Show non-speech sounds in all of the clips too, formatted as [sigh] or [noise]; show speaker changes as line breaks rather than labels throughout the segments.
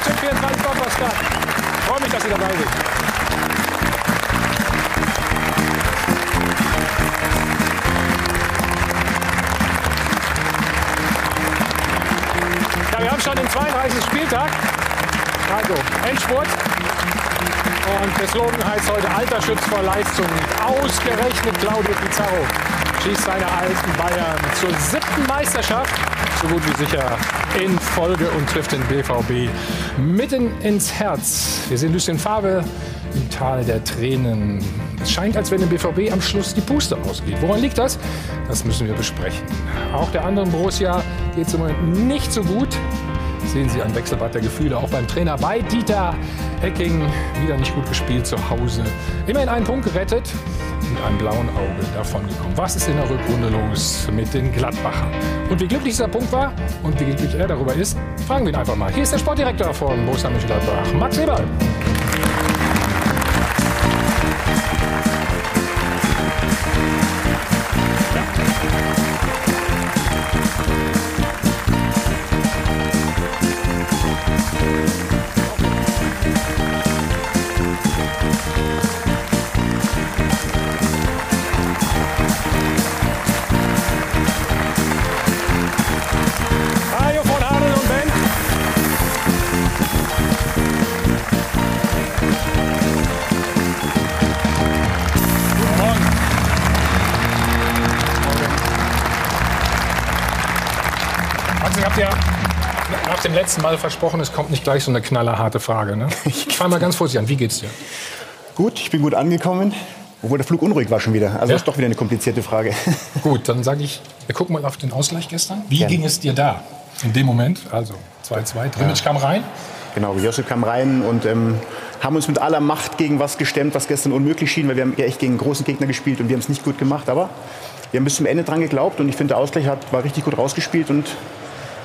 Aktion 24 Podcast. Ich freue mich, dass Sie dabei sind. Wir haben schon den 32. Spieltag. Also Endspurt. Und der Slogan heißt heute Alter schützt vor Leistung. Ausgerechnet Claudio Pizarro schießt seine alten Bayern zur siebten Meisterschaft so gut wie sicher in Folge und trifft den BVB mitten ins Herz. Wir sehen Lucien Favre im Tal der Tränen. Es scheint, als wenn dem BVB am Schluss die Puste ausgeht. Woran liegt das? Das müssen wir besprechen. Auch der anderen Borussia geht es im Moment nicht so gut sehen Sie ein Wechselbad der Gefühle auch beim Trainer bei Dieter Hecking. Wieder nicht gut gespielt zu Hause. Immerhin einen Punkt gerettet einem blauen Auge davongekommen. Was ist in der Rückrunde los mit den Gladbachern? Und wie glücklich dieser Punkt war und wie glücklich er darüber ist, fragen wir ihn einfach mal. Hier ist der Sportdirektor von Borussia Mönchengladbach, Max Eberl. Letzten Mal versprochen, es kommt nicht gleich so eine knallerharte Frage. Ne? [laughs] Ich fange mal ganz vorsichtig an. Wie geht's dir?
Gut, ich bin gut angekommen. Obwohl der Flug unruhig war schon wieder. Also
Ja?
ist doch wieder eine komplizierte Frage. [laughs]
Gut, dann sage ich, wir gucken mal auf den Ausgleich gestern. Wie
Gerne.
ging es dir da? In dem Moment, also 2-2, Drimic kam rein.
genau, Josip kam rein und ähm, haben uns mit aller Macht gegen was gestemmt, was gestern unmöglich schien, weil wir haben ja echt gegen großen Gegner gespielt und wir haben es nicht gut gemacht. Aber wir haben bis zum Ende dran geglaubt und ich finde, der Ausgleich hat, war richtig gut rausgespielt und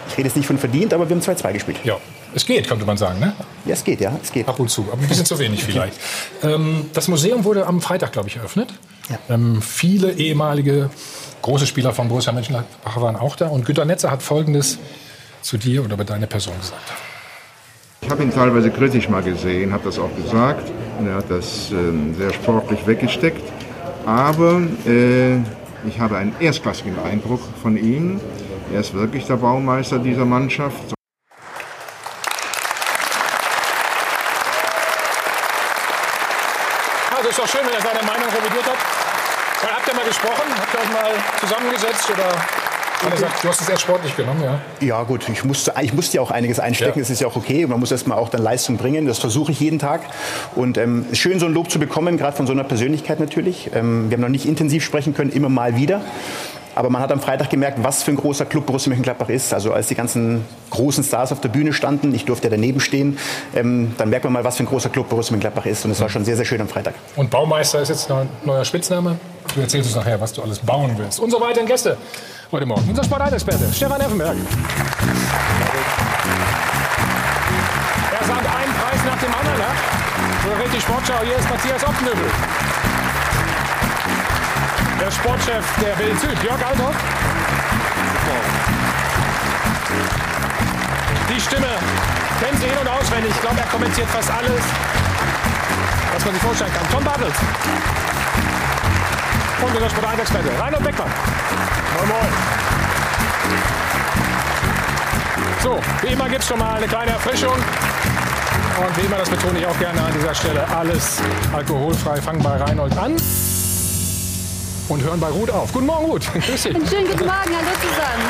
ich rede jetzt nicht von verdient, aber wir haben 2-2 gespielt.
Ja, es geht, könnte man sagen, ne?
Ja, es geht, ja, es geht.
Ab und zu, aber ein bisschen zu wenig [laughs] vielleicht. Ähm, das Museum wurde am Freitag, glaube ich, eröffnet. Ähm, viele ehemalige große Spieler von Borussia Mönchengladbach waren auch da. Und Günter Netzer hat Folgendes zu dir oder über deine Person gesagt.
Ich habe ihn teilweise kritisch mal gesehen, habe das auch gesagt. Und er hat das ähm, sehr sportlich weggesteckt. Aber äh, ich habe einen erstklassigen Eindruck von ihm. Er ist wirklich der Baumeister dieser Mannschaft.
Also ist doch schön, wenn er seine Meinung revidiert hat. Dann habt ihr mal gesprochen? Habt ihr euch mal zusammengesetzt? Oder hat er gesagt, du hast es eher sportlich genommen, ja?
Ja gut, ich musste, ich musste ja auch einiges einstecken,
Ja.
das ist ja auch okay. Man muss erstmal auch dann Leistung bringen, das versuche ich jeden Tag. Und ähm, ist schön, so ein Lob zu bekommen, gerade von so einer Persönlichkeit natürlich. Ähm, wir haben noch nicht intensiv sprechen können, immer mal wieder. Aber man hat am Freitag gemerkt, was für ein großer Club Borussia Mönchengladbach ist. Also als die ganzen großen Stars auf der Bühne standen, ich durfte ja daneben stehen, ähm, dann merkt man mal, was für ein großer Club Borussia Mönchengladbach ist. Und es war schon sehr, sehr schön am Freitag.
Und Baumeister ist jetzt ein neuer Spitzname. Du erzählst uns nachher, was du alles bauen willst. Und so weiter Gäste heute Morgen. Unser Sporteinexperte, Stefan Effenberg. Er sagt einen Preis nach dem anderen ab. So richtig Sportschau. Hier ist Matthias Oppenöbel. Der Sportchef der Bild Süd, Jörg Althoff. Die Stimme kennen Sie in- und auswendig. Ich glaube, er kommentiert fast alles, was man sich vorstellen kann. Tom Bartels. Und unser Sporteinexperte, Reinhold Beckmann. Moin, moin. So, wie immer gibt es schon mal eine kleine Erfrischung. Und wie immer, das betone ich auch gerne an dieser Stelle, alles alkoholfrei. Fangen bei Reinhold an und hören bei Ruth auf. Guten Morgen, Ruth. Grüß dich.
Schönen guten Morgen, hallo zusammen.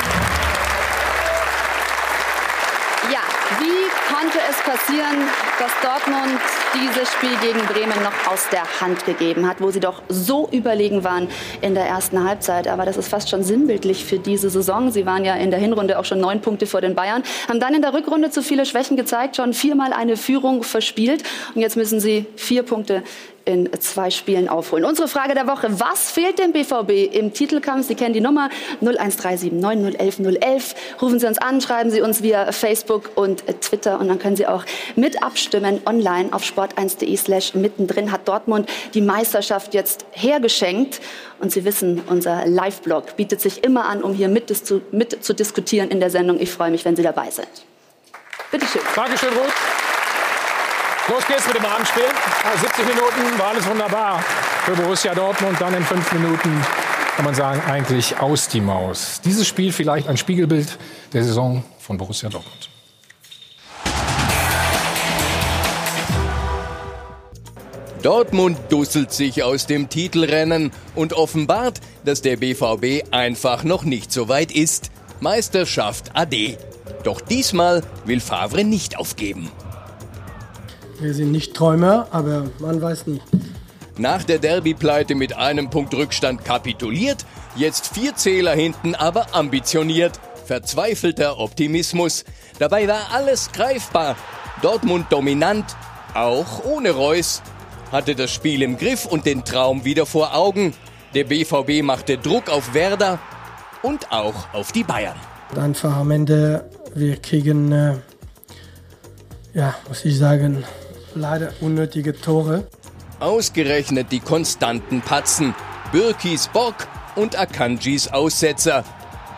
Ja, wie konnte es passieren, dass Dortmund dieses Spiel gegen Bremen noch aus der Hand gegeben hat, wo sie doch so überlegen waren in der ersten Halbzeit. Aber das ist fast schon sinnbildlich für diese Saison. Sie waren ja in der Hinrunde auch schon neun Punkte vor den Bayern, haben dann in der Rückrunde zu viele Schwächen gezeigt, schon viermal eine Führung verspielt. Und jetzt müssen sie vier Punkte in zwei Spielen aufholen. Unsere Frage der Woche, was fehlt dem BVB im Titelkampf? Sie kennen die Nummer 0137 9011 011. Rufen Sie uns an, schreiben Sie uns via Facebook und Twitter und dann können Sie auch mit abstimmen online auf sport1.de slash mittendrin hat Dortmund die Meisterschaft jetzt hergeschenkt. Und Sie wissen, unser Live-Blog bietet sich immer an, um hier mit, zu, mit zu diskutieren in der Sendung. Ich freue mich, wenn Sie dabei sind. Bitte schön.
Dankeschön, Ruth. Los geht's mit dem Abendspiel. 70 Minuten war alles wunderbar für Borussia Dortmund. Dann in fünf Minuten kann man sagen, eigentlich aus die Maus. Dieses Spiel vielleicht ein Spiegelbild der Saison von Borussia Dortmund.
Dortmund dusselt sich aus dem Titelrennen und offenbart, dass der BVB einfach noch nicht so weit ist. Meisterschaft AD. Doch diesmal will Favre nicht aufgeben.
Wir sind nicht Träumer, aber man weiß nie.
Nach der Derby-Pleite mit einem Punkt Rückstand kapituliert, jetzt vier Zähler hinten, aber ambitioniert. Verzweifelter Optimismus. Dabei war alles greifbar. Dortmund dominant, auch ohne Reus. Hatte das Spiel im Griff und den Traum wieder vor Augen. Der BVB machte Druck auf Werder und auch auf die Bayern.
Einfach am Ende, wir kriegen, äh, ja, muss ich sagen, leider unnötige Tore.
Ausgerechnet die konstanten Patzen, Birkis Bock und Akanjis Aussetzer.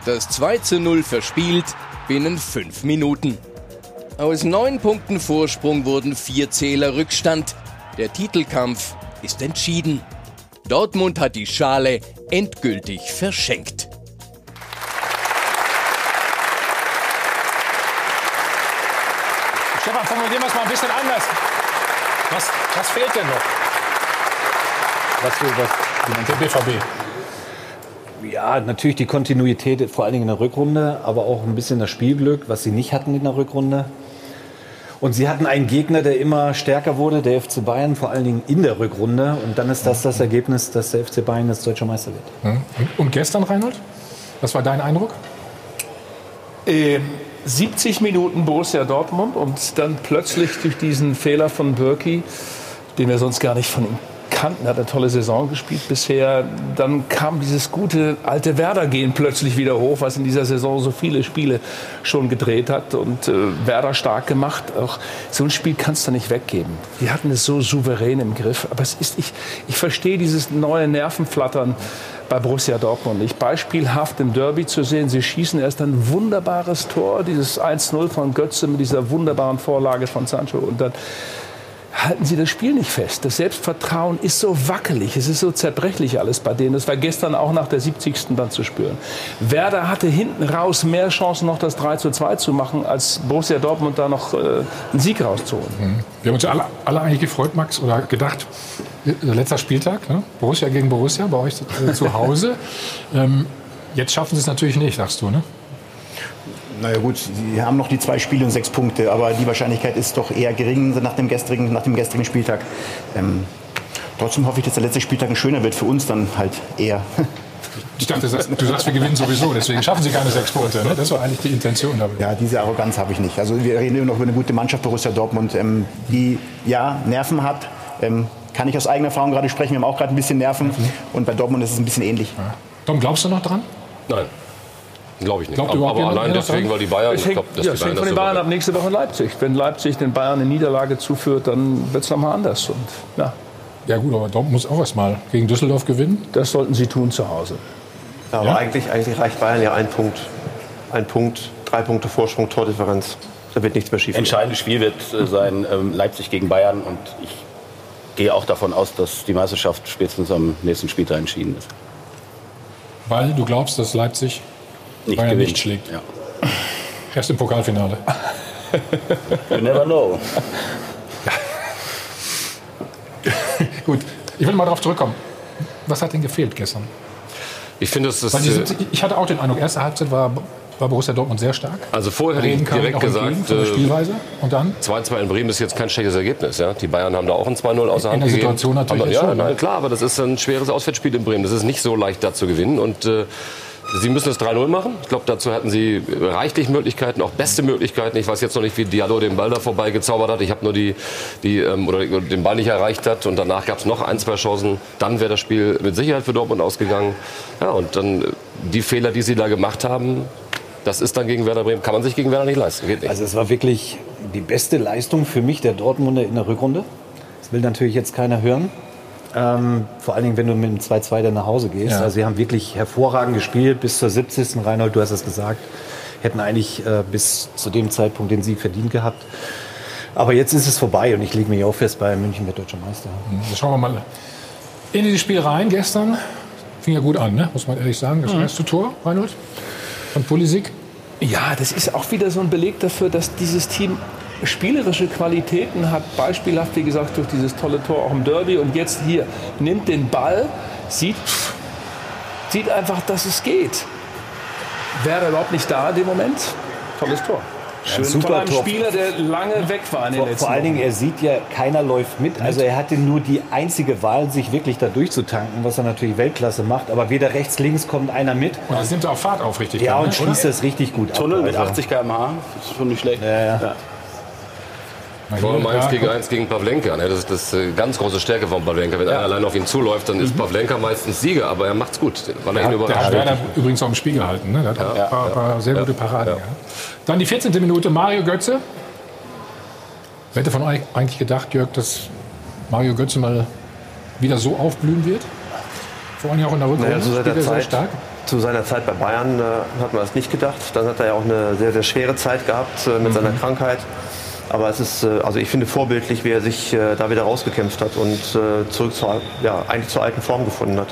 Das 2 zu 0 verspielt binnen fünf Minuten. Aus neun Punkten Vorsprung wurden vier Zähler Rückstand. Der Titelkampf ist entschieden. Dortmund hat die Schale endgültig verschenkt.
Stefan, formulieren wir es mal ein bisschen anders. Was, was fehlt denn noch?
Was will was?
Der BVB.
Ja, natürlich die Kontinuität, vor allen Dingen in der Rückrunde, aber auch ein bisschen das Spielglück, was sie nicht hatten in der Rückrunde. Und sie hatten einen Gegner, der immer stärker wurde, der FC Bayern, vor allen Dingen in der Rückrunde. Und dann ist das das Ergebnis, dass der FC Bayern jetzt deutscher Meister wird.
Hm? Und gestern, Reinhold? Was war dein Eindruck?
Äh, 70 Minuten Borussia Dortmund und dann plötzlich durch diesen Fehler von Birki, den wir sonst gar nicht von ihm kannten, Er hat eine tolle Saison gespielt bisher. Dann kam dieses gute alte Werder-Gehen plötzlich wieder hoch, was in dieser Saison so viele Spiele schon gedreht hat und äh, Werder stark gemacht. Auch so ein Spiel kannst du nicht weggeben. Die hatten es so souverän im Griff. Aber es ist, ich, ich verstehe dieses neue Nervenflattern bei Borussia Dortmund nicht. Beispielhaft im Derby zu sehen, sie schießen erst ein wunderbares Tor, dieses 1-0 von Götze mit dieser wunderbaren Vorlage von Sancho und dann halten sie das Spiel nicht fest. Das Selbstvertrauen ist so wackelig, es ist so zerbrechlich alles bei denen. Das war gestern auch nach der 70. dann zu spüren. Werder hatte hinten raus mehr Chancen, noch das 3 zu 2 zu machen, als Borussia Dortmund da noch äh, einen Sieg rauszuholen.
Mhm. Wir haben uns alle, alle eigentlich gefreut, Max, oder gedacht, äh, letzter Spieltag, ne? Borussia gegen Borussia, bei euch äh, zu Hause. [laughs] ähm, jetzt schaffen sie es natürlich nicht, sagst du, ne?
Naja gut, sie haben noch die zwei Spiele und sechs Punkte, aber die Wahrscheinlichkeit ist doch eher gering nach dem gestrigen, nach dem gestrigen Spieltag. Ähm, trotzdem hoffe ich, dass der letzte Spieltag ein schöner wird für uns dann halt eher. [laughs]
Ich dachte, du sagst, wir gewinnen sowieso, deswegen schaffen sie keine sechs Punkte. Ne? Das war eigentlich die Intention. Dabei.
Ja, diese Arroganz habe ich nicht. Also wir reden immer noch über eine gute Mannschaft Borussia Dortmund, ähm, die ja Nerven hat. Ähm, kann ich aus eigener Erfahrung gerade sprechen. Wir haben auch gerade ein bisschen Nerven. Mhm. Und bei Dortmund ist es ein bisschen ähnlich.
Ja. Tom, glaubst du noch dran?
Nein. Glaube ich nicht.
Glaubt
aber, aber allein deswegen, weil die Bayern.
Es hängt,
glaub,
ja, es hängt von den Bayern ab nächste Woche in Leipzig. Wenn Leipzig den Bayern eine Niederlage zuführt, dann wird es nochmal anders. Und, ja.
ja, gut, aber Dortmund muss auch erst mal gegen Düsseldorf gewinnen.
Das sollten sie tun zu Hause.
Ja, aber ja? Eigentlich, eigentlich reicht Bayern ja ein Punkt. Ein Punkt, drei Punkte Vorsprung, Tordifferenz. Da wird nichts mehr schief.
Entscheidendes Spiel wird äh, sein ähm, Leipzig gegen Bayern. Und ich gehe auch davon aus, dass die Meisterschaft spätestens am nächsten Spieltag entschieden ist.
Weil du glaubst, dass Leipzig
nicht,
Bayern
gewinnt.
nicht schlägt.
Ja. [laughs]
Erst im Pokalfinale. [laughs]
you never know. [laughs]
Gut, ich will mal darauf zurückkommen. Was hat denn gefehlt gestern?
Ich finde, es ist.
Sind, ich hatte auch den Eindruck, erste Halbzeit war, war Borussia Dortmund sehr stark.
Also vorher hätte ich direkt gesagt,
äh, Spielweise. Und dann?
2-2 in Bremen ist jetzt kein schlechtes Ergebnis. Ja? Die Bayern haben da auch ein 2-0 außer Hand
In der Situation
gegeben.
natürlich
aber, ja,
schon.
nein, klar, aber das ist ein schweres Auswärtsspiel in Bremen. Das ist nicht so leicht, da zu gewinnen. Und äh, Sie müssen es 3-0 machen. Ich glaube, dazu hatten Sie reichlich Möglichkeiten, auch beste Möglichkeiten. Ich weiß jetzt noch nicht, wie Diallo den Ball da vorbei gezaubert hat. Ich habe nur die, die ähm, oder den Ball nicht erreicht hat. Und danach gab es noch ein, zwei Chancen. Dann wäre das Spiel mit Sicherheit für Dortmund ausgegangen. Ja, und dann die Fehler, die Sie da gemacht haben, das ist dann gegen Werder Bremen, kann man sich gegen Werder nicht leisten. Geht nicht.
Also es war wirklich die beste Leistung für mich der Dortmunder in der Rückrunde. Das will natürlich jetzt keiner hören. Ähm, vor allen Dingen, wenn du mit dem 2-2 dann nach Hause gehst.
Ja.
Also sie haben wirklich hervorragend gespielt bis zur 70. Reinhold, du hast es gesagt. hätten eigentlich äh, bis zu dem Zeitpunkt den Sieg verdient gehabt. Aber jetzt ist es vorbei und ich lege mich auch fest, Bayern München wird deutscher Meister.
Mhm. Schauen wir mal in dieses Spiel rein. Gestern fing ja gut an, ne? muss man ehrlich sagen. Das
Mhm.
erste Tor, Reinhold, von Pulisic.
Ja, das ist auch wieder so ein Beleg dafür, dass dieses Team spielerische Qualitäten hat. Beispielhaft, wie gesagt, durch dieses tolle Tor auch im Derby. Und jetzt hier nimmt den Ball, sieht, sieht einfach, dass es geht. Wäre überhaupt nicht da in dem Moment. Tolles Tor. Schön
super
von. Spieler, der lange weg war in den
Vor,
letzten
vor allen Dingen, er sieht ja, keiner läuft mit. Also er hatte nur die einzige Wahl, sich wirklich da durchzutanken, was er natürlich Weltklasse macht. Aber weder rechts, links kommt einer mit.
Und das nimmt er auch Fahrt auf, richtig.
Ja,
dann,
und
ne,
schließt das richtig gut
Tunnel
ab.
mit
Also,
80 km/h, das ist schon nicht schlecht.
Ja, ja.
Vor allem
hier,
eins
ja,
gegen
guck.
eins gegen Pavlenka. Ne? Das ist das äh, ganz große Stärke von Pavlenka. Wenn einer allein auf ihn zuläuft, dann ist Pavlenka meistens Sieger, aber er macht's gut, weil er ihn
Der
überrascht.
hat Werder übrigens auch im Spiel gehalten. Ne? Der hat auch ein paar, paar sehr gute Paraden. Ja. Dann die 14. Minute, Mario Götze. Wer hätte von euch eigentlich gedacht, Jörg, dass Mario Götze mal wieder so aufblühen wird? Vor allem auch in der Rückrunde.
Naja, zu seiner,
er sehr
Zeit,
stark.
zu seiner Zeit bei Bayern äh, hat man das nicht gedacht. Dann hat er ja auch eine sehr, sehr schwere Zeit gehabt äh, mit seiner Krankheit. Aber es ist, äh, also ich finde vorbildlich, wie er sich äh, da wieder rausgekämpft hat und äh, zurück zur, ja, eigentlich zur alten Form gefunden hat.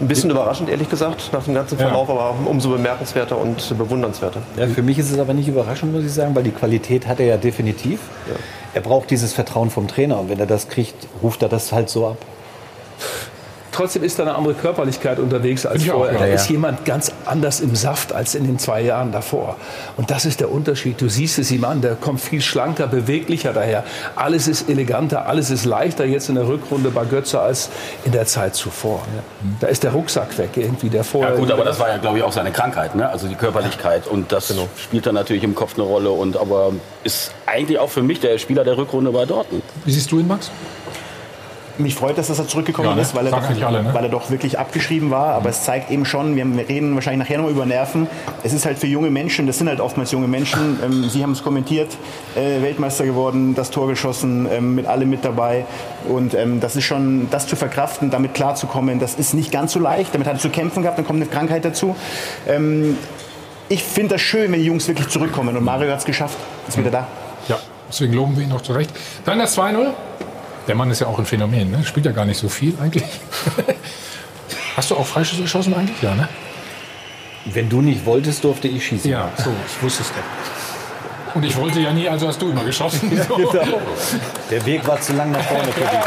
Ein bisschen überraschend, ehrlich gesagt, nach dem ganzen
Ja.
Verlauf, aber umso bemerkenswerter und bewundernswerter.
Ja, für mich ist es aber nicht überraschend, muss ich sagen, weil die Qualität hat er ja definitiv. Er braucht dieses Vertrauen vom Trainer und wenn er das kriegt, ruft er das halt so ab.
Trotzdem ist da eine andere Körperlichkeit unterwegs als
ich auch,
vorher.
ja.
da
Ja,
ist jemand ganz anders im Saft als in den zwei Jahren davor. Und das ist der Unterschied. Du siehst es ihm an, der kommt viel schlanker, beweglicher daher. Alles ist eleganter, alles ist leichter jetzt in der Rückrunde bei Götze als in der Zeit zuvor. Da ist der Rucksack weg irgendwie, der vorher...
Ja gut, aber das war ja, glaube ich, auch seine Krankheit, ne? also die Körperlichkeit. Und das spielt dann natürlich im Kopf eine Rolle. Und aber ist eigentlich auch für mich der Spieler der Rückrunde bei Dortmund.
Wie siehst du ihn, Max?
Mich freut, dass er zurückgekommen
Ja, ne?
ist, weil er, doch,
alle, ne?
weil er doch wirklich abgeschrieben war. Aber es zeigt eben schon, wir reden wahrscheinlich nachher noch über Nerven. Es ist halt für junge Menschen, das sind halt oftmals junge Menschen. Ähm, Sie haben es kommentiert, äh, Weltmeister geworden, das Tor geschossen, ähm, mit allem mit dabei. Und ähm, das ist schon, das zu verkraften, damit klarzukommen, das ist nicht ganz so leicht. Damit hat er zu kämpfen gehabt, dann kommt eine Krankheit dazu. Ähm, ich finde das schön, wenn die Jungs wirklich zurückkommen. Und Mario hat es geschafft, ist wieder da.
Ja, deswegen loben wir ihn noch zurecht. Dann das 2-0. Der Mann ist ja auch ein Phänomen, ne? Spielt ja gar nicht so viel eigentlich. [laughs] Hast du auch Freischüsse geschossen eigentlich? Ja, ne?
Wenn du nicht wolltest, durfte ich schießen.
Ja, so, ich wusste es denn. Und ich wollte ja nie, also hast du immer geschossen. [laughs] So.
Genau. Der Weg war zu lang nach vorne für dich. Ja,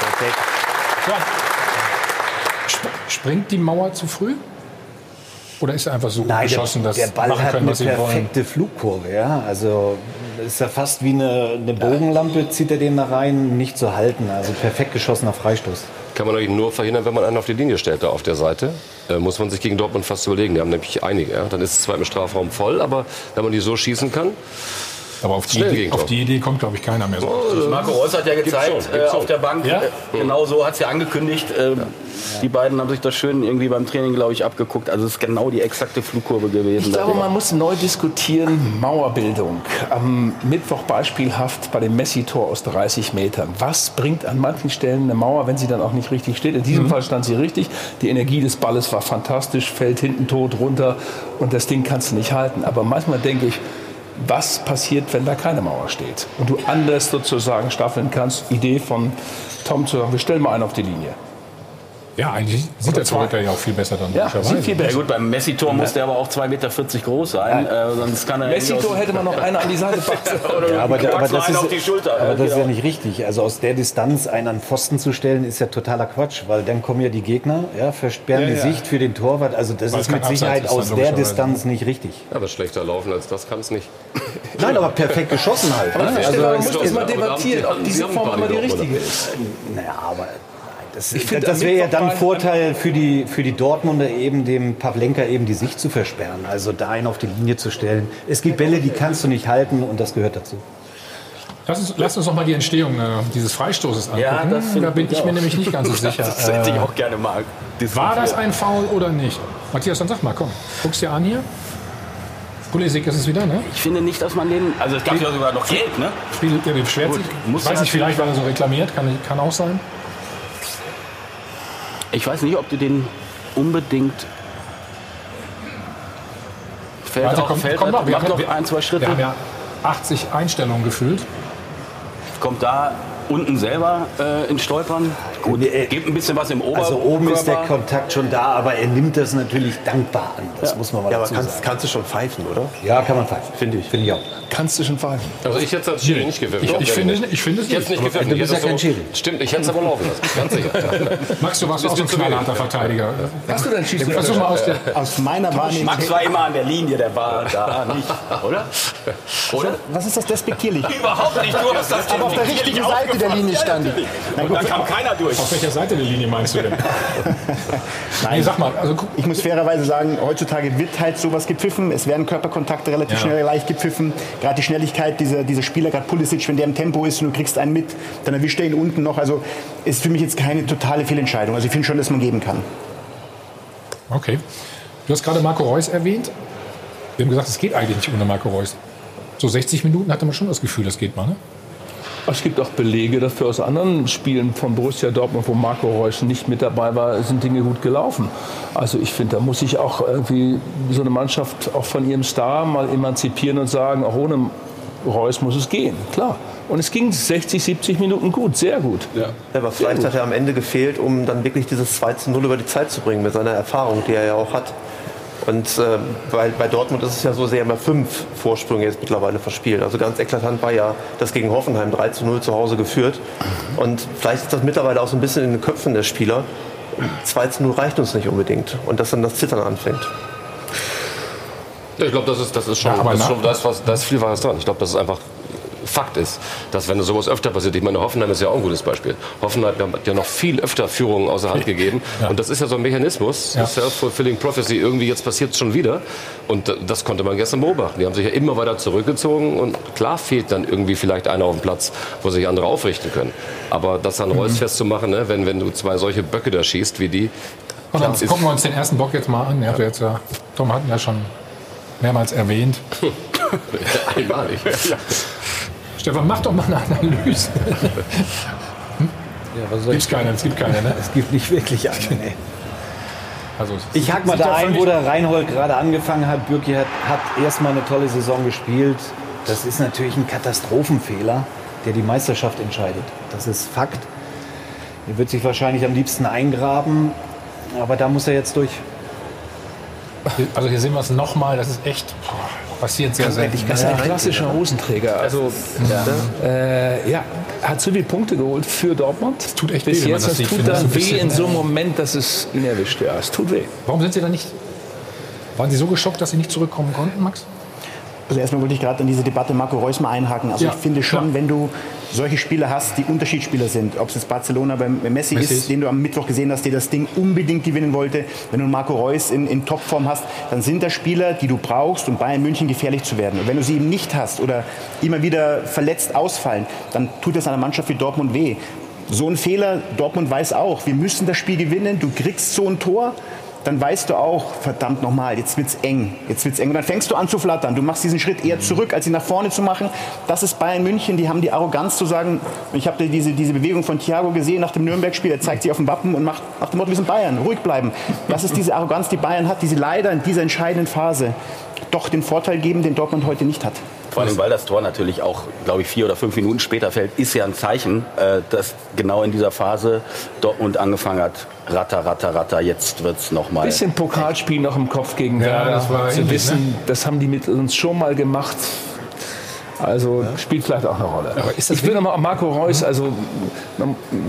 perfekt.
Ja. Sp springt die Mauer zu früh? Oder ist er einfach so
Nein,
geschossen,
der,
dass
der Ball
machen
hat
können,
eine
was sie wollen?
perfekte Flugkurve. Ja? Also ist ja fast wie eine, eine Bogenlampe, zieht er den da rein, nicht zu halten. Also perfekt geschossener Freistoß.
Kann man natürlich nur verhindern, wenn man einen auf die Linie stellt, da auf der Seite. Äh, muss man sich gegen Dortmund fast überlegen. Die haben nämlich einige. Ja? Dann ist es zwar im Strafraum voll, aber wenn man die so schießen kann,
Aber auf die, Idee, auf die Idee kommt, glaube ich, keiner mehr so.
Marco Reus hat ja
Gibt's
gezeigt
schon,
äh,
gibt's
auf
schon.
der Bank,
Ja?
äh, genau so hat es ja angekündigt. Ähm, Die beiden haben sich das schön irgendwie beim Training, glaube ich, abgeguckt. Also es ist genau die exakte Flugkurve gewesen.
Ich glaube, man muss neu diskutieren, Mauerbildung. Am Mittwoch beispielhaft bei dem Messi-Tor aus 30 Metern. Was bringt an manchen Stellen eine Mauer, wenn sie dann auch nicht richtig steht? In diesem Fall stand sie richtig. Die Energie des Balles war fantastisch, fällt hinten tot runter und das Ding kannst du nicht halten. Aber manchmal denke ich, was passiert, wenn da keine Mauer steht? Und du anders sozusagen staffeln kannst. Idee von Tom zu sagen, wir stellen mal einen auf die Linie.
Ja, eigentlich sieht der Torhüter ja auch viel besser dann.
Ja, sieht viel
Ja
besser.
gut, beim Messi-Tor muss der aber auch 2,40 Meter groß sein. Äh, sonst kann er nicht
Messi-Tor hätte man noch einer an die Seite [laughs] packen.
Oder
Ja, aber, aber das,
einen
ist,
auf die Schulter.
aber das ist ja
Genau.
nicht richtig. Also aus der Distanz einen an Pfosten zu stellen, ist ja totaler Quatsch, weil dann kommen ja die Gegner, ja, versperren
Ja,
die
ja.
Sicht für den Torwart. Also das
Weil
ist mit Sicherheit aus der. Distanz nicht richtig.
aber schlechter laufen als das kann es nicht. [laughs]
Nein, aber perfekt geschossen halt. Ne?
Also, man
ist
muss
Aber
debattieren, ob diese Form immer die richtige ist.
naja, aber das,
find,
das wäre ja dann
bei-
Vorteil für die, für die Dortmunder eben dem Pavlenka eben die Sicht zu versperren. Also da einen auf die Linie zu stellen. Es gibt Bälle, die kannst du nicht halten und das gehört dazu.
Lass uns, lass uns noch mal die Entstehung äh, dieses Freistoßes angucken.
Ja, das
da bin
ich
ich mir
auch.
nämlich nicht ganz so sicher.
Das [laughs] hätte ich
Äh,
auch gerne mal.
war das ein Foul oder nicht? Matthias, dann sag mal, komm, guck's dir an hier. Pulisic ist es wieder, ne?
Ich finde nicht, dass man den. Also es gab ja sogar noch Geld, ne?
Spielt der beschwert
Gut,
sich.
muss
Ich weiß
ja
nicht, vielleicht war er so reklamiert, kann, kann auch sein.
Ich weiß nicht, ob du den unbedingt. Fällt
Warte,
auch,
kommt,
fällt
kommt noch. Wir haben
macht
noch
ein, zwei Schritte.
Wir haben ja 80 Einstellungen gefühlt.
Kommt da unten selber äh, in Stolpern. Gut, gibt ein bisschen was im Oberkörper.
Also oben ist der Kontakt schon da, aber er nimmt das natürlich dankbar an. Das
Ja.
muss man mal
Ja, aber
dazu
kannst,
sagen.
kannst du schon pfeifen, oder?
Ja, kann man pfeifen. Finde ich. Finde ich auch.
Kannst du schon pfeifen?
Also ich hätte es als Schiri nicht gepfiffen.
Ich, ich, finde, ich finde es
Ich hätte es nicht
Aber
gepfiffen.
Du
Ich
bist ja
hätte
kein
es so-
Schiri.
Stimmt, ich hätte es aber laufen lassen. [laughs] Ganz sicher.
Max, du warst auch so ein knallharter. Verteidiger.
Hast du denn Schiedsrichter?
Versuch mal aus der...
Aus meiner Wahrnehmung.
Max war immer an der Linie, der war da nicht, oder? Oder?
Was ist das despektierlich?
Überhaupt nicht, du hast das
Aber auf der richtigen Seite der Linie stand ich.
Und da kam keiner durch.
Auf welcher Seite der Linie meinst du denn? [laughs] Nein, sag mal. Also,
Ich muss fairerweise sagen, heutzutage wird halt sowas gepfiffen. Es werden Körperkontakte relativ
Ja.
schnell leicht gepfiffen. Gerade die Schnelligkeit dieser, dieser Spieler, gerade Pulisic, wenn der im Tempo ist und du kriegst einen mit, dann erwischt er ihn unten noch. Also ist für mich jetzt keine totale Fehlentscheidung. Also ich finde schon, dass man geben kann.
okay. Du hast gerade Marco Reus erwähnt. Wir haben gesagt, es geht eigentlich nicht ohne Marco Reus. So 60 Minuten hatte man schon das Gefühl, das geht mal. Ne?
Es gibt auch Belege dafür aus anderen Spielen von Borussia Dortmund, wo Marco Reus nicht mit dabei war, sind Dinge gut gelaufen. Also ich finde, da muss sich auch irgendwie so eine Mannschaft auch von ihrem Star mal emanzipieren und sagen, auch ohne Reus muss es gehen, klar. Und es ging 60, 70 Minuten gut, sehr gut.
Ja.
Ja, aber vielleicht hat er am Ende gefehlt, um dann wirklich dieses 2 zu 0 über die Zeit zu bringen, mit seiner Erfahrung, die er ja auch hat. Und äh, bei, bei Dortmund ist es ja so, sie haben ja fünf Vorsprünge jetzt mittlerweile verspielt. Also ganz eklatant war ja das gegen Hoffenheim 3 zu 0 zu Hause geführt. Und vielleicht ist das mittlerweile auch so ein bisschen in den Köpfen der Spieler. 2 zu 0 reicht uns nicht unbedingt. Und dass dann das Zittern anfängt.
Ja, Ich glaube, das ist, das ist schon,
Ja,
das ist schon da, ist was, da ist viel Wahres dran. Ich glaube, das ist einfach Fakt ist, dass wenn sowas öfter passiert, ich meine, Hoffenheim ist ja auch ein gutes Beispiel. Hoffenheim hat ja noch viel öfter Führungen außer Hand gegeben.
Ja.
Und das ist ja so ein Mechanismus,
Ja.
self-fulfilling prophecy, irgendwie jetzt passiert es schon wieder. Und äh, das konnte man gestern beobachten. Die haben sich ja immer weiter zurückgezogen und klar fehlt dann irgendwie vielleicht einer auf dem Platz, wo sich andere aufrichten können. Aber das an Reus festzumachen, ne, wenn, wenn du zwei solche Böcke da schießt wie die,
Und dann
klar, ist-
gucken wir uns den ersten Bock jetzt mal an. Hat jetzt ja, Tom hat ihn ja schon mehrmals erwähnt. [laughs]
einmalig. [laughs] [laughs]
Stefan, mach doch mal eine Analyse.
Ja, was soll
Gibt's keine, es gibt keine, ne?
Es gibt nicht wirklich eine. Nee.
Also,
Ich hack mal da
ja
ein, wo der Reinhold gerade angefangen hat. Bürki hat, hat erstmal eine tolle Saison gespielt. Das ist natürlich ein Katastrophenfehler, der die Meisterschaft entscheidet. Das ist Fakt. Er wird sich wahrscheinlich am liebsten eingraben, aber da muss er jetzt durch.
Also hier sehen wir es nochmal, das ist echt boah, passiert sehr selten.
Das ist ein klassischer Hosenträger. Also, äh, ja, hat so viele Punkte geholt für Dortmund. Das
tut echt
Bis
weh, wenn man das
das tut dann weh in so einem Moment, dass es ihn erwischt. Ja, es tut weh.
Warum sind Sie da nicht? Waren Sie so geschockt, dass Sie nicht zurückkommen konnten, Max?
Also erstmal wollte ich gerade in diese Debatte Marco Reus mal einhaken. Also
Ja,
ich finde schon,
klar.
wenn du solche Spieler hast, die Unterschiedsspieler sind, ob es jetzt Barcelona bei Messi,
Messi
ist, den du am Mittwoch gesehen hast, der das Ding unbedingt gewinnen wollte, wenn du Marco Reus in, in Topform hast, dann sind das Spieler, die du brauchst, um Bayern München gefährlich zu werden. Und wenn du sie eben nicht hast oder immer wieder verletzt ausfallen, dann tut das einer Mannschaft wie Dortmund weh. So ein Fehler, Dortmund weiß auch, wir müssen das Spiel gewinnen, du kriegst so ein Tor, dann weißt du auch, verdammt nochmal, jetzt wird's eng, jetzt wird's eng. Und dann fängst du an zu flattern. Du machst diesen Schritt eher zurück, als ihn nach vorne zu machen. Das ist Bayern München, die haben die Arroganz zu sagen, ich habe diese, diese Bewegung von Thiago gesehen nach dem Nürnberg-Spiel, er zeigt sich auf dem Wappen und macht nach dem Motto, wir sind Bayern, ruhig bleiben. Das ist diese Arroganz, die Bayern hat, die sie leider in dieser entscheidenden Phase doch den Vorteil geben, den Dortmund heute nicht hat.
Vor allem, weil das Tor natürlich auch, glaube ich, vier oder fünf Minuten später fällt, ist ja ein Zeichen, äh, dass genau in dieser Phase Dortmund angefangen hat. Ratter, ratter, ratter, jetzt wird es nochmal.
Bisschen Pokalspiel noch im Kopf gegen
Ja,
Werder.
das war
Zu
ähnlich,
wissen,
ne?
das haben die mit uns schon mal gemacht. Also spielt vielleicht auch eine Rolle.
Aber ist das
ich will nochmal Marco Reus, also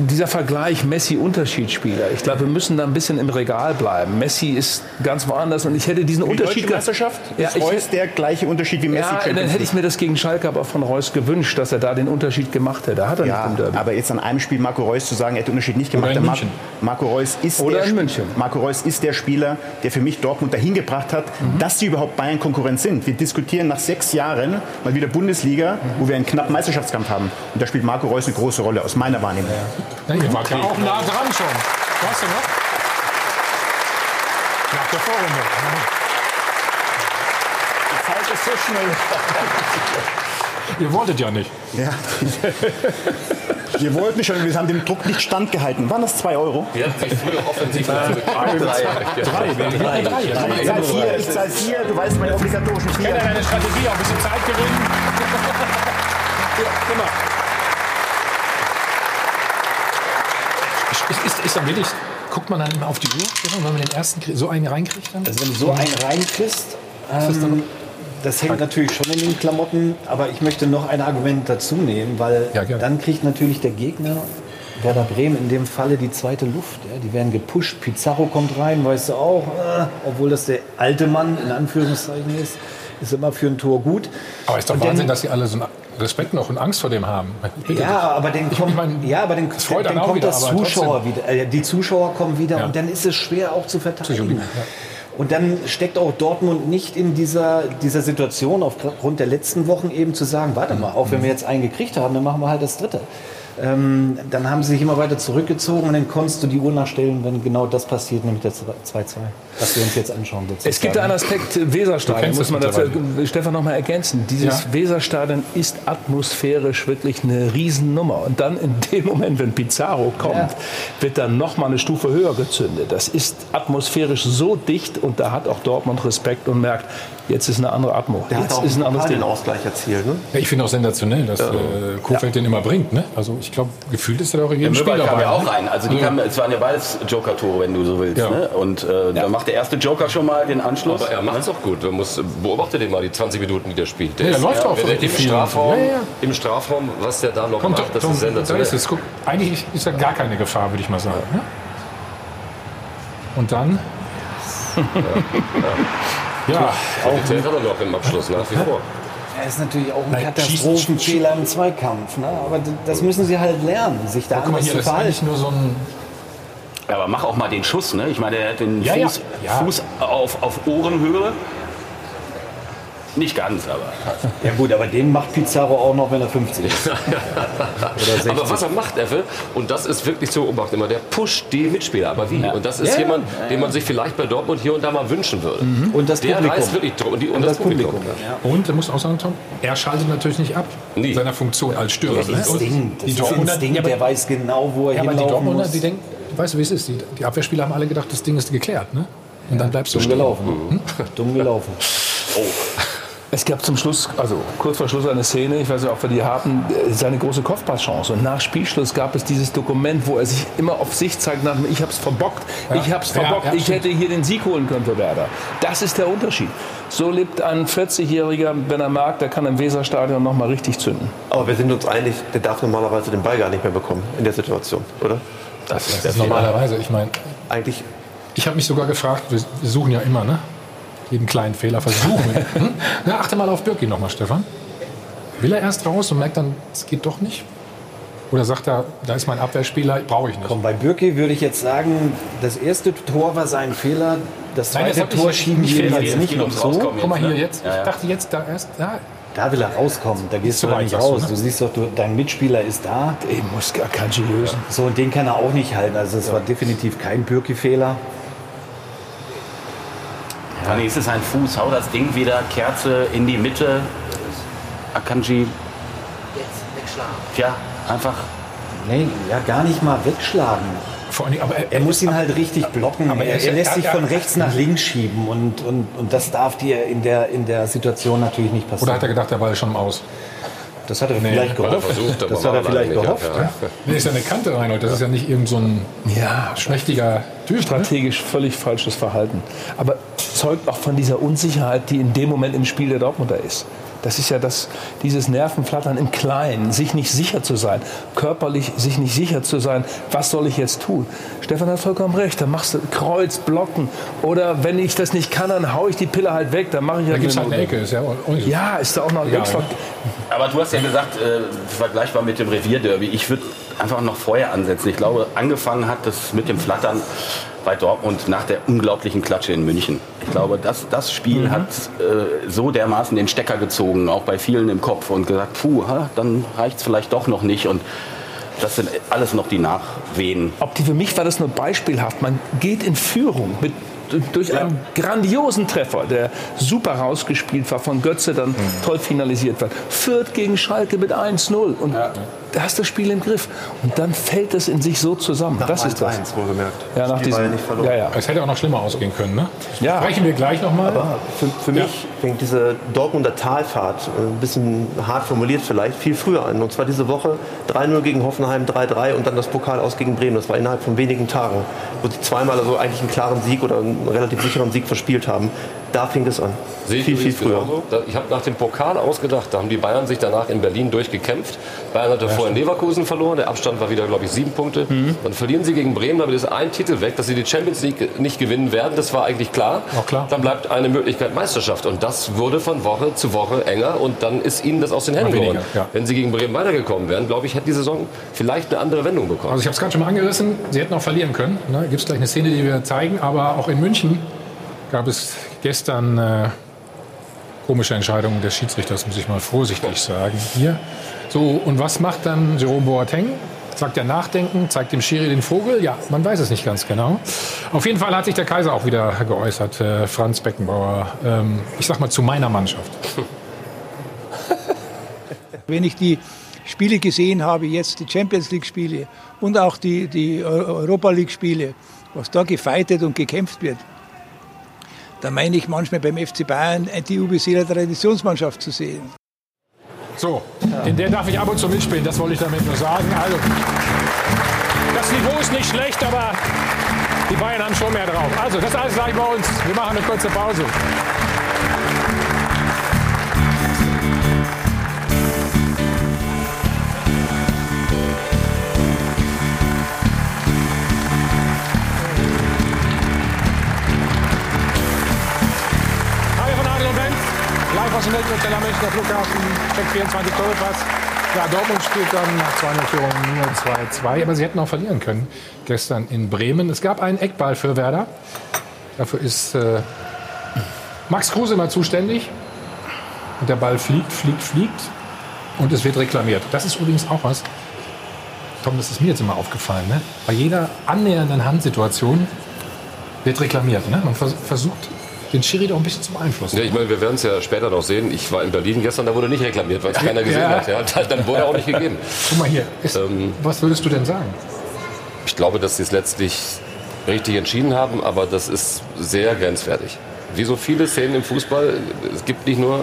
dieser Vergleich Messi-Unterschiedsspieler. Ich glaube, wir müssen da ein bisschen im Regal bleiben. Messi ist ganz woanders und ich hätte diesen
Die
Unterschied.
deutsche Meisterschaft
Ja,
ist
ich-
Reus der gleiche Unterschied wie Messi.
Ja, dann
Champions
hätte ich mir das gegen Schalke aber von Reus gewünscht, dass er da den Unterschied gemacht hätte. Hat er
Ja,
nicht im Derby.
aber jetzt an einem Spiel Marco Reus zu sagen, er hat den Unterschied nicht gemacht.
Oder in München.
Marco Reus ist
Oder
der
in München.
Marco Reus ist der Spieler, der für mich Dortmund dahin gebracht hat,
Mhm.
dass sie überhaupt Bayern Konkurrenz sind. Wir diskutieren nach sechs Jahren mal wieder Bundesliga, wo wir einen knappen Meisterschaftskampf haben. Und da spielt Marco Reus eine große Rolle aus meiner Wahrnehmung.
Ja, ja auch nah dran schon. Weißt du noch? Nach der Vorrunde.
Die Zeit ist so schnell.
Ihr wolltet ja nicht.
Ja. [laughs] Wir wollten schon, wir haben dem Druck nicht standgehalten. Waren das 2 Euro?
Wir hatten sich früher offensiv
Drei. Drei. Drei. Ich zahl vier, ich zahl vier, du weißt meine obligatorischen
Ich
vier.
kenne deine Strategie, auch ein bisschen Zeit gewinnen. ja. Ist, ist, ist dann wirklich, guckt man dann immer auf die Uhr, wenn man den ersten so einen reinkriegt? Dann?
Also wenn du so einen reinkriegst,
das dann-
ähm, das hängt natürlich schon in den Klamotten, aber ich möchte noch ein Argument dazu nehmen, weil dann kriegt natürlich der Gegner, Werder Bremen in dem Falle, die zweite Luft. Ja, die werden gepusht, Pizarro kommt rein, weißt du auch, äh, obwohl das der alte Mann in Anführungszeichen ist, ist immer für ein Tor gut.
Aber ist doch
Und
Wahnsinn,
dann-
dass sie alle so einen Respekt noch und Angst vor dem haben.
Ja, aber dann
Ich
kommt,
mein,
ja, aber dann
einen auch
kommt
wieder,
das Zuschauer wieder. Äh, die Zuschauer kommen wieder
Ja.
und dann ist es schwer auch zu verteidigen. Und dann steckt auch Dortmund nicht in dieser, dieser Situation aufgrund der letzten Wochen eben zu sagen, warte mal, auch wenn wir jetzt einen gekriegt haben, dann machen wir halt das dritte. Ähm, dann haben sie sich immer weiter zurückgezogen und dann konntest du die Uhr nachstellen, wenn genau das passiert, nämlich der 2-2, was wir uns jetzt anschauen.
Es gibt einen Aspekt Weserstadion, muss man dazu,
mittlerweile.
Stefan noch mal ergänzen. Dieses
Ja.
Weserstadion ist atmosphärisch wirklich eine Riesennummer. Und dann in dem Moment, wenn Pizarro kommt,
Ja.
wird dann noch mal eine Stufe höher gezündet. Das ist atmosphärisch so dicht und da hat auch Dortmund Respekt und merkt, jetzt ist eine andere Atmo.
Der hat
Jetzt
auch
ist ein anderes
den. Ausgleich erzielt. Ne?
Ja, ich finde auch sensationell, dass
Ja.
äh, Kofeld den immer bringt. Ne? Also ich glaube, gefühlt ist er auch in jedem
Der
Spiel dabei.
ja auch
ne?
rein. Also die kamen, es waren ja beides Joker-Tore, wenn du so willst.
Ja.
Ne? Und äh, da macht der erste Joker schon mal den Anschluss.
Aber er macht es auch gut. Man muss, beobachte den mal, die 20 Minuten, die der spielt.
Ja, der läuft auch
der
richtig
im
viel.
Strafraum,
Ja, ja, ja.
Im Strafraum, was der da noch
Kommt,
macht, das
Tom,
ist
da
sensationell.
ist es. Guck, eigentlich ist ja gar keine Gefahr, würde ich mal sagen. Ne? Und dann? Ja,
Qualität hat er noch im Abschluss, nach wie vor.
Er ist natürlich auch ein
Nein,
Katastrophenfehler im Zweikampf. Ne? Aber das müssen sie halt lernen, sich da
Guck mal
anders
hier,
zu verhalten.
nur so ein
Ja, aber mach auch mal den Schuss. Ne? Ich meine, er hat den
Ja, ja.
Fuß,
Ja.
Fuß auf, auf Ohrenhöhe. Nicht ganz, aber.
Ja gut, aber den macht Pizarro auch noch, wenn er 50 ist. [laughs] Oder 60.
Aber was er macht, Effe, und das ist wirklich zu beobachten immer, der pusht die Mitspieler. Aber wie? Und das ist
Ja.
jemand,
Ja,
den man sich vielleicht bei Dortmund hier und da mal wünschen würde.
Und das
der
Publikum.
wirklich drum. Und, die, und,
Und
das,
das
Publikum.
Publikum,
Und, muss auch sagen, Tom, er schaltet natürlich nicht ab.
Nie.
Seiner Funktion als Stürmer.
Das
ne?
Instinkt, das
die
ist
Dortmunder,
Instinkt,
ja, aber,
der weiß genau, wo er
ja, aber die
hinlaufen
Dortmunder,
muss.
die denken, weißt du, wie es ist? Die, die Abwehrspieler haben alle gedacht, das Ding ist geklärt. Ne? Und dann bleibst du
Dumm
stehen.
gelaufen. Dumm gelaufen.
Es gab zum Schluss, also kurz vor Schluss eine Szene, ich weiß nicht, ob wir die haben, äh, seine große Kopfballchance. Und nach Spielschluss gab es dieses Dokument, wo er sich immer auf sich zeigt, nach ich hab's verbockt,
Ja.
ich hab's verbockt,
ja,
ich hätte hier den Sieg holen können für Werder. Das ist der Unterschied. So lebt ein 40-Jähriger, wenn er mag, der kann im Weserstadion noch mal richtig zünden.
Aber wir sind uns einig, der darf normalerweise den Ball gar nicht mehr bekommen in der Situation, oder?
Das ist
Das ist normalerweise, ich meine,
Eigentlich
ich habe mich sogar gefragt, wir, wir suchen ja immer, ne? Jeden kleinen Fehler versuchen. [laughs] hm? Na, achte mal auf Birki nochmal, Stefan. Will er erst raus und merkt dann, es geht doch nicht? Oder sagt er, da ist mein Abwehrspieler, brauche ich nicht?
Komm, bei Bürki würde ich jetzt sagen, das erste Tor war sein Fehler. Das
Nein, das
zweite
hab ich
Tor schieben wir jetzt
Jetzt
nicht noch so.
Guck mal hier
ne?
jetzt.
Ja, ja.
Ich dachte jetzt da erst, da,
Da will er rauskommen. Da gehst du da
weit,
nicht
sagst du,
raus.
ne?
Du siehst doch, du, dein Mitspieler ist da.
Den muss Akanji lösen.
So, und den kann er auch nicht halten. Also es war definitiv kein Bürki-Fehler.
Dann ist es ein Fuß. Hau das Ding wieder, Kerze in die Mitte. Akanji. Tja, einfach.
Nee, ja, gar nicht mal wegschlagen.
vor allem, aber er,
Er muss ihn halt richtig blocken.
Aber er
er, er lässt sich von rechts nach links schieben. Und, und, und das darf dir in der, in der Situation natürlich nicht passieren.
oder hat er gedacht, der Ball ist schon im Aus?
Das hat er
Nee,
vielleicht
Hat er
gehofft.
versucht, aber
das hat er vielleicht gehofft.
Ja.
Nee, ist ja eine Kante rein, das ist ja nicht irgend so ein
Ja,
schmächtiger Typ. Ne?
strategisch völlig falsches Verhalten. Aber zeugt auch von dieser Unsicherheit, die in dem Moment im Spiel der Dortmunder ist. Das ist ja das, dieses Nervenflattern im Kleinen, sich nicht sicher zu sein, körperlich sich nicht sicher zu sein, was soll ich jetzt tun? Stefan hat vollkommen recht, dann machst du Kreuz, Blocken oder wenn ich das nicht kann, dann haue ich die Pille halt weg, dann mache ich
Da
halt
gibt es halt
eine
Ecke. Ist ja.
Ja, ist da auch noch ein
Ja,
Extra.
ja.
Aber du hast ja gesagt, äh, vergleichbar mit dem Revierderby. Ich würde einfach noch vorher ansetzen. Ich glaube, angefangen hat das mit dem Flattern bei Dortmund nach der unglaublichen Klatsche in München. Ich glaube, das, das Spiel hat äh, so dermaßen den Stecker gezogen, auch bei vielen im Kopf und gesagt, puh, ha, dann reicht es vielleicht doch noch nicht. Und das sind alles noch die Nachwehen.
Ob die für mich war das nur beispielhaft. Man geht in Führung mit durch einen grandiosen Treffer, der super rausgespielt war, von Götze dann toll finalisiert wird. Fürth gegen Schalke mit 1-0. Und da hast du das Spiel im Griff. Und dann fällt es in sich so zusammen.
Nach
das ist das.
1-1 wohlgemerkt.
Ja, nach diesem,
ja nicht verloren.
ja, ja.
Es hätte auch noch schlimmer ausgehen können, ne?
Ja.
Sprechen wir gleich nochmal.
Aber für, für mich fängt diese Dortmunder Talfahrt, äh, ein bisschen hart formuliert vielleicht, viel früher an. Und zwar diese Woche 3-0 gegen Hoffenheim, 3-3 und dann das Pokal aus gegen Bremen. Das war innerhalb von wenigen Tagen, wo sie zweimal also eigentlich einen klaren Sieg oder einen relativ sicheren Sieg verspielt haben. Da fing es an.
Sehe ich
viel, viel früher.
genauso. Ich habe nach dem Pokal ausgedacht, da haben die Bayern sich danach in Berlin durchgekämpft. Bayern hatte vorher in Leverkusen verloren, der Abstand war wieder, glaube ich, sieben Punkte.
Mhm.
Dann verlieren sie gegen Bremen, damit ist ein Titel weg, dass sie die Champions League nicht gewinnen werden. Das war eigentlich klar.
Auch klar.
Dann bleibt eine Möglichkeit Meisterschaft. Und das wurde von Woche zu Woche enger und dann ist ihnen das aus den Händen geworden.
ja.
Wenn sie gegen Bremen weitergekommen wären, glaube ich, hätte die Saison vielleicht eine andere Wendung bekommen.
Also ich habe es gerade schon mal angerissen, sie hätten auch verlieren können. Ne? Gibt es gleich eine Szene, die wir zeigen. Aber auch in München gab es gestern äh, komische Entscheidungen des Schiedsrichters, muss ich mal vorsichtig sagen. Hier. So, und was macht dann Jerome Boateng? Sagt er nachdenken, zeigt dem Schiri den Vogel? Ja, man weiß es nicht ganz genau. Auf jeden Fall hat sich der Kaiser auch wieder geäußert, äh, Franz Beckenbauer. Ähm, ich sag mal zu meiner Mannschaft. [laughs]
Wenn ich die Spiele gesehen habe, jetzt die Champions League-Spiele und auch die, die Europa League-Spiele, was da gefeitet und gekämpft wird, da meine ich manchmal beim FC Bayern die UBCler Traditionsmannschaft zu sehen.
So, in der darf ich ab und zu mitspielen, das wollte ich damit nur sagen. Also, das Niveau ist nicht schlecht, aber die Bayern haben schon mehr drauf. Also, das ist alles gleich bei uns. Wir machen eine kurze Pause. Welthotel am Münchner Flughafen. Check 24 Doppelpass. Ja, Dortmund spielt dann nach 2 Führung nur 2-2. Aber sie hätten auch verlieren können gestern in Bremen. Es gab einen Eckball für Werder. Dafür ist äh, Max Kruse immer zuständig. Und der Ball fliegt, fliegt, fliegt. Und es wird reklamiert. Das ist übrigens auch was. Tom, das ist mir jetzt immer aufgefallen. Ne? Bei jeder annähernden Handsituation wird reklamiert. Ne? Man vers versucht, den Schiri doch ein bisschen zu beeinflussen.
Ja, ich meine, wir werden es ja später noch sehen. Ich war in Berlin gestern, da wurde nicht reklamiert, weil es keiner gesehen
Ja.
hat. Ja, dann wurde auch nicht gegeben.
Guck mal hier. Ist, was würdest du denn sagen?
Ich glaube, dass sie es letztlich richtig entschieden haben, aber das ist sehr grenzwertig. Wie so viele Szenen im Fußball, es gibt nicht nur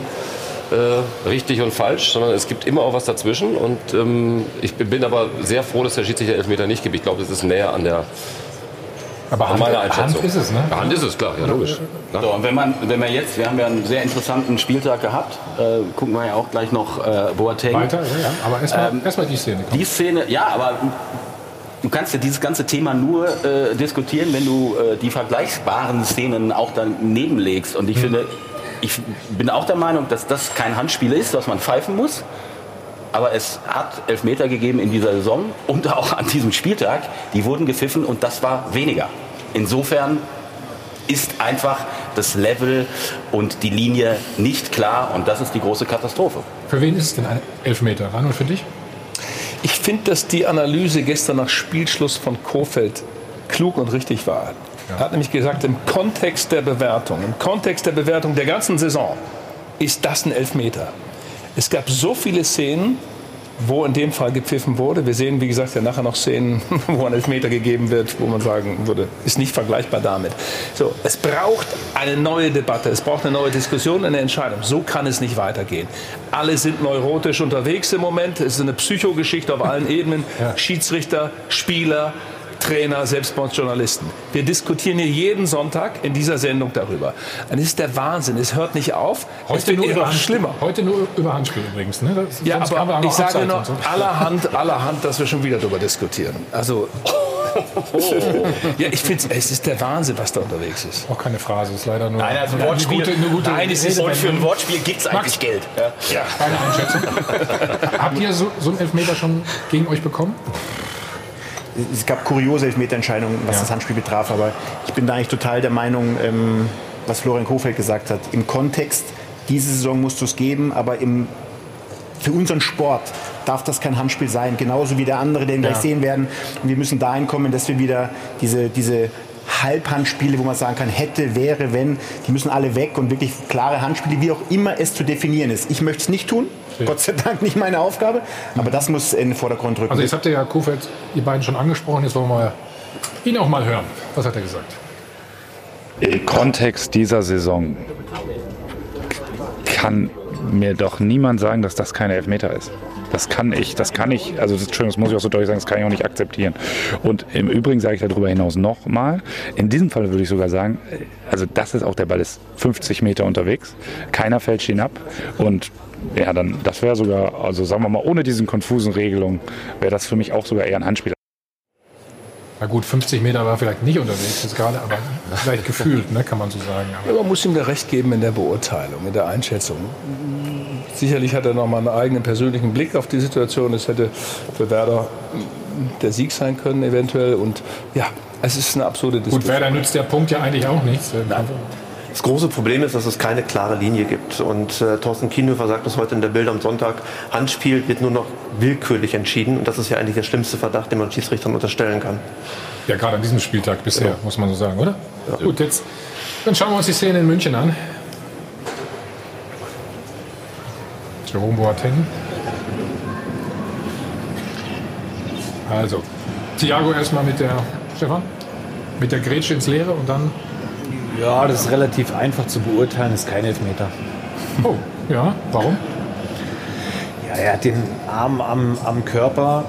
äh, richtig und falsch, sondern es gibt immer auch was dazwischen. Und ähm, ich bin aber sehr froh, dass der Schiedsrichter Elfmeter nicht gibt. Ich glaube, das ist näher an der
aber
an
Hand-
meiner Einschätzung.
Hand ist es, ne?
Hand ist es, klar, ja, logisch.
So, und wenn man, wenn man jetzt, wir haben ja einen sehr interessanten Spieltag gehabt, äh, gucken wir ja auch gleich noch äh, Boateng.
Weiter, ja, ja. Aber erstmal
Ähm,
erst die Szene.
Die Szene, ja, aber du kannst ja dieses ganze Thema nur äh, diskutieren, wenn du äh, die vergleichbaren Szenen auch daneben legst. Und ich finde, ich bin auch der Meinung, dass das kein Handspiel ist, was man pfeifen muss. Aber es hat Elfmeter gegeben in dieser Saison und auch an diesem Spieltag. Die wurden gepfiffen und das war weniger. Insofern ist einfach das Level und die Linie nicht klar und das ist die große Katastrophe.
Für wen ist es denn ein Elfmeter? Ran und für dich?
Ich finde, dass die Analyse gestern nach Spielschluss von Kofeld klug und richtig war. Er hat nämlich gesagt, im Kontext der Bewertung, im Kontext der Bewertung der ganzen Saison ist das ein Elfmeter. Es gab so viele Szenen, wo in dem Fall gepfiffen wurde. Wir sehen, wie gesagt, ja nachher noch Szenen, [laughs] wo ein Elfmeter gegeben wird, wo man sagen würde, ist nicht vergleichbar damit. So, es braucht eine neue Debatte, es braucht eine neue Diskussion, eine Entscheidung. So kann es nicht weitergehen. Alle sind neurotisch unterwegs im Moment. Es ist eine Psychogeschichte auf allen [laughs] Ebenen. Schiedsrichter, Spieler, Trainer, selbst bei uns Journalisten. Wir diskutieren hier jeden Sonntag in dieser Sendung darüber. Und es ist der Wahnsinn. Es hört nicht auf. es
Heute nur,
immer
über heute nur über Handspiel übrigens. Ne? Das,
Ja, aber ich
noch
sage
und so.
allerhand, allerhand, dass wir schon wieder darüber diskutieren. Also, [laughs] ja, ich finde, es ist der Wahnsinn, was da unterwegs ist.
Auch keine Phrase, ist leider nur
Nein, also
eine
Wortspiel,
gute, eine gute
nein, es ist, und für ein Wortspiel gibt es eigentlich
Max.
Geld. Ja. Ja.
Keine Einschätzung. [laughs] Habt ihr so, so einen Elfmeter schon gegen euch bekommen?
Es gab kuriose Elfmeterentscheidungen, was das Handspiel betraf, aber ich bin da eigentlich total der Meinung, ähm, was Florian Kofeld gesagt hat. Im Kontext, diese Saison musst du es geben, aber im, für unseren Sport darf das kein Handspiel sein, genauso wie der andere, den wir
Ja.
gleich sehen werden. Und wir müssen dahin kommen, dass wir wieder diese, diese Halbhandspiele, wo man sagen kann, hätte, wäre, wenn, die müssen alle weg und wirklich klare Handspiele, wie auch immer es zu definieren ist. Ich möchte es nicht tun, Gott sei Dank nicht meine Aufgabe, aber das muss in den Vordergrund rücken.
Also jetzt habt ihr ja Kofeld, ihr beiden schon angesprochen, jetzt wollen wir ihn auch mal hören. Was hat er gesagt?
Im Kontext dieser Saison kann mir doch niemand sagen, dass das keine Elfmeter ist. Das kann ich, das kann ich, also das, das muss ich auch so deutlich sagen, das kann ich auch nicht akzeptieren. Und im Übrigen sage ich darüber hinaus nochmal, in diesem Fall würde ich sogar sagen, also das ist auch, der Ball ist 50 Meter unterwegs, keiner fällt ihn ab und ja, dann, das wäre sogar, also sagen wir mal, ohne diesen konfusen Regelungen, wäre das für mich auch sogar eher ein Handspiel.
Na gut, 50 Meter war vielleicht nicht unterwegs jetzt gerade, aber vielleicht gefühlt, ne, kann man so sagen.
Ja, man muss ihm da recht geben in der Beurteilung, in der Einschätzung. Sicherlich hat er noch mal einen eigenen persönlichen Blick auf die Situation. Es hätte für Werder der Sieg sein können eventuell. Und ja, es ist eine absurde Diskussion.
Gut, Werder nützt der Punkt ja eigentlich auch nichts. Nein.
Das große Problem ist, dass es keine klare Linie gibt. Und äh, Thorsten Kienhöfer sagt das heute in der Bild am Sonntag. Handspiel wird nur noch willkürlich entschieden. Und das ist ja eigentlich der schlimmste Verdacht, den man Schiedsrichtern unterstellen kann.
Ja, gerade an diesem Spieltag bisher, ja. muss man so sagen, oder? Ja. Gut, jetzt dann schauen wir uns die Szene in München an. Jerome Boateng. Also, Thiago erstmal mit der, Stefan, mit der Grätsche ins Leere und dann
ja, das ist relativ einfach zu beurteilen, ist kein Elfmeter.
Oh, ja, warum?
Ja, er hat den Arm am, am Körper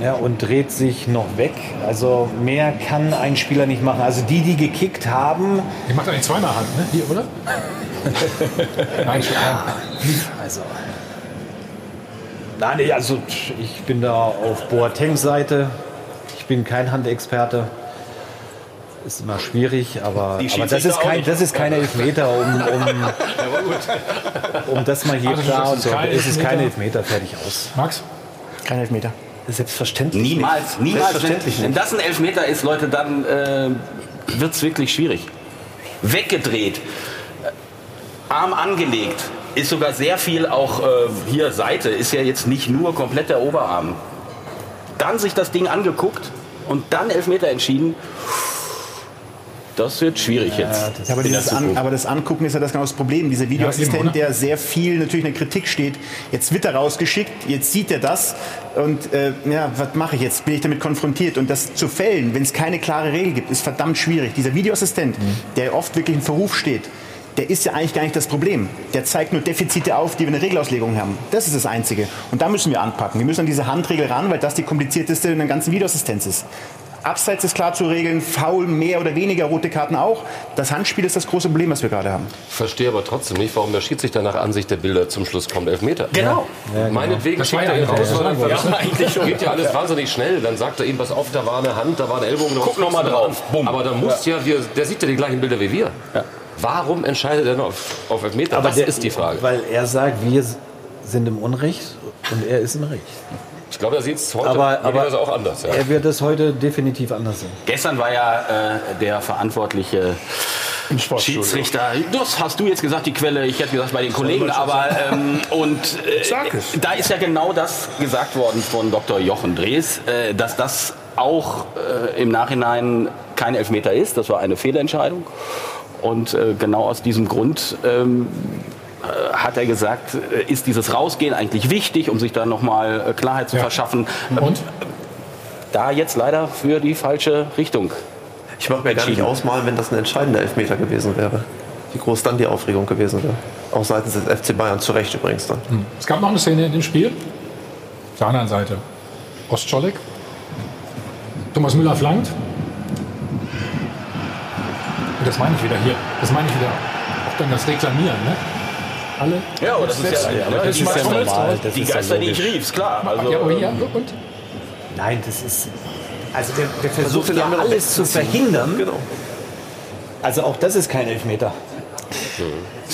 ja, und dreht sich noch weg. Also mehr kann ein Spieler nicht machen. Also die, die gekickt haben.
Die macht eigentlich zweimal Hand, ne? Hier, oder? [laughs]
Nein, ja, also. Nein, also ich bin da auf Boatengs Seite. Ich bin kein Handexperte ist immer schwierig, aber, aber das, ist kein, das ist kein Elfmeter, um, um, [laughs] um das mal hier also, klar und so. Es ist kein Elfmeter, fertig aus.
Max?
Kein Elfmeter.
Selbstverständlich. Niemals, niemals. Selbstverständlich wenn, wenn das ein Elfmeter ist, Leute, dann äh, wird es wirklich schwierig. Weggedreht, äh, Arm angelegt, ist sogar sehr viel auch äh, hier Seite, ist ja jetzt nicht nur komplett der Oberarm. Dann sich das Ding angeguckt und dann Elfmeter entschieden. Das wird schwierig jetzt.
Ja, aber, dieses An, aber, das Angucken ist ja das genau das Problem. Dieser Videoassistent, ja, der sehr viel natürlich in der Kritik steht, jetzt wird er rausgeschickt, jetzt sieht er das und äh, ja, was mache ich jetzt? Bin ich damit konfrontiert? Und das zu fällen, wenn es keine klare Regel gibt, ist verdammt schwierig. Dieser Videoassistent, mhm. der oft wirklich in Verruf steht, der ist ja eigentlich gar nicht das Problem. Der zeigt nur Defizite auf, die wir in der Regelauslegung haben. Das ist das Einzige. Und da müssen wir anpacken. Wir müssen an diese Handregel ran, weil das die komplizierteste in der ganzen Videoassistenz ist. Abseits ist klar zu regeln, faul mehr oder weniger, rote Karten auch. Das Handspiel ist das große Problem, was wir gerade haben.
Verstehe aber trotzdem nicht, warum der Schiedsrichter nach Ansicht der Bilder zum Schluss kommt. Elfmeter.
Genau.
Ja, genau. Meinetwegen schickt er ihn raus, weil ja, ja, eigentlich schon. geht ja alles wahnsinnig schnell. Dann sagt er ihm, pass auf, da war eine Hand, da war ein Ellbogen.
Guck noch mal drauf.
Bumm. Aber da muss ja, wir, der sieht ja die gleichen Bilder wie wir. Warum entscheidet er noch auf, auf Elfmeter?
Aber das der, ist die Frage. Weil er sagt, wir sind im Unrecht und er ist im Recht.
Ich glaube, er sieht es heute
aber, aber auch anders. Ja. Er wird es heute definitiv anders sehen.
Gestern war ja äh, der verantwortliche Schiedsrichter. Das hast du jetzt gesagt, die Quelle. Ich hätte gesagt bei den Kollegen. Aber ähm, und äh, da ist ja genau das gesagt worden von Dr. Jochen Drees, äh, dass das auch äh, im Nachhinein kein Elfmeter ist. Das war eine Fehlentscheidung. Und äh, genau aus diesem Grund ähm, äh, hat er gesagt, äh, ist dieses Rausgehen eigentlich wichtig, um sich da nochmal äh, Klarheit zu ja. verschaffen.
Und?
Da jetzt leider für die falsche Richtung.
Ich mache mir gar nicht ausmalen, wenn das ein entscheidender Elfmeter gewesen wäre. Wie groß dann die Aufregung gewesen wäre. Auch seitens des FC Bayern, zu Recht übrigens dann. Hm.
Es gab noch eine Szene in dem Spiel. Auf der anderen Seite. Ostscholek. Thomas Müller flankt. Und das meine ich wieder hier. Das meine ich wieder. Auch dann das Reklamieren. Ne? alle.
Ja, aber das ist ja, ja, das, das ist ja normal. Das die Geister, die ich rief, klar. Also,
ja, aber hier, und?
Nein, das ist. Also der, der versucht ja alles zu verhindern. Genau. Also auch das ist kein Elfmeter.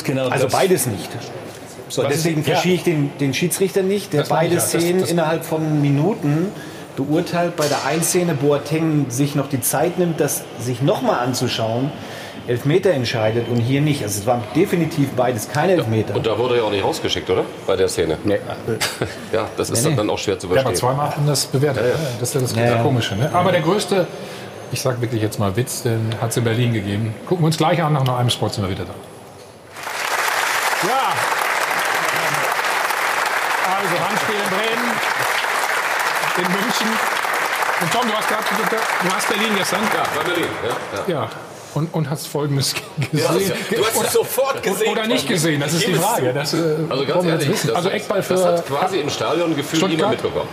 Genau also beides nicht. So, deswegen verschiehe ich den, den Schiedsrichter nicht, der beide Szenen innerhalb von Minuten beurteilt. Bei der einen Szene Boateng sich noch die Zeit nimmt, das sich nochmal anzuschauen. Elfmeter entscheidet und hier nicht. Also es war definitiv beides keine Elfmeter.
Und da wurde er ja auch nicht rausgeschickt, oder? Bei der Szene. Nee. [laughs] ja, das ist nee, nee. dann auch schwer zu verstehen.
Ja, aber zweimal haben das bewertet. Ja, ja. Das ist ja das ja, Komische. Ne? Aber der größte Ich sage wirklich jetzt mal Witz, den hat es in Berlin gegeben. Gucken wir uns gleich an, nach noch einem Spot sind wir wieder da. Ja. Also Handspiel in Bremen, in München. Und Tom, du hast gerade, du hast Berlin gestern.
Ja, bei Berlin. Ja,
Ja. Und, und hast Folgendes
Ja,
gesehen.
du hast es sofort gesehen.
Oder nicht gesehen, das ist die Frage. Das, äh,
Also ganz ehrlich, das,
also Eckball für
das hat quasi im Stadion gefühlt
Stuttgart?
mitbekommen.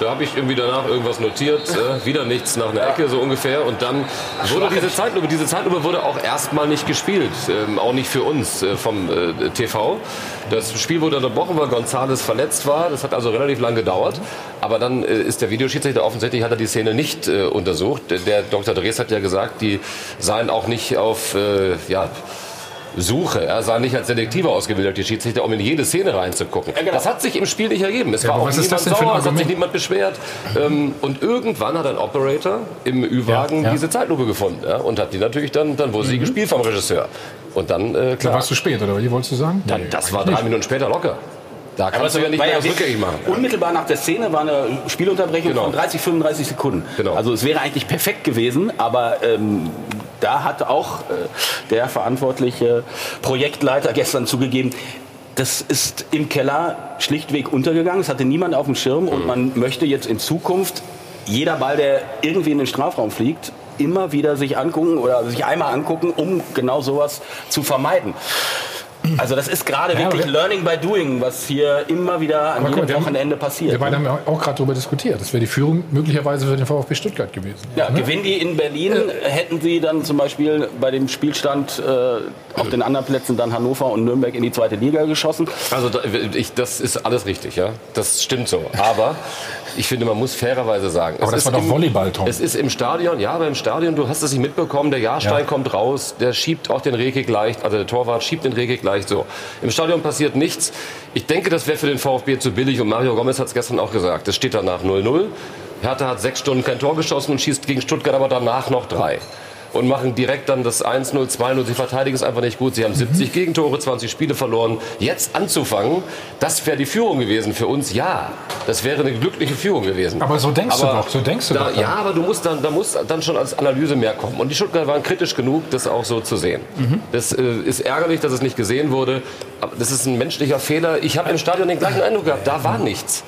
Da habe ich irgendwie danach irgendwas notiert, äh, wieder nichts nach einer Ecke so ungefähr. Und dann wurde diese Zeitlupe, diese Zeitlupe wurde auch erstmal nicht gespielt, ähm, auch nicht für uns äh, vom äh, TV. Das Spiel wurde unterbrochen, weil González verletzt war. Das hat also relativ lang gedauert. Aber dann äh, ist der Videoschiedsrichter offensichtlich hat er die Szene nicht äh, untersucht. Der- Dr. Drees hat ja gesagt, die seien auch nicht auf äh, ja, Suche. Er sah nicht als Selektiver ausgebildet, die Schiedsrichter, um in jede Szene reinzugucken. Das hat sich im Spiel nicht ergeben. Es
Ja,
war auch
was ist
niemand
das denn für ein
sauer, es hat sich niemand beschwert. Ähm, und irgendwann hat ein Operator im Ü-Wagen
Ja, ja.
diese Zeitlupe gefunden ja, und hat die natürlich dann, dann wurde sie gespielt vom Regisseur. Und dann, äh,
Da
klar,
warst du spät, oder wie wolltest du sagen?
dann, das war drei Minuten später locker. Da kannst du ja nicht
war
mehr
wirklich-
rückgängig machen.
Unmittelbar nach der Szene war eine Spielunterbrechung
Genau.
von 30, 35 Sekunden.
Genau.
Also es wäre eigentlich perfekt gewesen, aber ähm, da hat auch äh, der verantwortliche Projektleiter gestern zugegeben, das ist im Keller schlichtweg untergegangen. Es hatte niemand auf dem Schirm
Mhm.
und man möchte jetzt in Zukunft jeder Ball, der irgendwie in den Strafraum fliegt, immer wieder sich angucken oder sich einmal angucken, um genau sowas zu vermeiden. Also das ist gerade
Ja,
wirklich
aber-
Learning by Doing, was hier immer wieder an
mal,
jedem
wir haben-
Wochenende passiert.
Wir beide haben ja auch gerade darüber diskutiert. Das wäre die Führung möglicherweise für den VfB Stuttgart gewesen.
Ja,
ne?
gewinnen die in Berlin, hätten sie dann zum Beispiel bei dem Spielstand äh, auf den anderen Plätzen dann Hannover und Nürnberg in die zweite Liga geschossen.
Also da, ich, das ist alles richtig, ja. Das stimmt so. Aber ich finde, man muss fairerweise sagen.
Aber
es
das
ist
war doch
im-
Volleyball, Tom.
Es ist im Stadion, ja, aber im Stadion, du hast es nicht mitbekommen, der Jahrstein
Ja.
kommt raus, der schiebt auch den Rekik leicht, also der Torwart schiebt den Rekik leicht so. Im Stadion passiert nichts. Ich denke, das wäre für den VfB zu billig und Mario Gomez hat es gestern auch gesagt. Es steht danach 0-0. Hertha hat sechs Stunden kein Tor geschossen und schießt gegen Stuttgart aber danach noch drei. Und machen direkt dann das 1-0, 2-0. Sie verteidigen es einfach nicht gut. Sie haben 70 Gegentore, 20 Spiele verloren. Jetzt anzufangen, das wäre die Führung gewesen für uns. Ja, das wäre eine glückliche Führung gewesen.
Aber so denkst du doch, so denkst du
da,
doch dann.
Ja, aber du musst dann, da muss dann schon als Analyse mehr kommen. Und die Stuttgarter waren kritisch genug, das auch so zu sehen.
Mhm.
Das äh, ist ärgerlich, dass es nicht gesehen wurde. Aber das ist ein menschlicher Fehler. Ich habe im Stadion den gleichen Eindruck gehabt. Da war nichts.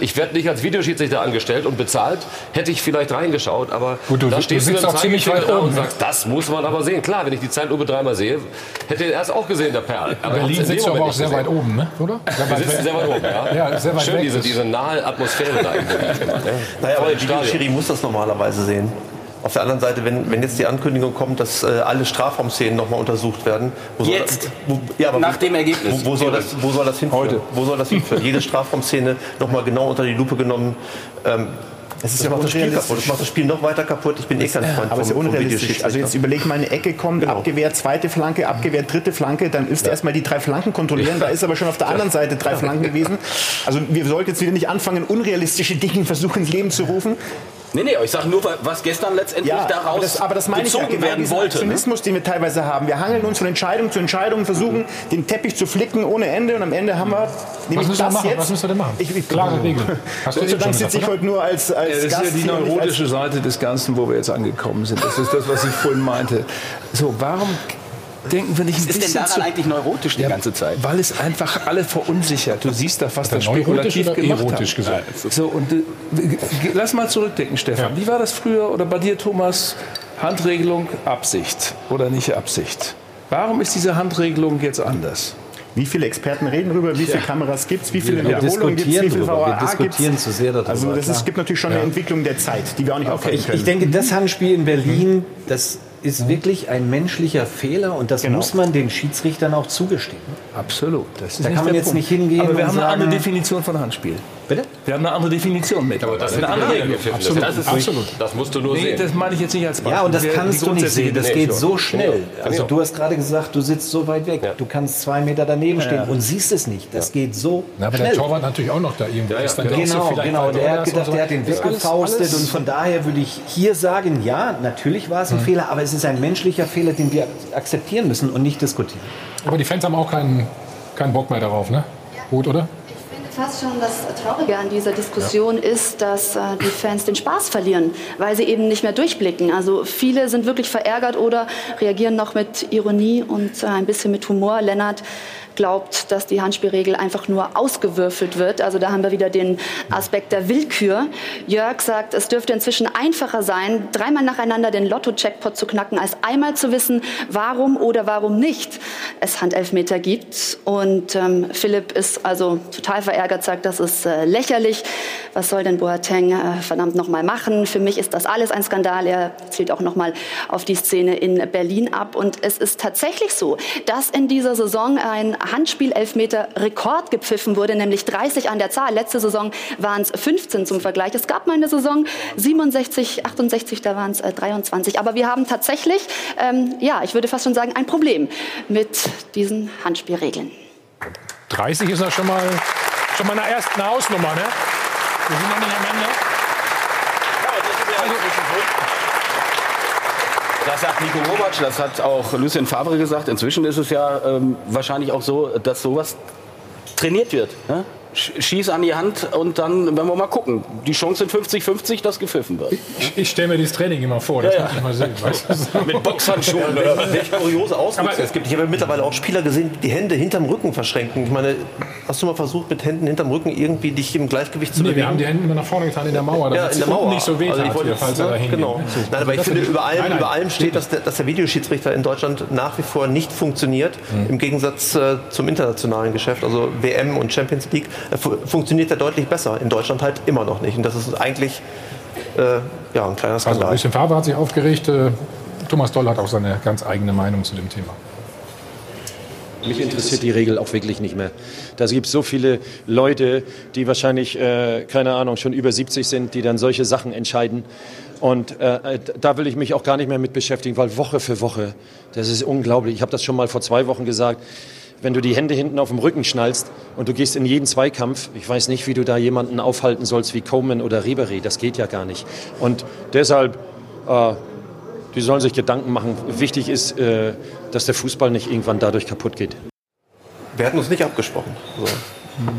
Ich werde nicht als Videoschiedsrichter angestellt und bezahlt. Hätte ich vielleicht reingeschaut, aber
Gut, du-
da
du
stehst du dem
auch ziemlich weit
da
oben,
und sagst, das muss man aber sehen. Klar, wenn ich die Zeitlupe dreimal sehe, hätte er es auch gesehen, der Perl. Aber er
Berlin sitzt du aber auch sehr weit oben, ne? oder? Sehr
Wir
weit
sitzen sehr weit oben, ja.
Ja, sehr weit
Schön, diese, diese nahe Atmosphäre da. [laughs] ne?
Naja, aber der. Videoschiri muss das normalerweise sehen. Auf der anderen Seite, wenn, wenn jetzt die Ankündigung kommt, dass äh, alle Strafraumszenen nochmal untersucht werden. Wo soll
Jetzt.
Das, wo, ja, aber
Nach
wo,
dem Ergebnis.
Wo, wo, soll das, wo soll das hinführen?
Heute.
Wo soll das hinführen? Jede Strafraumszene nochmal genau unter die Lupe genommen. Ähm,
Es ist
das
ja
macht das Spiel kaputt. Das macht das Spiel noch weiter kaputt. Ich bin eh kein Freund
Aber es ist ja unrealistisch. Also jetzt überleg mal, eine Ecke kommt,
Genau.
abgewehrt, zweite Flanke, abgewehrt, dritte Flanke, dann ist erstmal die drei Flanken kontrollieren. Da ist aber schon auf der anderen Seite drei Flanken gewesen. Also wir sollten jetzt wieder nicht anfangen, unrealistische Dinge versuchen ins Leben zu rufen.
Nee, nee, ich sag nur, was gestern letztendlich
Ja,
daraus
aber das, aber das meine ich ja,
gezogen
genau
werden wollte. Ne?
Aktionismus, den wir teilweise haben. Wir hangeln uns von Entscheidung zu Entscheidung, versuchen den Teppich zu flicken ohne Ende und am Ende haben wir nämlich
müssen wir
das
machen?
jetzt.
Was müssen wir denn machen?
Ich, ich,
Klare Regeln. [laughs] Hast du
Gott sei
eben
Dank sitze ich heute nur als, als
Ja, das ist
Gast
ja die neurotische Seite des Ganzen, wo wir jetzt angekommen sind. Das ist das, was ich vorhin meinte. So, warum denken wir nicht ein
Was ist denn
bisschen
daran
zu...
eigentlich neurotisch die ganze Zeit?
Weil es einfach alle verunsichert. Du siehst was da
neurotisch
spekulativ
oder
gemacht
erotisch
hat.
gesagt?
So, und äh, lass mal zurückdenken, Stefan.
Ja.
Wie war das früher oder bei dir, Thomas? Handregelung, Absicht oder nicht Absicht? Warum ist diese Handregelung jetzt anders?
Wie viele Experten reden darüber, wie viele Kameras gibt es, wie viele
Wir
Wiederholungen gibt es, wie.
Wir
VAA gibt
diskutieren zu sehr darüber,
Also das
klar.
gibt natürlich schon eine Entwicklung der Zeit, die wir auch nicht aufhalten
Ich,
können.
ich denke, das Handspiel in Berlin, das ist wirklich ein menschlicher Fehler und das
Genau.
muss man den Schiedsrichtern auch zugestehen.
Absolut. Das ist
Da kann man jetzt
Punkt.
nicht hingehen
Aber wir haben eine
sagen-
andere Definition von Handspiel.
Bitte?
Wir haben eine andere Definition mit.
Aber das
eine
hätte
andere
jeder
Regel.
gefunden.
Absolut,
Das, ist
absolut.
Das musst du nur
Nee,
sehen.
das meine ich jetzt nicht als Beispiel.
Ja, und das kannst du nicht sehen. Das geht so schnell.
Genau.
Also
Genau.
du hast gerade gesagt, du sitzt so weit weg. Du kannst zwei Meter daneben stehen und siehst es nicht. Das geht so
Na, aber der
schnell.
Torwart natürlich auch noch da irgendwo.
Ja, ja,
ist dann
genau.
Genau,
vielleicht
genau. Der hat
Douglas
gedacht,
so.
der hat den
Das
weggefaustet und von daher würde ich hier sagen, ja, natürlich war es ein Fehler, aber es ist ein menschlicher Fehler, den wir akzeptieren müssen und nicht diskutieren.
Aber die Fans haben auch keinen, keinen Bock mehr darauf, ne? Gut, oder?
Fast schon das Traurige an dieser Diskussion ist, dass äh, die Fans den Spaß verlieren, weil sie eben nicht mehr durchblicken. Also viele sind wirklich verärgert oder reagieren noch mit Ironie und äh, ein bisschen mit Humor. Lennart glaubt, dass die Handspielregel einfach nur ausgewürfelt wird. Also da haben wir wieder den Aspekt der Willkür. Jörg sagt, es dürfte inzwischen einfacher sein, dreimal nacheinander den Lotto-Checkpot zu knacken, als einmal zu wissen, warum oder warum nicht es Handelfmeter gibt. Und ähm, Philipp ist also total verärgert, sagt, das ist äh, lächerlich. Was soll denn Boateng äh, verdammt noch mal machen? Für mich ist das alles ein Skandal. Er zielt auch noch mal auf die Szene in Berlin ab. Und es ist tatsächlich so, dass in dieser Saison ein Handspiel-Elfmeter Rekord gepfiffen wurde, nämlich 30 an der Zahl. Letzte Saison waren es 15 zum Vergleich. Es gab mal eine Saison 67, 68, da waren es äh, 23. Aber wir haben tatsächlich, ähm, ja, ich würde fast schon sagen, ein Problem mit diesen Handspielregeln.
30 ist ja schon mal, schon mal eine erste Hausnummer, ne? Wir sind noch nicht am Ende.
Das sagt Nico Kovac, das hat auch Lucien Favre gesagt. Inzwischen ist es ja ähm, wahrscheinlich auch so, dass sowas trainiert wird. Ne? Sch- Schieß an die Hand und dann werden wir mal gucken. Die Chance sind 50-50, dass gepfiffen wird.
Ich, ich stelle mir dieses Training immer vor, das
Ja, ja.
muss ich mal sehen. Weißt du? so.
Mit Boxhandschuhen.
Ja,
oder
welche, welche kuriose Auswüchse es gibt. Ich habe mittlerweile auch Spieler gesehen, die die Hände hinterm Rücken verschränken. Ich meine, hast du mal versucht, mit Händen hinterm Rücken irgendwie dich im Gleichgewicht zu
Nee, wir
bewegen?
haben die Hände immer nach vorne getan in der Mauer, damit
ja, in der Mauer.
nicht so weh
Also ich wollte
falls
ne, genau.
So.
Nein, aber ich finde, über allem,
Nein, nein.
über allem steht, dass der, dass der Videoschiedsrichter in Deutschland nach wie vor nicht funktioniert,
Mhm.
im Gegensatz äh, zum internationalen Geschäft. Also WM und Champions League funktioniert er deutlich besser. In Deutschland halt immer noch nicht. Und das ist eigentlich äh, ja, ein kleiner
Also
Skandal.
Lucien Favre hat sich aufgeregt. äh, Thomas Doll hat auch seine ganz eigene Meinung zu dem Thema.
Mich interessiert die Regel auch wirklich nicht mehr. Da gibt es so viele Leute, die wahrscheinlich, äh, keine Ahnung, schon über 70 sind, die dann solche Sachen entscheiden. Und äh, da will ich mich auch gar nicht mehr mit beschäftigen, weil Woche für Woche, das ist unglaublich. Ich habe das schon mal vor zwei Wochen gesagt. Wenn du die Hände hinten auf dem Rücken schnallst und du gehst in jeden Zweikampf, ich weiß nicht, wie du da jemanden aufhalten sollst wie Coleman oder Ribery, das geht ja gar nicht. Und deshalb, äh, die sollen sich Gedanken machen. Wichtig ist, äh, dass der Fußball nicht irgendwann dadurch kaputt geht.
Wir hatten uns nicht abgesprochen. Also,